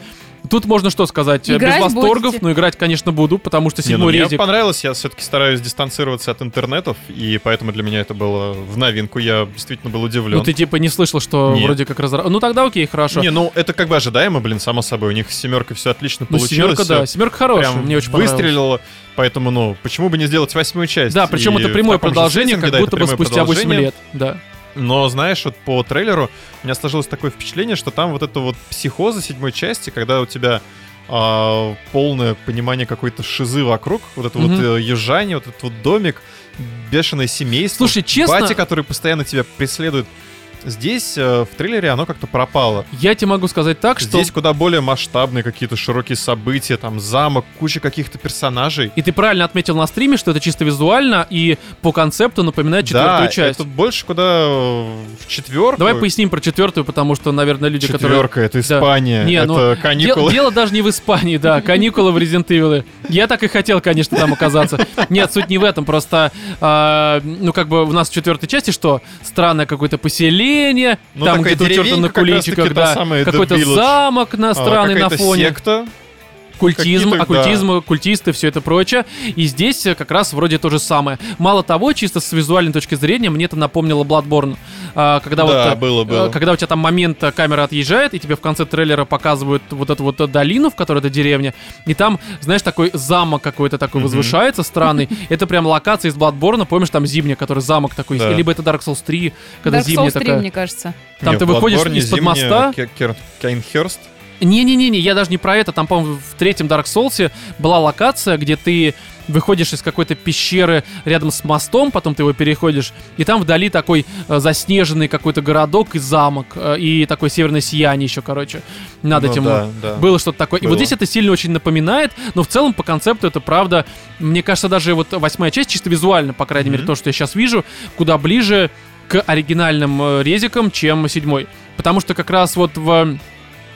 Тут можно что сказать? Играть Без восторгов, будете? но играть, конечно, буду, потому что Не, ну, седьмой мне резик... понравилось, я все-таки стараюсь дистанцироваться от интернетов, и поэтому для меня это было в новинку, я действительно был удивлен. Ну ты типа не слышал, что Нет. вроде как разра... Ну тогда окей, хорошо. Не, ну это как бы ожидаемо, блин, само собой, у них с семеркой все отлично ну получилось. семерка, да, семерка хорошая, прям мне очень понравилось. выстрелила, поэтому, ну, почему бы не сделать восьмую часть? Да, причем И это прямое продолжение, сеттинге, как будто бы спустя 8 продолжение. лет. Да. Но, знаешь, вот по трейлеру у меня сложилось такое впечатление, что там вот это вот психоза седьмой части, когда у тебя а, полное понимание какой-то шизы вокруг, вот это вот Мгм. э, езжание, вот этот вот домик, бешеное семейство. Слушай, честно- Батя, который постоянно тебя преследует. Здесь э, в трейлере оно как-то пропало. Я тебе могу сказать так, что... Здесь куда более масштабные какие-то широкие события, там замок, куча каких-то персонажей. И ты правильно отметил на стриме, что это чисто визуально и по концепту напоминает четвертую да, часть. это больше куда э, в четверку. Давай поясним про четвертую, потому что, наверное, люди, которые... Четверка, это Да. Испания, Не, ну, это Дел- каникулы. дело даже не в Испании, да, *laughs* каникулы в Resident Evil. Я так и хотел, конечно, там оказаться. Нет, суть не в этом, просто, а, ну, как бы у нас в четвертой части что? Странное какое-то поселение, Ну, там где-то черта на куличиках, да, какой-то замок на А, странный на какая-то фоне. секта. Культизм, Какие-то, оккультизм, культисты, все это прочее. И здесь э, как раз вроде то же самое. Мало того, чисто с визуальной точки зрения, мне это напомнило Bloodborne. А, когда Да, вот, э, было, было. э, Когда у тебя там момент, камера отъезжает, и тебе в конце трейлера показывают вот эту вот долину, в которой это деревня. И там, знаешь, такой замок какой-то такой Мгм. возвышается странный. *laughs* Это прям локация из Bloodborne. Помнишь, там зимняя, который замок такой. Да. Либо это Dark Souls 3, когда Dark зимняя Souls 3, такая. мне кажется. Там Не, ты выходишь из-под моста. Кейнхерст. Не-не-не, я даже не про это. Там, по-моему, в третьем Dark Souls была локация, где ты выходишь из какой-то пещеры рядом с мостом, потом ты его переходишь, и там вдали такой э, заснеженный какой-то городок и замок, э, и такое северное сияние еще, короче, над Ну этим. да, да. Было что-то такое. И вот Было. здесь это сильно очень напоминает, но в целом по концепту это правда. Мне кажется, даже вот восьмая часть, чисто визуально, по крайней мере, Мгм. то, что я сейчас вижу, куда ближе к оригинальным э, резикам, чем седьмой. Потому что как раз вот в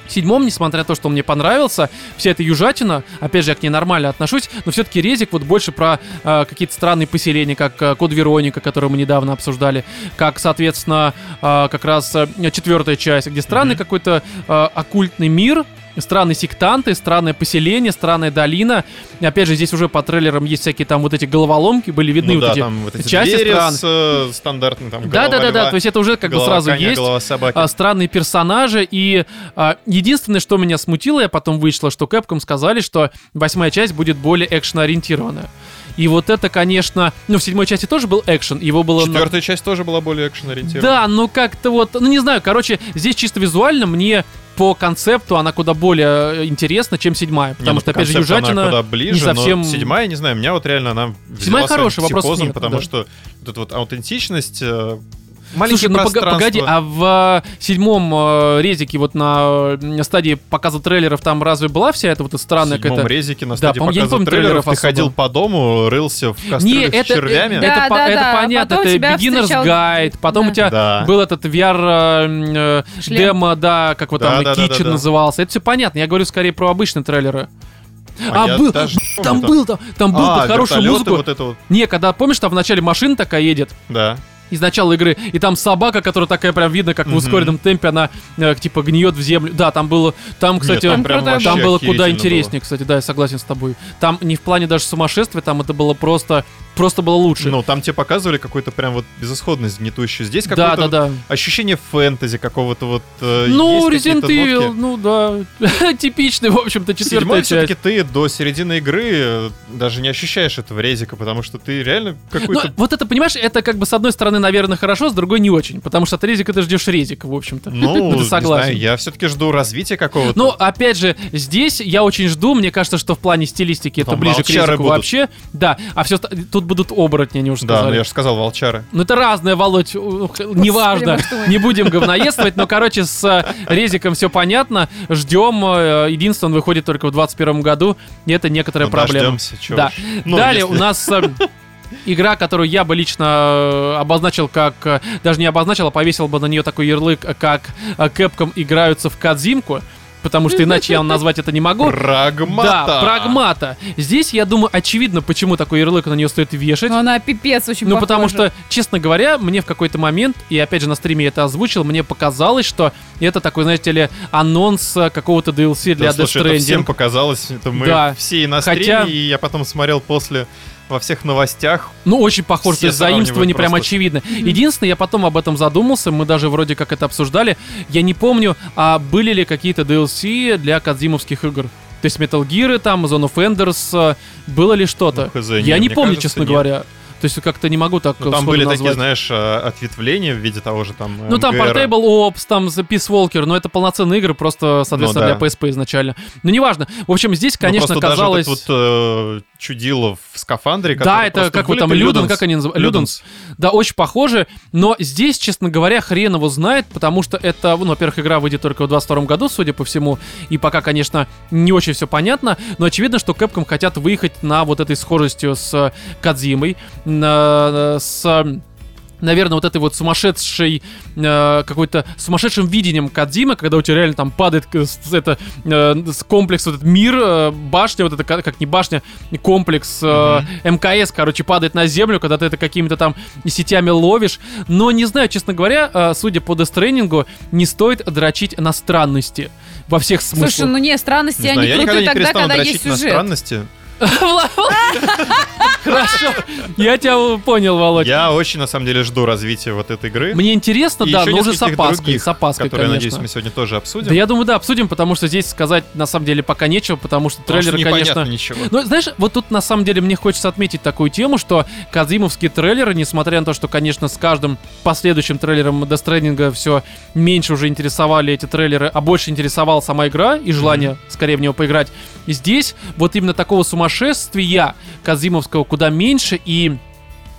седьмом, несмотря на то, что он мне понравился, вся эта южатина, опять же, я к ней нормально отношусь, но все-таки резик вот больше про э, какие-то странные поселения, как э, Код Вероника, который мы недавно обсуждали, как, соответственно, э, как раз э, четвертая часть, где странный Мгм. какой-то э, оккультный мир, странные сектанты, странное поселение, странная долина. И опять же, здесь уже по трейлерам есть всякие там вот эти головоломки, были видны Ну вот да, эти там вот эти части двери стран. с э, стандартной там Да, да, да, да. То есть это уже как бы сразу коня, есть. а, странные персонажи. И а, единственное, что меня смутило, я потом вышло, что Capcom сказали, что восьмая часть будет более экшен-ориентированная. И вот это, конечно... Ну, в седьмой части тоже был экшен, его было... Четвертая часть тоже была более экшен-ориентирована. Да, ну как-то вот... Ну, не знаю, короче, здесь чисто визуально мне по концепту она куда более э, интересна, чем седьмая. Не, Потому ну, что, опять же, концепту она южатина... куда ближе, не совсем- но седьмая, не знаю, меня вот реально она Седьмая хорошая, психозом, нет, потому да. что вот эта вот аутентичность, э, маленькие Слушай, ну пога- погоди, а в э, седьмом э, резике вот на э, стадии показа трейлеров там разве была вся эта вот странная в седьмом какая-то... резике на Да, стадии я не показа помню трейлеров трейлеров ты особо. ходил по дому, рылся в Не, кастрюлях с это, червями. э, Да, это, по- да, это да, понятно, потом это beginner's встречал- guide, потом Да. у тебя Да. был этот VR э, Шлем. демо, да, как вот Да, там да, да, Kitchen да, да. назывался. Это все понятно, я говорю скорее про обычные трейлеры. А, я был, даже не там был, там, там был А, под хорошую музыку. вот это вот, Не, когда, помнишь, там в начале машина такая едет, да. Из начала игры, и там собака, которая такая прям видно, как в ускоренном темпе она э, типа гниет в землю. Да, там было, там, кстати, Нет, там прям там, вообще было куда интереснее, кстати, да, я согласен с тобой. Там не в плане даже сумасшествия, там это было просто, просто было лучше. Ну, там тебе показывали какую-то прям вот безысходность гнетущую. Здесь да, какое-то да, вот да. ощущение фэнтези какого-то вот э, Ну, Resident Evil, ну да, *laughs* типичный, в общем-то, четвертая часть. все-таки ты до середины игры э, даже не ощущаешь этого резика, потому что ты реально Ну, какой-то... вот это, понимаешь, это как бы с одной стороны, наверное, хорошо, с другой не очень. Потому что от резика ты ждешь резика, в общем-то. Ну, *laughs* ты не согласен. знаю, я все-таки жду развития какого-то. Ну, опять же, здесь я очень жду. Мне кажется, что в плане стилистики это Там ближе к резику будут. вообще. Да, а все тут будут оборотни, они уже да, сказали. ну я же сказал, волчары. Ну это разное, Володь, неважно, не будем говноедствовать, но, короче, с э, Резиком все понятно, ждем, э, единственное, он выходит только в 2021 году, и это некоторая Ну, проблема. дождемся, Да. Ну, Далее если- у нас э, игра, которую я бы лично обозначил как... Даже не обозначил, а повесил бы на нее такой ярлык, как Capcom играются в Кадзимку. Потому что иначе я назвать это не могу. Прагмата. Да, прагмата. Здесь, я думаю, очевидно, почему такой ярлык на нее стоит вешать. Но она пипец очень Ну, потому что, честно говоря, мне в какой-то момент, и опять же на стриме я это озвучил, мне показалось, что это такой, знаете ли, анонс э, какого-то DLC для Да, Death слушай, это всем Stranding. показалось, это мы Да. все и на Хотя- стриме, и я потом смотрел после во всех новостях. Ну, очень похоже, то есть заимствование прям очевидно. Единственное, я потом об этом задумался, мы даже вроде как это обсуждали. Я не помню, а были ли какие-то DLC для кадзимовских игр. То есть Metal Gear, там, Zone of Enders, э, было ли что-то? Ну, хз, я не, помню, кажется, честно нет. говоря. То есть как-то не могу так Ну, там были назвать. такие, знаешь, э, ответвления в виде того же там Ну там. Portable Ops, там The Peace Walker, но это полноценные игры, просто, соответственно, Ну да. для PSP изначально. Но неважно. В общем, здесь, Ну, конечно, даже казалось... вот это вот, э, чудило в скафандре, Да, это как вот там Люден, как они называют? Люденс. Да, очень похоже, но здесь, честно говоря, хрен его знает, потому что это, ну, во-первых, игра выйдет только в 22 году, судя по всему, и пока, конечно, не очень все понятно, но очевидно, что Capcom хотят выехать на вот этой схожестью с Кадзимой, с наверное, вот этой вот сумасшедшей, э, какой-то сумасшедшим видением Кадзимы, когда у тебя реально там падает это, э, комплекс, вот этот мир, э, башня, вот это ка- как не башня, комплекс э, МКС, короче, падает на землю, когда ты это какими-то там сетями ловишь. Но не знаю, честно говоря, э, судя по дестрейнингу, не стоит дрочить на странности во всех смыслах. Слушай, ну не, странности Не знаю, они я никогда крутые не тогда, когда есть на сюжет. странности. *laughs* Хорошо, я тебя понял, Володь. Я очень, на самом деле, жду развития вот этой игры. Мне интересно, да, но уже с опаской, с опаской, которые, надеюсь, мы сегодня тоже обсудим. Да я думаю, да, обсудим, потому что здесь сказать на самом деле пока нечего, потому что трейлеры, конечно... ничего. Ну, знаешь, вот тут на самом деле мне хочется отметить такую тему, что Казимовские трейлеры, несмотря на то, что, конечно, с каждым последующим трейлером Death Stranding все меньше уже интересовали эти трейлеры, а больше интересовала сама игра и желание скорее в него поиграть. Здесь вот именно такого сумасшествия Казимовского куда меньше, и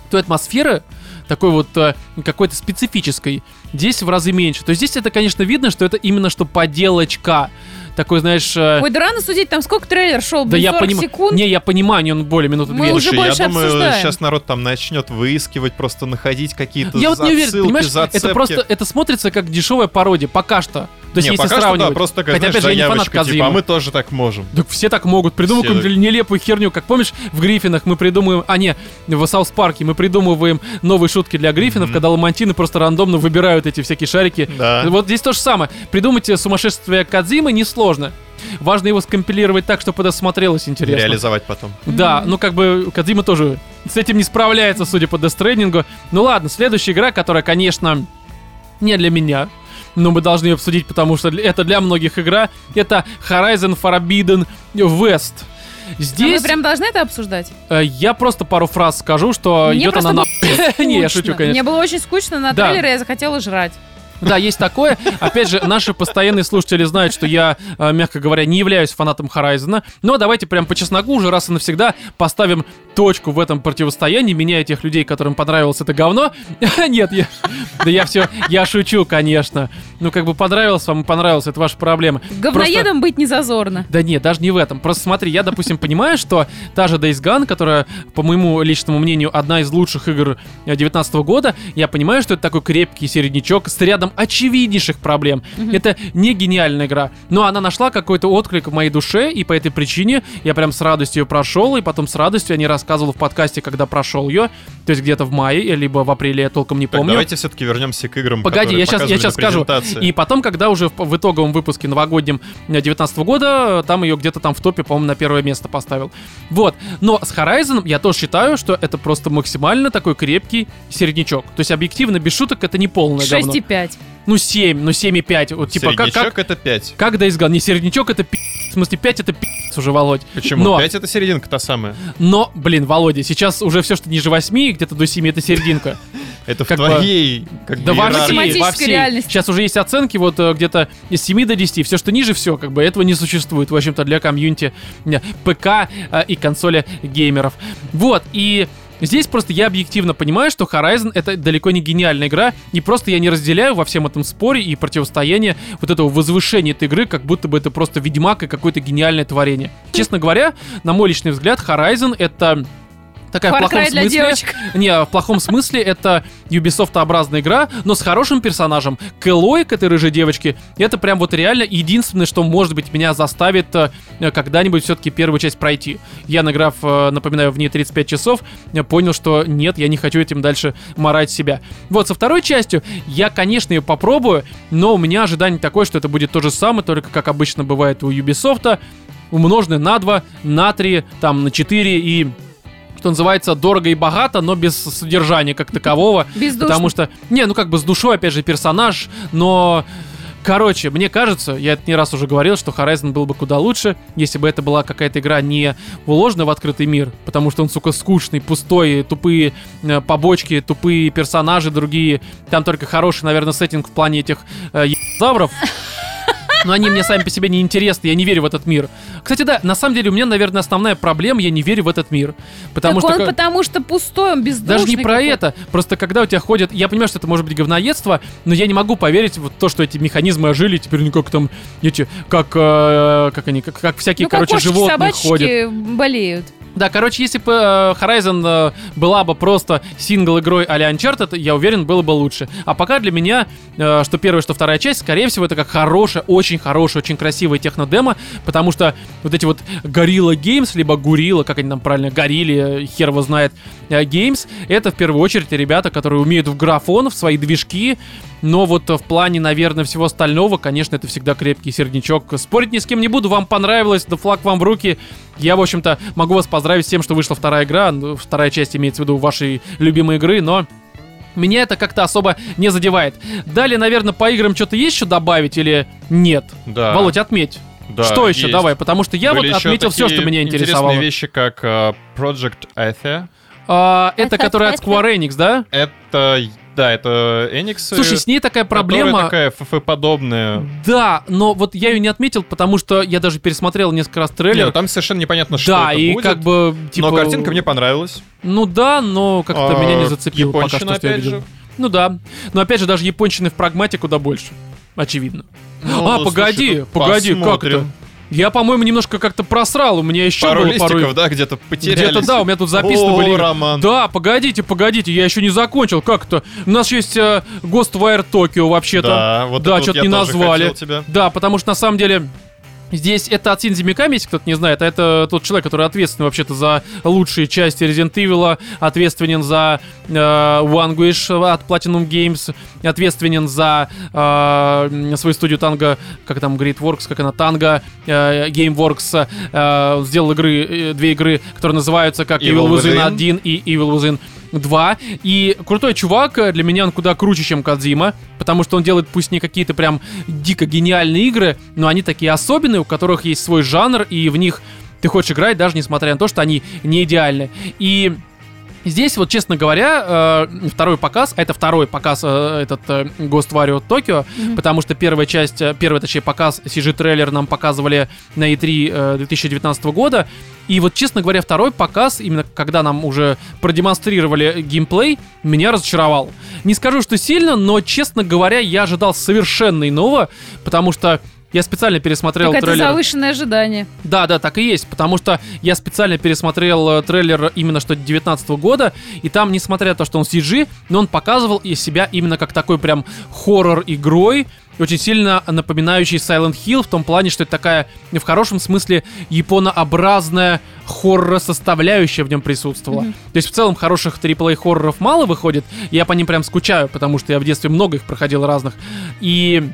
той атмосферы, такой вот э, какой-то специфической, здесь в разы меньше. То есть здесь это, конечно, видно, что это именно что поделочка. Такой, знаешь... э, Ой, да рано судить, там сколько трейлер шел? да Блин, я 40 понимаю. секунд? Не, я понимаю, не он более минуты Мы две. уже Слушай, больше я думаю, обсуждаем. сейчас народ там начнет выискивать, просто находить какие-то Я вот не уверен, понимаешь, зацепки. это просто, это смотрится как дешевая пародия, пока что. То есть не, если пока что, сравнивать. да, просто такая, Хотя, знаешь, опять же, я не фанат заявочка, типа, а мы тоже так можем. Так все так могут. Придумай Все какую-нибудь нелепую херню. Как помнишь, в Гриффинах мы придумываем... А, не, в Саус Парке мы придумываем новые шутки для Гриффинов, Мгм. когда ламантины просто рандомно выбирают эти всякие шарики. Да. Вот здесь то же самое. Придумать э, сумасшествие Кадзимы несложно. Важно его скомпилировать так, чтобы это смотрелось интересно. Реализовать потом. Да, ну как бы Кадзима тоже с этим не справляется, судя по Дестрейнингу. Ну ладно, следующая игра, которая, конечно, не для меня, но мы должны ее обсудить, потому что это для многих игра, это Horizon Forbidden West. А мы Здесь прям должны это обсуждать? э, я просто пару фраз скажу, что Мне идет она на... *laughs* *laughs* Не, я шучу, конечно. Мне было очень скучно на Да. трейлере, я захотела жрать. Да, есть такое. Опять же, наши постоянные слушатели знают, что я, э, мягко говоря, не являюсь фанатом Horizon. Но давайте прям по чесноку уже раз и навсегда поставим точку в этом противостоянии, меняя тех людей, которым понравилось это говно. *laughs* Нет, я... Да я все... Я шучу, конечно. Ну, как бы понравилось вам и понравилось, это ваша проблема. Говноедом быть не зазорно. Да нет, даже не в этом. Просто смотри, я, допустим, понимаю, что та же Days Gone, которая, по моему личному мнению, одна из лучших игр 2019 года, я понимаю, что это такой крепкий середнячок с рядом рядом очевиднейших проблем. Угу. Это не гениальная игра, но она нашла какой-то отклик в моей душе, и по этой причине я прям с радостью ее прошел, и потом с радостью я не рассказывал в подкасте, когда прошел ее, то есть где-то в мае, э, либо в апреле, я толком не так, помню. давайте все-таки вернемся к играм, Погоди, я сейчас, я сейчас скажу. И потом, когда уже в, в итоговом выпуске новогоднем э, 2019 года, там ее где-то там в топе, по-моему, на первое место поставил. Вот. Но с Horizon я тоже считаю, что это просто максимально такой крепкий середнячок. То есть объективно, без шуток, это не полное 6,5. Ну 5. Ну, 7, и 7,5. Вот, типа, как, как, это 5. Как Days Gone? Не, середнячок это пи***. В смысле, 5 это пи*** уже, Володь. Почему? Но, 5 это серединка та самая. Но, блин, Володя, сейчас уже все, что ниже 8, где-то до 7, это серединка. *laughs* Это в как твоей, как да бы, во реальности. Сейчас уже есть оценки, вот э, где-то с 7 до 10. Все, что ниже, все, как бы этого не существует, в общем-то, для комьюнити э, ПК э, и консоли геймеров. Вот, и Здесь просто я объективно понимаю, что Horizon это далеко не гениальная игра, и просто я не разделяю во всем этом споре и противостоянии вот этого возвышения этой игры, как будто бы это просто Ведьмак и какое-то гениальное творение. Честно говоря, на мой личный взгляд, Horizon это такая в Far плохом Cry для смысле. девочек. *laughs* Не, в плохом смысле это Ubisoft-образная игра, но с хорошим персонажем. Кэллой к этой рыжей девочке, это прям вот реально единственное, что, может быть, меня заставит э, когда-нибудь все-таки первую часть пройти. Я, награв, э, напоминаю, в ней 35 часов, понял, что нет, я не хочу этим дальше морать себя. Вот, со второй частью я, конечно, ее попробую, но у меня ожидание такое, что это будет то же самое, только как обычно бывает у Ubisoft, умноженное на 2, на 3, там, на 4 и что называется, дорого и богато, но без содержания как такового. Бездушно. Потому что, не, ну как бы с душой, опять же, персонаж, но... Короче, мне кажется, я это не раз уже говорил, что Horizon был бы куда лучше, если бы это была какая-то игра не уложена в открытый мир, потому что он, сука, скучный, пустой, тупые э, побочки, тупые персонажи другие. Там только хороший, наверное, сеттинг в плане этих э, ебавров. Но они мне сами по себе не интересны, я не верю в этот мир. Кстати, да, на самом деле у меня, наверное, основная проблема, я не верю в этот мир. Потому так что... он как- потому что пустой, он бездушный. даже не про это, просто когда у тебя ходят, я понимаю, что это может быть говноедство, но я не могу поверить в то, что эти механизмы ожили, теперь ну как там эти, как, э, как они, как, как всякие, Ну, как короче, кошечки, животные собачки ходят. болеют. Да, короче, если бы э, Horizon э, была бы просто сингл-игрой а-ля Uncharted, я уверен, было бы лучше. А пока для меня, э, что первая, что вторая часть, скорее всего, это как хорошая, очень хорошая, очень красивая технодемо, потому что вот эти вот Gorilla Games, либо Гурила, как они там правильно, Горилли, хер его знает, Games, это в первую очередь ребята, которые умеют в графон, в свои движки, но вот э, в плане, наверное, всего остального, конечно, это всегда крепкий серднячок. Спорить ни с кем не буду, вам понравилось, да флаг вам в руки. Я, в общем-то, могу вас поздравить с тем, что вышла вторая игра. Ну, Вторая часть имеется в виду вашей любимой игры, но меня это как-то особо не задевает. Далее, наверное, по играм что-то есть еще добавить или нет? Да. Володь, отметь. Да, что еще? есть. Давай, потому что я Были вот отметил все, что меня интересовало. Интересные вещи, как э, Project Athia. А, это Это- которая от Square Enix, да? Это, да, это Enix. Слушай, с ней такая проблема. такая FF-подобная. Да, но вот я ее не отметил, потому что я даже пересмотрел несколько раз трейлер. ну там совершенно непонятно, что да, это и будет. как бы типа. Но картинка мне понравилась. Ну да, но как-то А, меня не зацепило пока что, что я опять видел. же. Ну да. Но опять же, даже японщины в прагмате куда больше. Очевидно. Ну, а, слушай, погоди, тут погоди, как посмотрим. это? Я, по-моему, немножко как-то просрал. У меня еще Пару было листиков, пару... да, где-то потерялись. Где-то да, у меня тут записаны О, были. Роман. Да, погодите, погодите, я еще не закончил. Как это? У нас есть э, Ghostwire Tokyo вообще-то. Да, вот Да, что-то не назвали. тебя. Да, потому что на самом деле здесь это от Синдзи Миками, если кто-то не знает, а это тот человек, который ответственен вообще-то за лучшие части Resident Evil, ответственен за э, Vanquish от Platinum Games, ответственен за э, свою студию Танго, как там Great Works, как она, Танго, э, Gameworks, э, сделал игры, э, две игры, которые называются как Evil, Evil Within. 1 и Evil Within 2. И крутой чувак, э, для меня он куда круче, чем Кадзима, потому что он делает пусть не какие-то прям дико гениальные игры, но они такие особенные, у которых есть свой жанр, и в них ты хочешь играть, даже несмотря на то, что они не идеальны. И Здесь, вот, честно говоря, э, второй показ, а это второй показ, э, этот э, Ghost Wario Tokyo, потому что первая часть, первый, точнее, показ, CG-трейлер нам показывали на E3 э, 2019 года, и вот, честно говоря, второй показ, именно когда нам уже продемонстрировали геймплей, меня разочаровал. Не скажу, что сильно, но, честно говоря, я ожидал совершенно иного, потому что я специально пересмотрел Какое-то трейлер. завышенное ожидание. Да, да, так и есть, потому что я специально пересмотрел э, трейлер именно что 19 года, и там, несмотря на то, что он CG, но он показывал из себя именно как такой прям хоррор-игрой, очень сильно напоминающий Silent Hill в том плане, что это такая, в хорошем смысле, японообразная хоррор-составляющая в нем присутствовала. Мгм. То есть в целом хороших AAA хорроров мало выходит, я по ним прям скучаю, потому что я в детстве много их проходил разных. И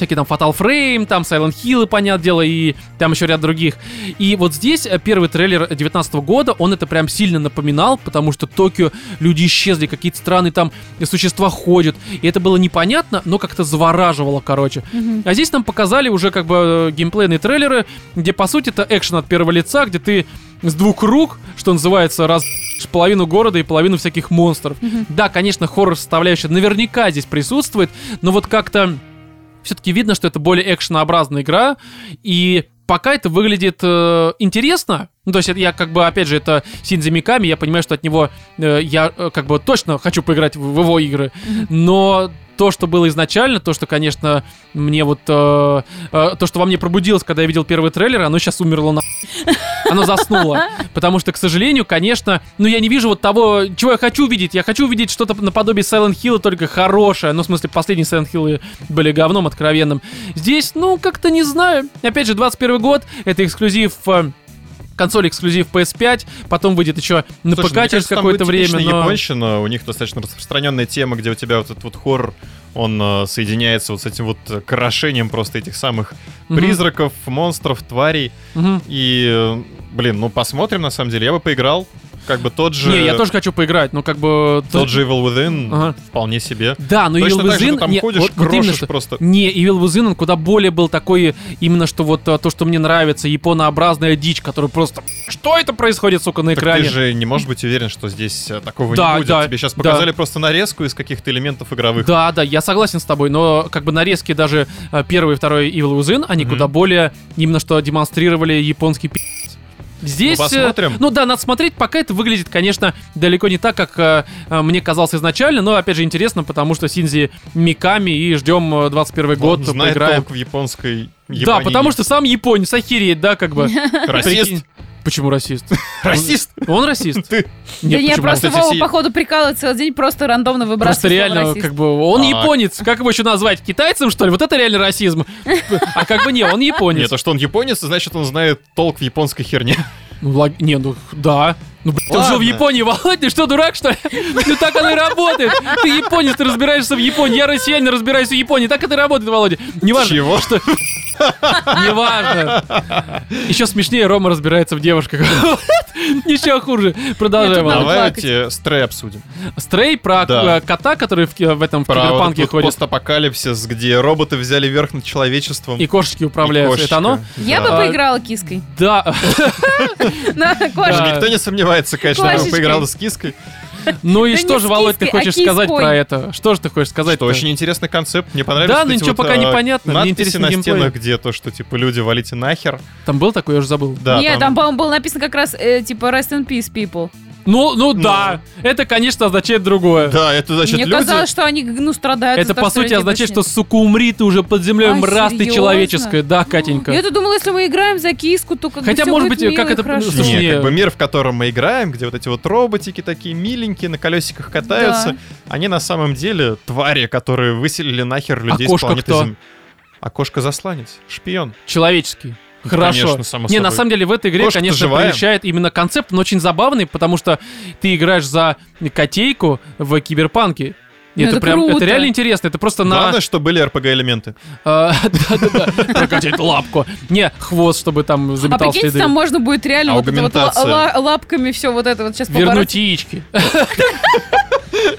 всякие там Fatal Frame, там Silent Hill, понятное дело, и там еще ряд других. И вот здесь э, первый трейлер 19 года, он это прям сильно напоминал, потому что Токио, люди исчезли, какие-то странные там существа ходят, и это было непонятно, но как-то завораживало, короче. Мгм. А здесь нам показали уже как бы э, геймплейные трейлеры, где по сути это экшен от первого лица, где ты с двух рук, что называется, раз половину города и половину всяких монстров. Мгм. Да, конечно, хоррор составляющая наверняка здесь присутствует, но вот как-то все-таки видно, что это более экшенообразная игра, и пока это выглядит э, интересно. Ну, то есть я как бы, опять же, это Синдзи Миками, я понимаю, что от него э, я э, как бы точно хочу поиграть в, в его игры, но то, что было изначально, то, что, конечно, мне вот... э, э, то, что во мне пробудилось, когда я видел первый трейлер, оно сейчас умерло на... *laughs* оно заснуло. Потому что, к сожалению, конечно, ну я не вижу вот того, чего я хочу видеть. Я хочу видеть что-то наподобие Silent Hill, только хорошее. Ну, в смысле, последние Silent Hill были говном откровенным. Здесь, ну, как-то не знаю. Опять же, 21 год, это эксклюзив э, консоль эксклюзив PS5, потом выйдет еще на Слушай, ПК через какое-то время. Но... японщина, у них достаточно распространенная тема, где у тебя вот этот вот хоррор, он э, соединяется вот с этим вот крошением просто этих самых Мгм. призраков, монстров, тварей. Мгм. И, э, блин, ну посмотрим, на самом деле. Я бы поиграл. Как бы тот же... Не, я тоже хочу поиграть, но как бы... Тот же Evil Within Ага. вполне себе. Да, но Точно Evil так же Within... ты там не, ходишь, вот- вот именно крошишь просто. Не, Evil Within, он куда более был такой, именно что вот а, то, что мне нравится, японообразная дичь, которая просто... Что это происходит, сука, на Так экране? ты же не можешь быть уверен, что здесь э, такого Да, не будет. да, Тебе сейчас да. показали просто нарезку из каких-то элементов игровых. Да, да, я согласен с тобой, но как бы нарезки даже а, первый и второй Evil Within, они Мгм. куда более именно что демонстрировали японский пи***ц. Здесь, Ну, э, посмотрим. ну да, надо смотреть, пока это выглядит, конечно, далеко не так, как э, э, мне казалось изначально, но опять же интересно, потому что Синзи Миками и ждем э, 21 год, Он знает поиграем. толк в японской Да, Японии. потому что сам японец охереет, да, как бы. *laughs* Расист. Почему расист? *laughs* Расист. Он расист? Ты. Да Нет, не, почему? просто Вова, походу, прикалывает целый день, просто рандомно Просто выбрасывает слово реально, как бы, он японец, как его еще назвать, китайцем, что ли? Вот это реально расизм. *laughs* А как бы не, он Нет, японец. то, что он японец, значит, он знает толк в японской херне. Ну, не, ну, да. Ну, блин, он жил в. Японии, Володь, ты что, дурак, что ли? Ну, так оно и работает. Ты японец, ты разбираешься в Японии, я россиянин, разбираюсь в Японии. Так это и работает, Володя. Неважно. Чего? Что... Неважно. Еще смешнее Рома разбирается в девушках. Еще хуже. Нет, Володя. Давайте стрей обсудим. Стрей про Да. э, кота, который в, этом Про киберпанке вот ходит. постапокалипсис, где роботы взяли верх над человечеством. И кошечки И управляются. кошечка. Это оно? Я Да. бы поиграла киской. Да. *laughs* На кошке. Никто не сомневается, конечно, я бы Кошечкой. поиграл с киской. Ну и что не же, Володь, ты а хочешь сказать про это? Что же ты хочешь сказать? Это очень интересный концепт. Мне понравились Да, но эти ничего пока а, непонятно, мне Надписи на стенах, где то, что типа люди валите нахер. Там был такой, я уже забыл. Да, Нет, там, по-моему, было написано как раз, э, типа, rest in peace, people. Ну, ну да. Это, конечно, означает другое. Да, это значит Мне люди... казалось, что они, ну, страдают. Это, по сути, означает, что, сука, умри ты уже под землей, А, мразь ты человеческая. Да, нет. Катенька. Я-то думала, если мы играем за киску, то как Хотя, может быть, как это, хорошо. слушай, Не, не- как бы мир, в котором мы играем, где вот эти вот роботики такие миленькие, на колесиках катаются, они на самом деле твари, которые выселили нахер людей кошка с планеты? Земли. А кошка-засланец, шпион. Человеческий. Хорошо. конечно, само не, на самом деле в этой игре, Кошка-то конечно, прельщает именно концепт, но очень забавный, потому что ты играешь за котейку в киберпанке. И Ну, это, это прям, это круто. реально интересно. Это просто на... Главное, что были RPG-элементы. А, *laughs* Да-да-да, прокачать лапку. Не, хвост, чтобы там А заметал прикиньте, следы. там можно будет реально вот это лапками все вот это вот сейчас Вернуть яички. *laughs*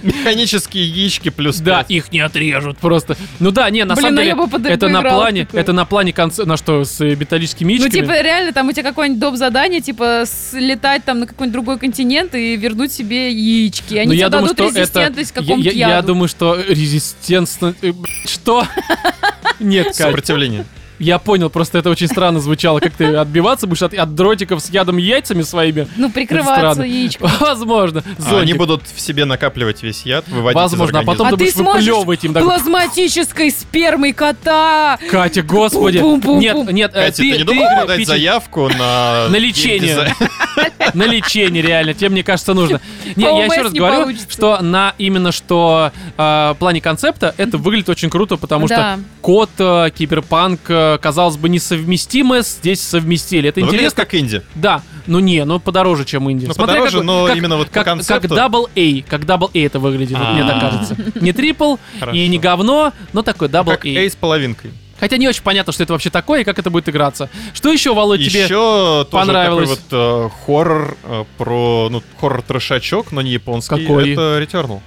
Механические яички плюс Да, их не отрежут просто. Ну да, не, на Блин, самом ну деле, я бы под- это на поиграла в плане, такое. это на плане конце, на что, с э, металлическими Ну, яичками? типа, реально, там у тебя какое-нибудь доп. задание, типа, слетать там на какой-нибудь другой континент и вернуть себе яички. Они Ну, тебе дадут резистентность к Я, какому-то я- я яду. думаю, что резистентно... э, Что? *laughs* Нет, Кать, Сопротивление. Я понял, просто это очень странно звучало. Как ты отбиваться будешь от, от дротиков с ядом яйцами своими? Ну, прикрываться яичком. Возможно. А Они будут в себе накапливать весь яд, выводить Возможно, а потом А ты будешь сможешь выплевывать им. Плазматической спермой кота! Катя, господи. Нет, нет, э, Катя, ты, не думал подать заявку на... На лечение. На лечение, реально. Тебе, мне кажется, нужно. Не, По я еще раз говорю, что на именно что э, плане концепта это выглядит очень круто, потому что код, э, киберпанк, э, казалось бы, несовместимое, здесь совместили. Это Ну, интересно. как инди. Да, ну не, ну подороже, чем Инди. Ну, Смотря подороже, как- но как- именно вот по как, концепту. Как Double A, как Double A это выглядит, вот мне так А. кажется. Не *laughs* трипл и не говно, но такой Double Как A. A с половинкой. Хотя не очень понятно, что это вообще такое и как это будет играться. Что еще, Володь, тебе... Еще тоже понравилось? такой вот э, хоррор э, про, ну, хоррор-трешачок, но не японский. Какой? Это Returnal.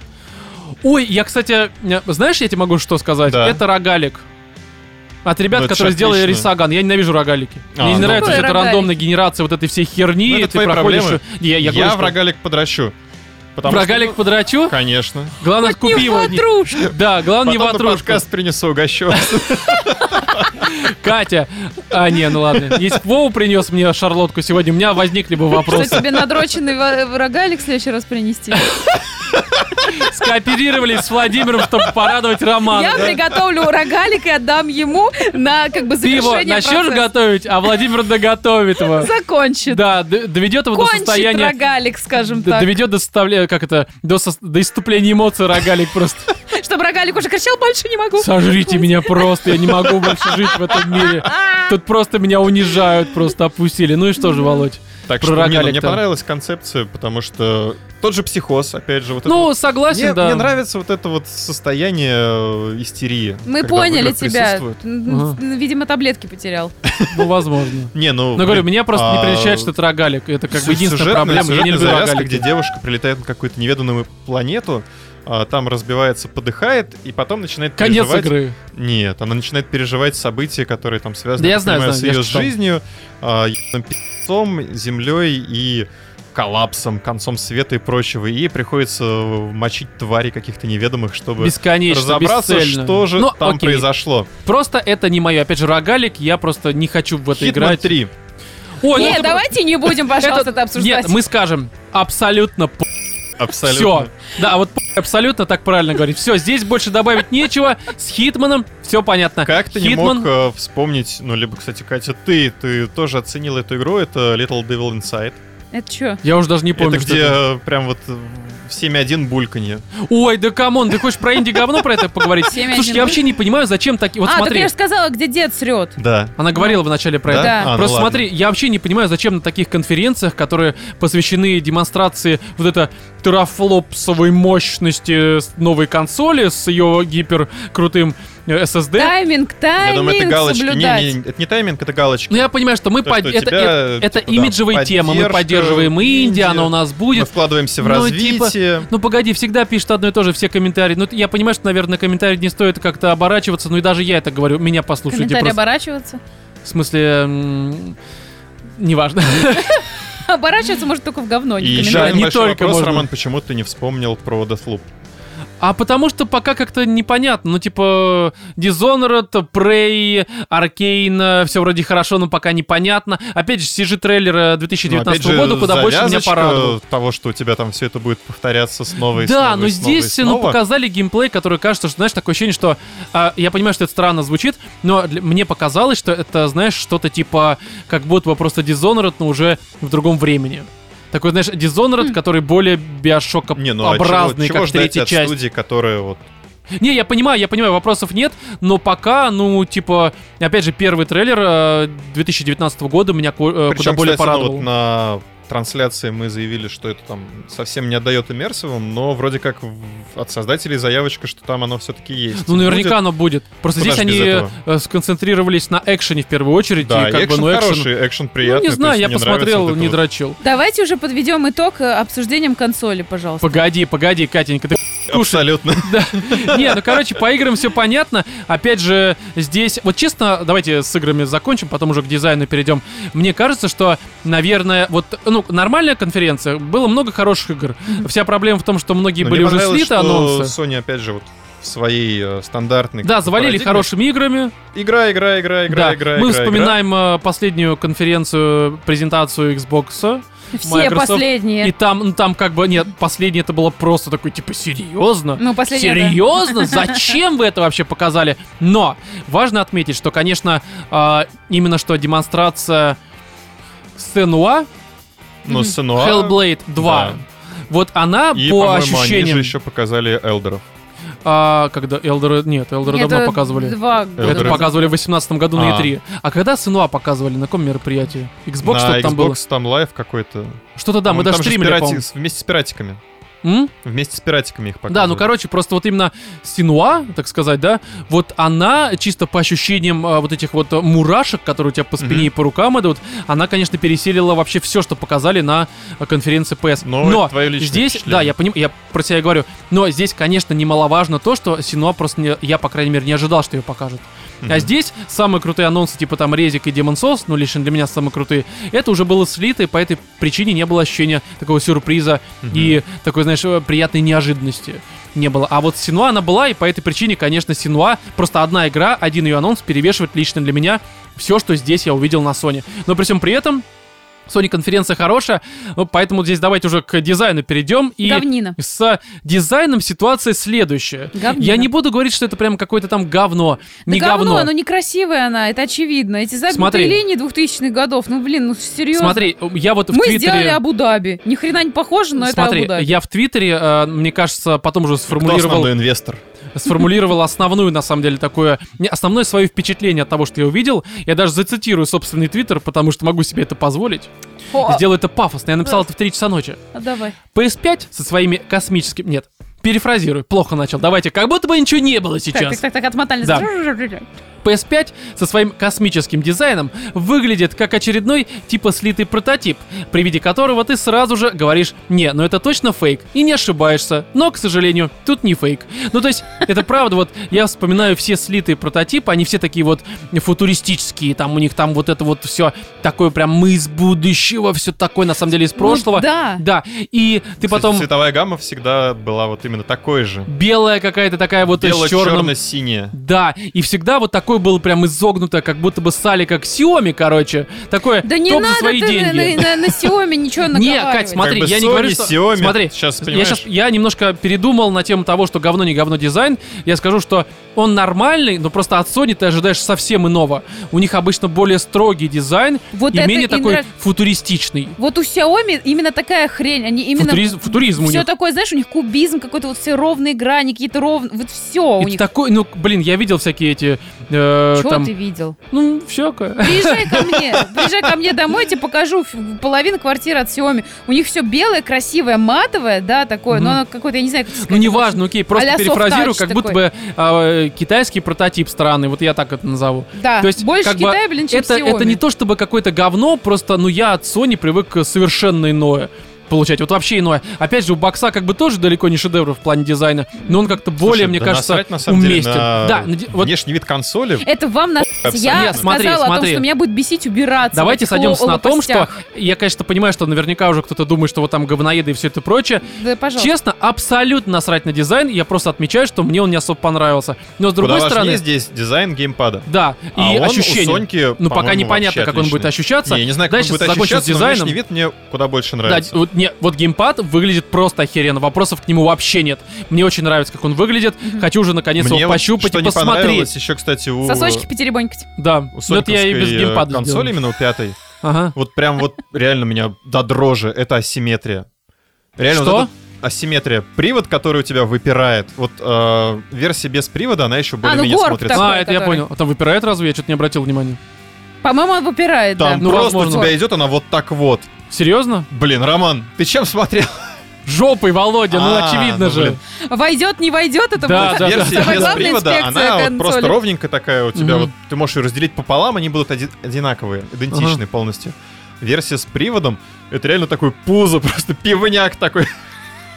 Ой, я, кстати, э, знаешь, я тебе могу что сказать? Да. Это рогалик. От ребят, Ну, которые сделали отлично. Рисаган. Я ненавижу рогалики. А, Мне не ну. нравится Какой эта рандомная генерация вот этой всей херни. Ну, это ты твои проходишь... проблемы. Я, я, говорю, в что рогалик подращу. Потому рогалик что, подрачу. ну, Конечно. Главное, купи его. не- ватрушку. *laughs* Да, главное не Потом на ватрушку. подкаст принесу угощенку. *laughs* Катя. А, не, ну ладно. Если б Вова принес мне шарлотку сегодня, у меня возникли бы Что вопросы. тебе надроченный рогалик в следующий раз принести? *laughs* скооперировались с Владимиром, чтобы порадовать Романа. Я приготовлю рогалик и отдам ему на как бы Ты его завершение начнешь процесса. готовить, а Владимир доготовит его. Закончит. Да, доведет его до Кончит состояния... рогалик, скажем так. Доведет до составления, как это, до, до иступления эмоций рогалик просто. Чтобы рогалик уже кричал, больше не могу. Сожрите меня просто, я не могу больше жить в этом мире. *laughs* Тут просто меня унижают, просто опустили. Ну и что же, Володь? Так Про что не, ну, мне понравилась концепция, потому что тот же психоз, опять же, вот это Ну, вот- согласен, Мне, да. мне нравится вот это вот состояние э, истерии. Мы поняли тебя. Ага. Видимо, таблетки потерял. Ну, возможно. *laughs* Не, ну... Но говорю, блин, меня просто не а, прельщает, что это рогалик. Это как бы единственная проблема. Я не люблю рогалики. где девушка прилетает на какую-то неведанную планету, а, там разбивается, подыхает, и потом начинает Конец переживать... игры. Нет, она начинает переживать события, которые там связаны, Да я знаю, с я ее читал. жизнью, а, ебаным пи***цом, землей и коллапсом, концом света и прочего. И ей приходится мочить твари каких-то неведомых, чтобы Бесконечно, разобраться, бесцельно. что же Ну, там окей. произошло. Просто это не мое. Опять же, рогалик, я просто не хочу в это Хитман играть. 3. Ой, ну Нет, это- давайте не будем, пожалуйста, это это- обсуждать. Нет, мы скажем абсолютно п... Абсолютно. Все. Да, а вот абсолютно так правильно говорить. Все, здесь больше добавить нечего. С Хитманом все понятно. Как ты не Хитман, мог э, вспомнить, ну, либо, кстати, Катя, ты, ты тоже оценила эту игру, это Little Devil Inside. Это что? Я уже даже не помню, это где это. э, прям вот э, в 7.1 бульканье. Ой, да come on, ты хочешь про инди-говно про это поговорить? Слушай, я вообще не понимаю, зачем такие... Вот а, так смотри, я же сказала, где дед срет. Да. она говорила вначале про Да? это. Да. А, ну Просто ладно. смотри, я вообще не понимаю, зачем на таких конференциях, которые посвящены демонстрации вот это терафлопсовой мощности новой консоли с ее гипер крутым SSD. Тайминг, Я думаю, это тайминг галочки. Не, соблюдать. не, это не тайминг, это галочки. Ну я понимаю, что мы То, под- что это, тебя, это, это типа, да, имиджевые темы, мы поддерживаем инди, инди. она у нас Мы будет. вкладываемся в Ну, типа, развитие. Ну погоди, всегда пишут одно и то же все комментарии. Ну я понимаю, что, наверное, на комментарии не стоит как-то оборачиваться, но и даже я это говорю. Меня послушайте Комментарий просто. оборачиваться. В смысле, неважно. *laughs* Оборачиваться может только в говно, не И еще комментарии. один Не большой только вопрос, можно. Роман, почему ты не вспомнил про Deathloop? А потому что пока как-то непонятно. Ну, типа, Dishonored, Prey, Arcane, все вроде хорошо, но пока непонятно. Опять же, CG-трейлер э, Ну, 2019 опять же, года куда больше меня порадовал. того, что у тебя там все это будет повторяться снова и Да, снова, но и снова, и здесь, ну, снова. показали геймплей, который кажется, что, знаешь, такое ощущение, что... а, я понимаю, что это странно звучит, но для- мне показалось, что это, знаешь, что-то типа, как будто бы просто Dishonored, но уже в другом времени. Такой, знаешь, Dishonored, который более Не, ну а чего, биошокообразный, чего как третья от часть. студии, которая вот... Не, я понимаю, я понимаю, вопросов нет, но пока, ну, типа, опять же, первый трейлер э, 2019 года меня ко- э, куда Причем, более кстати, ну, порадовал. вот на трансляции мы заявили, что это там совсем не отдает иммерсивым, но вроде как от создателей заявочка, что там оно все-таки есть. Ну, наверняка Будет. оно будет. Просто Куда здесь они этого? э, сконцентрировались на экшене в первую очередь. Да, и как бы, экшен ну, экшен... хороший, экшен Ну, приятный. не то знаю, я посмотрел, вот не вот. дрочил. Давайте уже подведем итог э, обсуждением консоли, пожалуйста. Погоди, погоди, Катенька, ты Абсолютно. *laughs* Не, ну короче, по играм все понятно. Опять же, здесь, вот честно, давайте с играми закончим, потом уже к дизайну перейдем. Мне кажется, что, наверное, вот, ну, нормальная конференция, было много хороших игр. Вся проблема в том, что многие Но были уже слиты что анонсы. Sony, опять же, вот в своей э, стандартной... Да, завалили парадигме. хорошими играми. Игра, игра, игра, игра, да, игра, мы игра, вспоминаем э, последнюю конференцию, презентацию Xbox. Все Microsoft. последние. И там, ну там как бы, нет, последнее это было просто такой, типа, серьезно? Ну, последнее, да. Серьезно? *laughs* Зачем вы это вообще показали? Но важно отметить, что, конечно, а, именно что демонстрация Сенуа, Ну, Сенуа... Hellblade 2, да. вот она И, по по-моему, они же ощущениям... еще показали Элдеров. А, когда Элдер... Нет, Элдер Это давно показывали. Два года. Это показывали в 2018 году на А. E3. А когда Сенуа показывали? На каком мероприятии? Xbox На что-то Xbox там было? там live какой-то. Что-то да, мы даже там же стримили, с по-моему. пирати- Вместе с пиратиками. М? Вместе с пиратиками их показывали. Да, ну короче, просто вот именно Сенуа, так сказать, да, вот она чисто по ощущениям а, вот этих вот а, мурашек, которые у тебя по спине Мгм. и по рукам идут, она, конечно, пересилила вообще все, что показали на а, конференции PS. Но но это твое личное здесь, да, я понимаю, я про себя говорю, но здесь, конечно, немаловажно то, что Сенуа просто не, я, по крайней мере, не ожидал, что ее покажут. А Мгм. здесь самые крутые анонсы, типа там Резик и Demon Souls, ну, лично для меня самые крутые, это уже было слито, и по этой причине не было ощущения такого сюрприза и такой, знаешь, э, приятной неожиданности не было. А вот Синуа она была, и по этой причине, конечно, Синуа просто одна игра, один ее анонс перевешивает лично для меня все, что здесь я увидел на Sony. Но при всем при этом Sony конференция хорошая, ну, поэтому здесь давайте уже к дизайну перейдем. И Говнина. с дизайном ситуация следующая. Говнина. Я не буду говорить, что это прям какое-то там говно. Да Не говно, говно. но некрасивая она, это очевидно. Эти загнутые Смотри. линии 2000-х годов, ну блин, ну серьезно. Смотри, я вот в Мы Твиттере... сделали Абу-Даби. Ни хрена не похоже, но Смотри, это Абу-Даби. я в Твиттере, э, мне кажется, потом уже Кто сформулировал, основной инвестор? сформулировал основную, на самом деле, такое... Основное свое впечатление от того, что я увидел. Я даже зацитирую собственный Твиттер, потому что могу себе это позволить. О, Сделаю это пафосно. Я написал это в 3 часа ночи. а давай. PS5 со своими космическими... Нет, перефразирую, плохо начал. Давайте, как будто бы ничего не было Так, сейчас. так, так, так, отмотали. Да. PS5 со своим космическим дизайном выглядит как очередной типа слитый прототип, при виде которого ты сразу же говоришь «Не, ну это точно фейк» и не ошибаешься. Но, к сожалению, тут не фейк. Ну то есть, это правда, вот я вспоминаю все слитые прототипы, они все такие вот футуристические, там у них там вот это вот все такое прям мы из будущего, все такое на самом деле из прошлого. Ну да. Да, и ты Кстати, потом Цветовая гамма всегда была вот именно такой же. белая какая-то такая вот с черным Бело-черно-синяя. да, и всегда вот такое было прям изогнутое, как будто бы сали как Xiaomi, короче. Такое Да не топ за надо свои ты деньги. на, на, на Xiaomi ничего *laughs* Не, наговаривать. Кать, смотри, Как бы я не Sony, говорю, что... Xiaomi, Смотри, сейчас, я, понимаешь? щас- я немножко передумал на тему того, что говно не говно дизайн. Я скажу, что он нормальный, но просто от Sony ты ожидаешь совсем иного. У них обычно более строгий дизайн Вот и менее и такой нрав- футуристичный. Вот у Xiaomi именно такая хрень. Они именно... Футуризм, футуризм у все такое, знаешь, у них кубизм какой-то, вот все ровные грани, какие-то ровные... Вот все у И них. такой, ну, блин, я видел всякие эти... э, Что там, ты видел? Ну, всякое. Приезжай ко *laughs* мне, приезжай ко мне домой, я тебе покажу половину квартиры от Xiaomi. У них все белое, красивое, матовое, да, такое, но оно какое-то, я не знаю, как Ну, сказать. неважно, окей, просто А-ля перефразирую, как будто бы а, китайский прототип страны, вот я так это назову. Да, То есть, больше как бы, Китая, блин, чем Это, Xiaomi. это не то чтобы какое-то говно, просто, ну, я от Sony привык совершенно иное получать, вот вообще иное. Опять же, у бокса как бы тоже далеко не шедевр в плане дизайна, но он как-то более, Слушай, мне да кажется, насрать, на самом деле, уместен. на Да, на вот Внешний вид консоли. Это вам на... Я Нет, смотри, сказала о том, смотри. что меня будет бесить убираться. Давайте сойдемся на том, что я, конечно, понимаю, что наверняка уже кто-то думает, что вот там говноеды и все это прочее. Да, пожалуйста. Честно, абсолютно насрать на дизайн. Я просто отмечаю, что мне он не особо понравился. Но с Куда другой важнее стороны, здесь дизайн геймпада. да, А и он ощущение. у Соньки, ну, пока непонятно, как он будет отличный. ощущаться. Не, я не знаю, как Дальше он будет с ощущаться, но дизайном. внешний вид мне куда больше Да, нравится. вот, не, вот геймпад выглядит просто охеренно. Вопросов к нему вообще нет. Мне очень нравится, как он выглядит. Хочу уже наконец Мне его вот пощупать что и не посмотреть. понравилось еще, кстати, у... Сосочки потеребонькать. Да, У но это я и без э, геймпада сделал. именно у пятой. Ага. Вот прям вот реально меня до дрожи. Это асимметрия. Реально Что? вот асимметрия. Привод, который у тебя выпирает. Вот э, версия без привода, она еще ну более-менее горб смотрится. такой. а, это я который. понял. А там выпирает разве? Я что-то не обратил внимания. По-моему, он выпирает, Там да. Ну, просто возможно. у тебя идет она вот так вот. Серьезно? Блин, Роман, ты чем смотрел? Жопой, Володя, ну А, очевидно ну, же. блин. Войдет, не войдет, это Да, будет да, да. Версия самая без главная привода, инспекция она вот консоли. просто ровненькая такая у тебя. Мгм. Вот ты можешь ее разделить пополам, они будут оди- одинаковые, идентичные полностью. Версия с приводом, это реально такой пузо, *laughs* просто пивняк такой.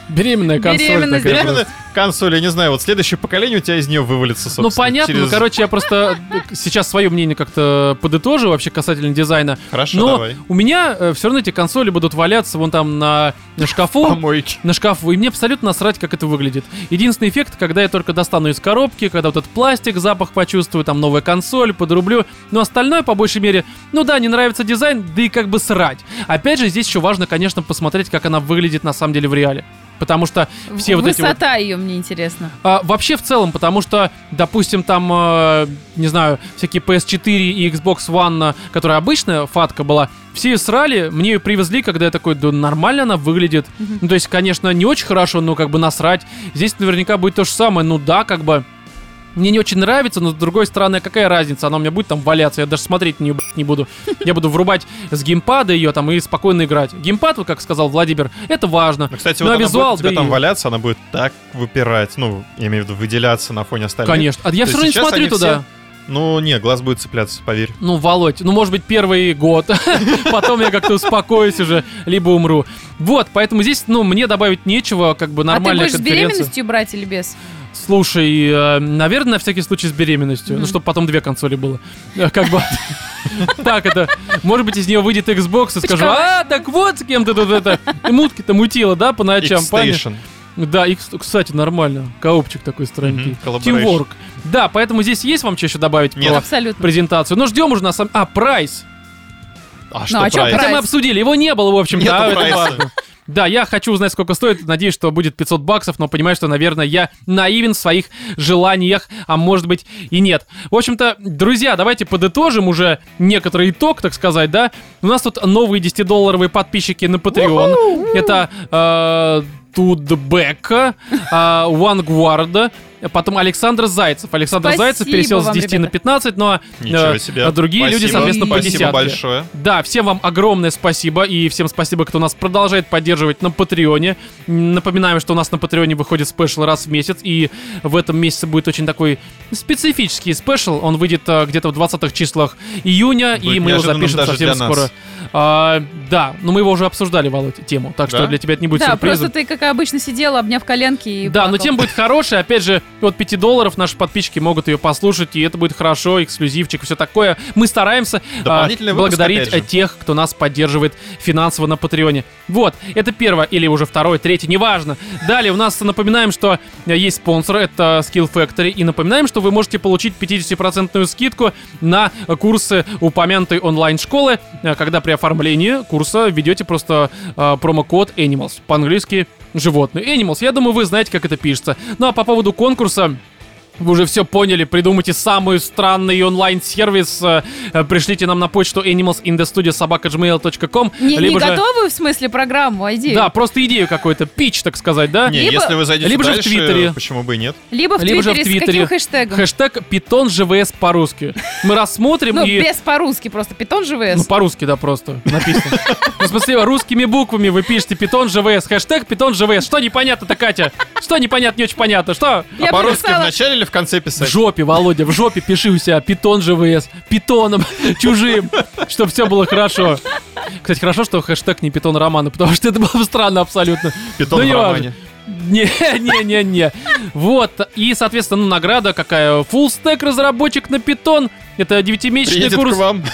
Беременная консоль Реально просто. консоль, я не знаю, вот следующее поколение у тебя из нее вывалится, собственно. Ну понятно, ну через- короче, я просто э, сейчас свое мнение как-то подытожу вообще касательно дизайна. Хорошо, Но давай. у меня все равно эти консоли будут валяться вон там на, на шкафу. Помойки. на шкафу, и мне абсолютно насрать, как это выглядит. Единственный эффект, когда я только достану из коробки, когда вот этот пластик, запах почувствую, там новая консоль, подрублю. Но остальное, по большей мере, ну да, не нравится дизайн, да и как бы срать. Опять же, здесь еще важно, конечно, посмотреть, как она выглядит на самом деле в реале. Потому что все вот эти вот... Высота ее, мне интересно. А, вообще в целом, потому что, допустим, там, э, не знаю, всякие PS4 и Xbox One, э, которая обычная фатка была, все ее срали, мне ее привезли, когда я такой, да нормально она выглядит. Мгм. Ну, то есть, конечно, не очень хорошо, но как бы насрать. Здесь наверняка будет то же самое, ну да, как бы... Мне не очень нравится, но с другой стороны, какая разница? Она у меня будет там валяться, я даже смотреть на нее не буду. Я буду врубать с геймпада ее там и спокойно играть. Геймпад, вот как сказал Владимир, это важно. Ну, кстати, Ну, вот а визуал, будет у тебя да там и- валяться, она будет так выпирать, ну, я имею в виду выделяться на фоне остальных. Конечно. А я То все равно не смотрю туда. все- Ну, не, глаз будет цепляться, поверь. Ну, Володь, ну, может быть, первый год. *laughs* Потом я как-то успокоюсь уже, либо умру. Вот, поэтому здесь, ну, мне добавить нечего, как бы а ты будешь с беременностью брать или без? Слушай, э, наверное, на всякий случай с беременностью. Ну, Мгм. чтобы потом две консоли было. Э, Как бы... *laughs* Так это... Может быть, из нее выйдет Xbox и скажу, а, так вот с кем ты тут это... Мутки-то мутила, да, по ночам? X-Station. Да, и, кс- кстати, нормально. Коопчик такой странненький. Мгм, collaboration. Teamwork. Да, поэтому здесь есть вам что еще добавить Нет. про Абсолютно. презентацию? Ну, ждем уже на самом... А, прайс. А Ну, что а чё прайс? Хотя мы обсудили, его не было, в общем-то. Нету а, это прайса. Да, я хочу узнать, сколько стоит. Надеюсь, что будет 500 баксов, но понимаю, что, наверное, я наивен в своих желаниях, а может быть и нет. В общем-то, друзья, давайте подытожим уже некоторый итог, так сказать, да. У нас тут новые 10-долларовые подписчики на Patreon. Это э, Тудбека, э, Вангуарда, потом Александр Зайцев. Александр Спасибо Зайцев пересел с вам, 10 на ребята. 15, но э, себе. а другие люди, Спасибо. соответственно, по Спасибо десятке. большое. Да, всем вам огромное спасибо и всем спасибо, кто нас продолжает поддерживать на Патреоне. Напоминаем, что у нас на Патреоне выходит special раз в месяц, и в этом месяце будет очень такой специфический special. Он выйдет а, где-то в 20 числах июня, и Будет мы его запишем даже совсем для нас. скоро. А, да, но мы его уже обсуждали, Володь, тему, так что Да? для тебя это не будет Да, сюрпризом. просто ты, как обычно, сидела, обняв коленки и Да, но плакал. тем будет хорошая. Опять же, от 5 долларов наши подписчики могут ее послушать, и это будет хорошо, эксклюзивчик, все такое. Мы стараемся а, выпуск, благодарить а, тех, кто нас поддерживает финансово на Патреоне. Вот, это первое, или уже второе, третье, неважно. Далее у нас напоминаем, что э, есть спонсор, это Skill Factory, и напоминаем, что вы можете получить 50% скидку на э, курсы упомянутой онлайн-школы, э, когда при оформлении курса введете просто э, промокод Animals, по-английски животные. Animals, я думаю, вы знаете, как это пишется. Ну а по поводу конкурса, вы уже все поняли, придумайте самый странный онлайн-сервис, э, э, пришлите нам на почту animalsinthestudio.gmail.com Не, не либо же- готовы, в смысле, программу, а идею? Да, просто идею какой-то, pitch, так сказать, да? Не, Либо- если вы зайдете либо же в дальше, Твиттере. почему бы и нет? Либо в Либо же в Твиттере, с Твиттере. каким хэштегом? Хэштег питон ЖВС по-русски. Мы рассмотрим Ну, и... без по-русски просто. Питон Ну, ЖВС. по-русски, да, просто написано. Ну, в смысле, русскими буквами вы пишете питон ЖВС, хэштег питон ЖВС. Что непонятно-то, Катя? Что непонятно, не очень понятно? Что? Я а по-русски в начале или в конце В писать? жопе, Володя, в жопе пиши у себя питон ЖВС, питоном, *laughs* чужим, чтобы все было хорошо. Кстати, хорошо, что хэштег не питон романа, потому что это было бы странно абсолютно. Питон в романе. Не-не-не-не. *laughs* Вот. И, соответственно, ну, награда какая? Full stack разработчик на питон. Это девятимесячный Приедет курс к вам.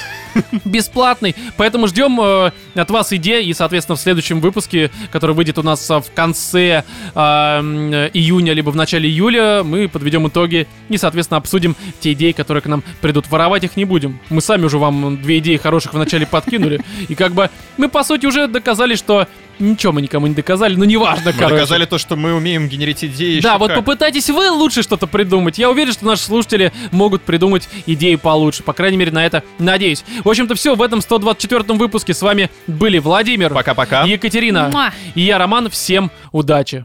*laughs* бесплатный. Поэтому ждем э, от вас идей. И, соответственно, в следующем выпуске, который выйдет у нас а, в конце э, э, июня, либо в начале июля, мы подведем итоги и, соответственно, обсудим те идеи, которые к нам придут. Воровать их не будем. Мы сами уже вам две идеи хороших в начале подкинули. И как бы мы, по сути, уже доказали, что ничего мы никому не доказали. Ну, неважно, Мы короче. доказали то, что мы умеем генерить идеи. Да, вот как. попытайтесь вы лучше что-то придумать. Я уверен, что наши слушатели могут придумать идеи получше. По крайней мере, на это надеюсь. В общем-то, все. В этом 124-м выпуске с вами были Владимир, Пока-пока. Екатерина Муа. и я, Роман. Всем удачи.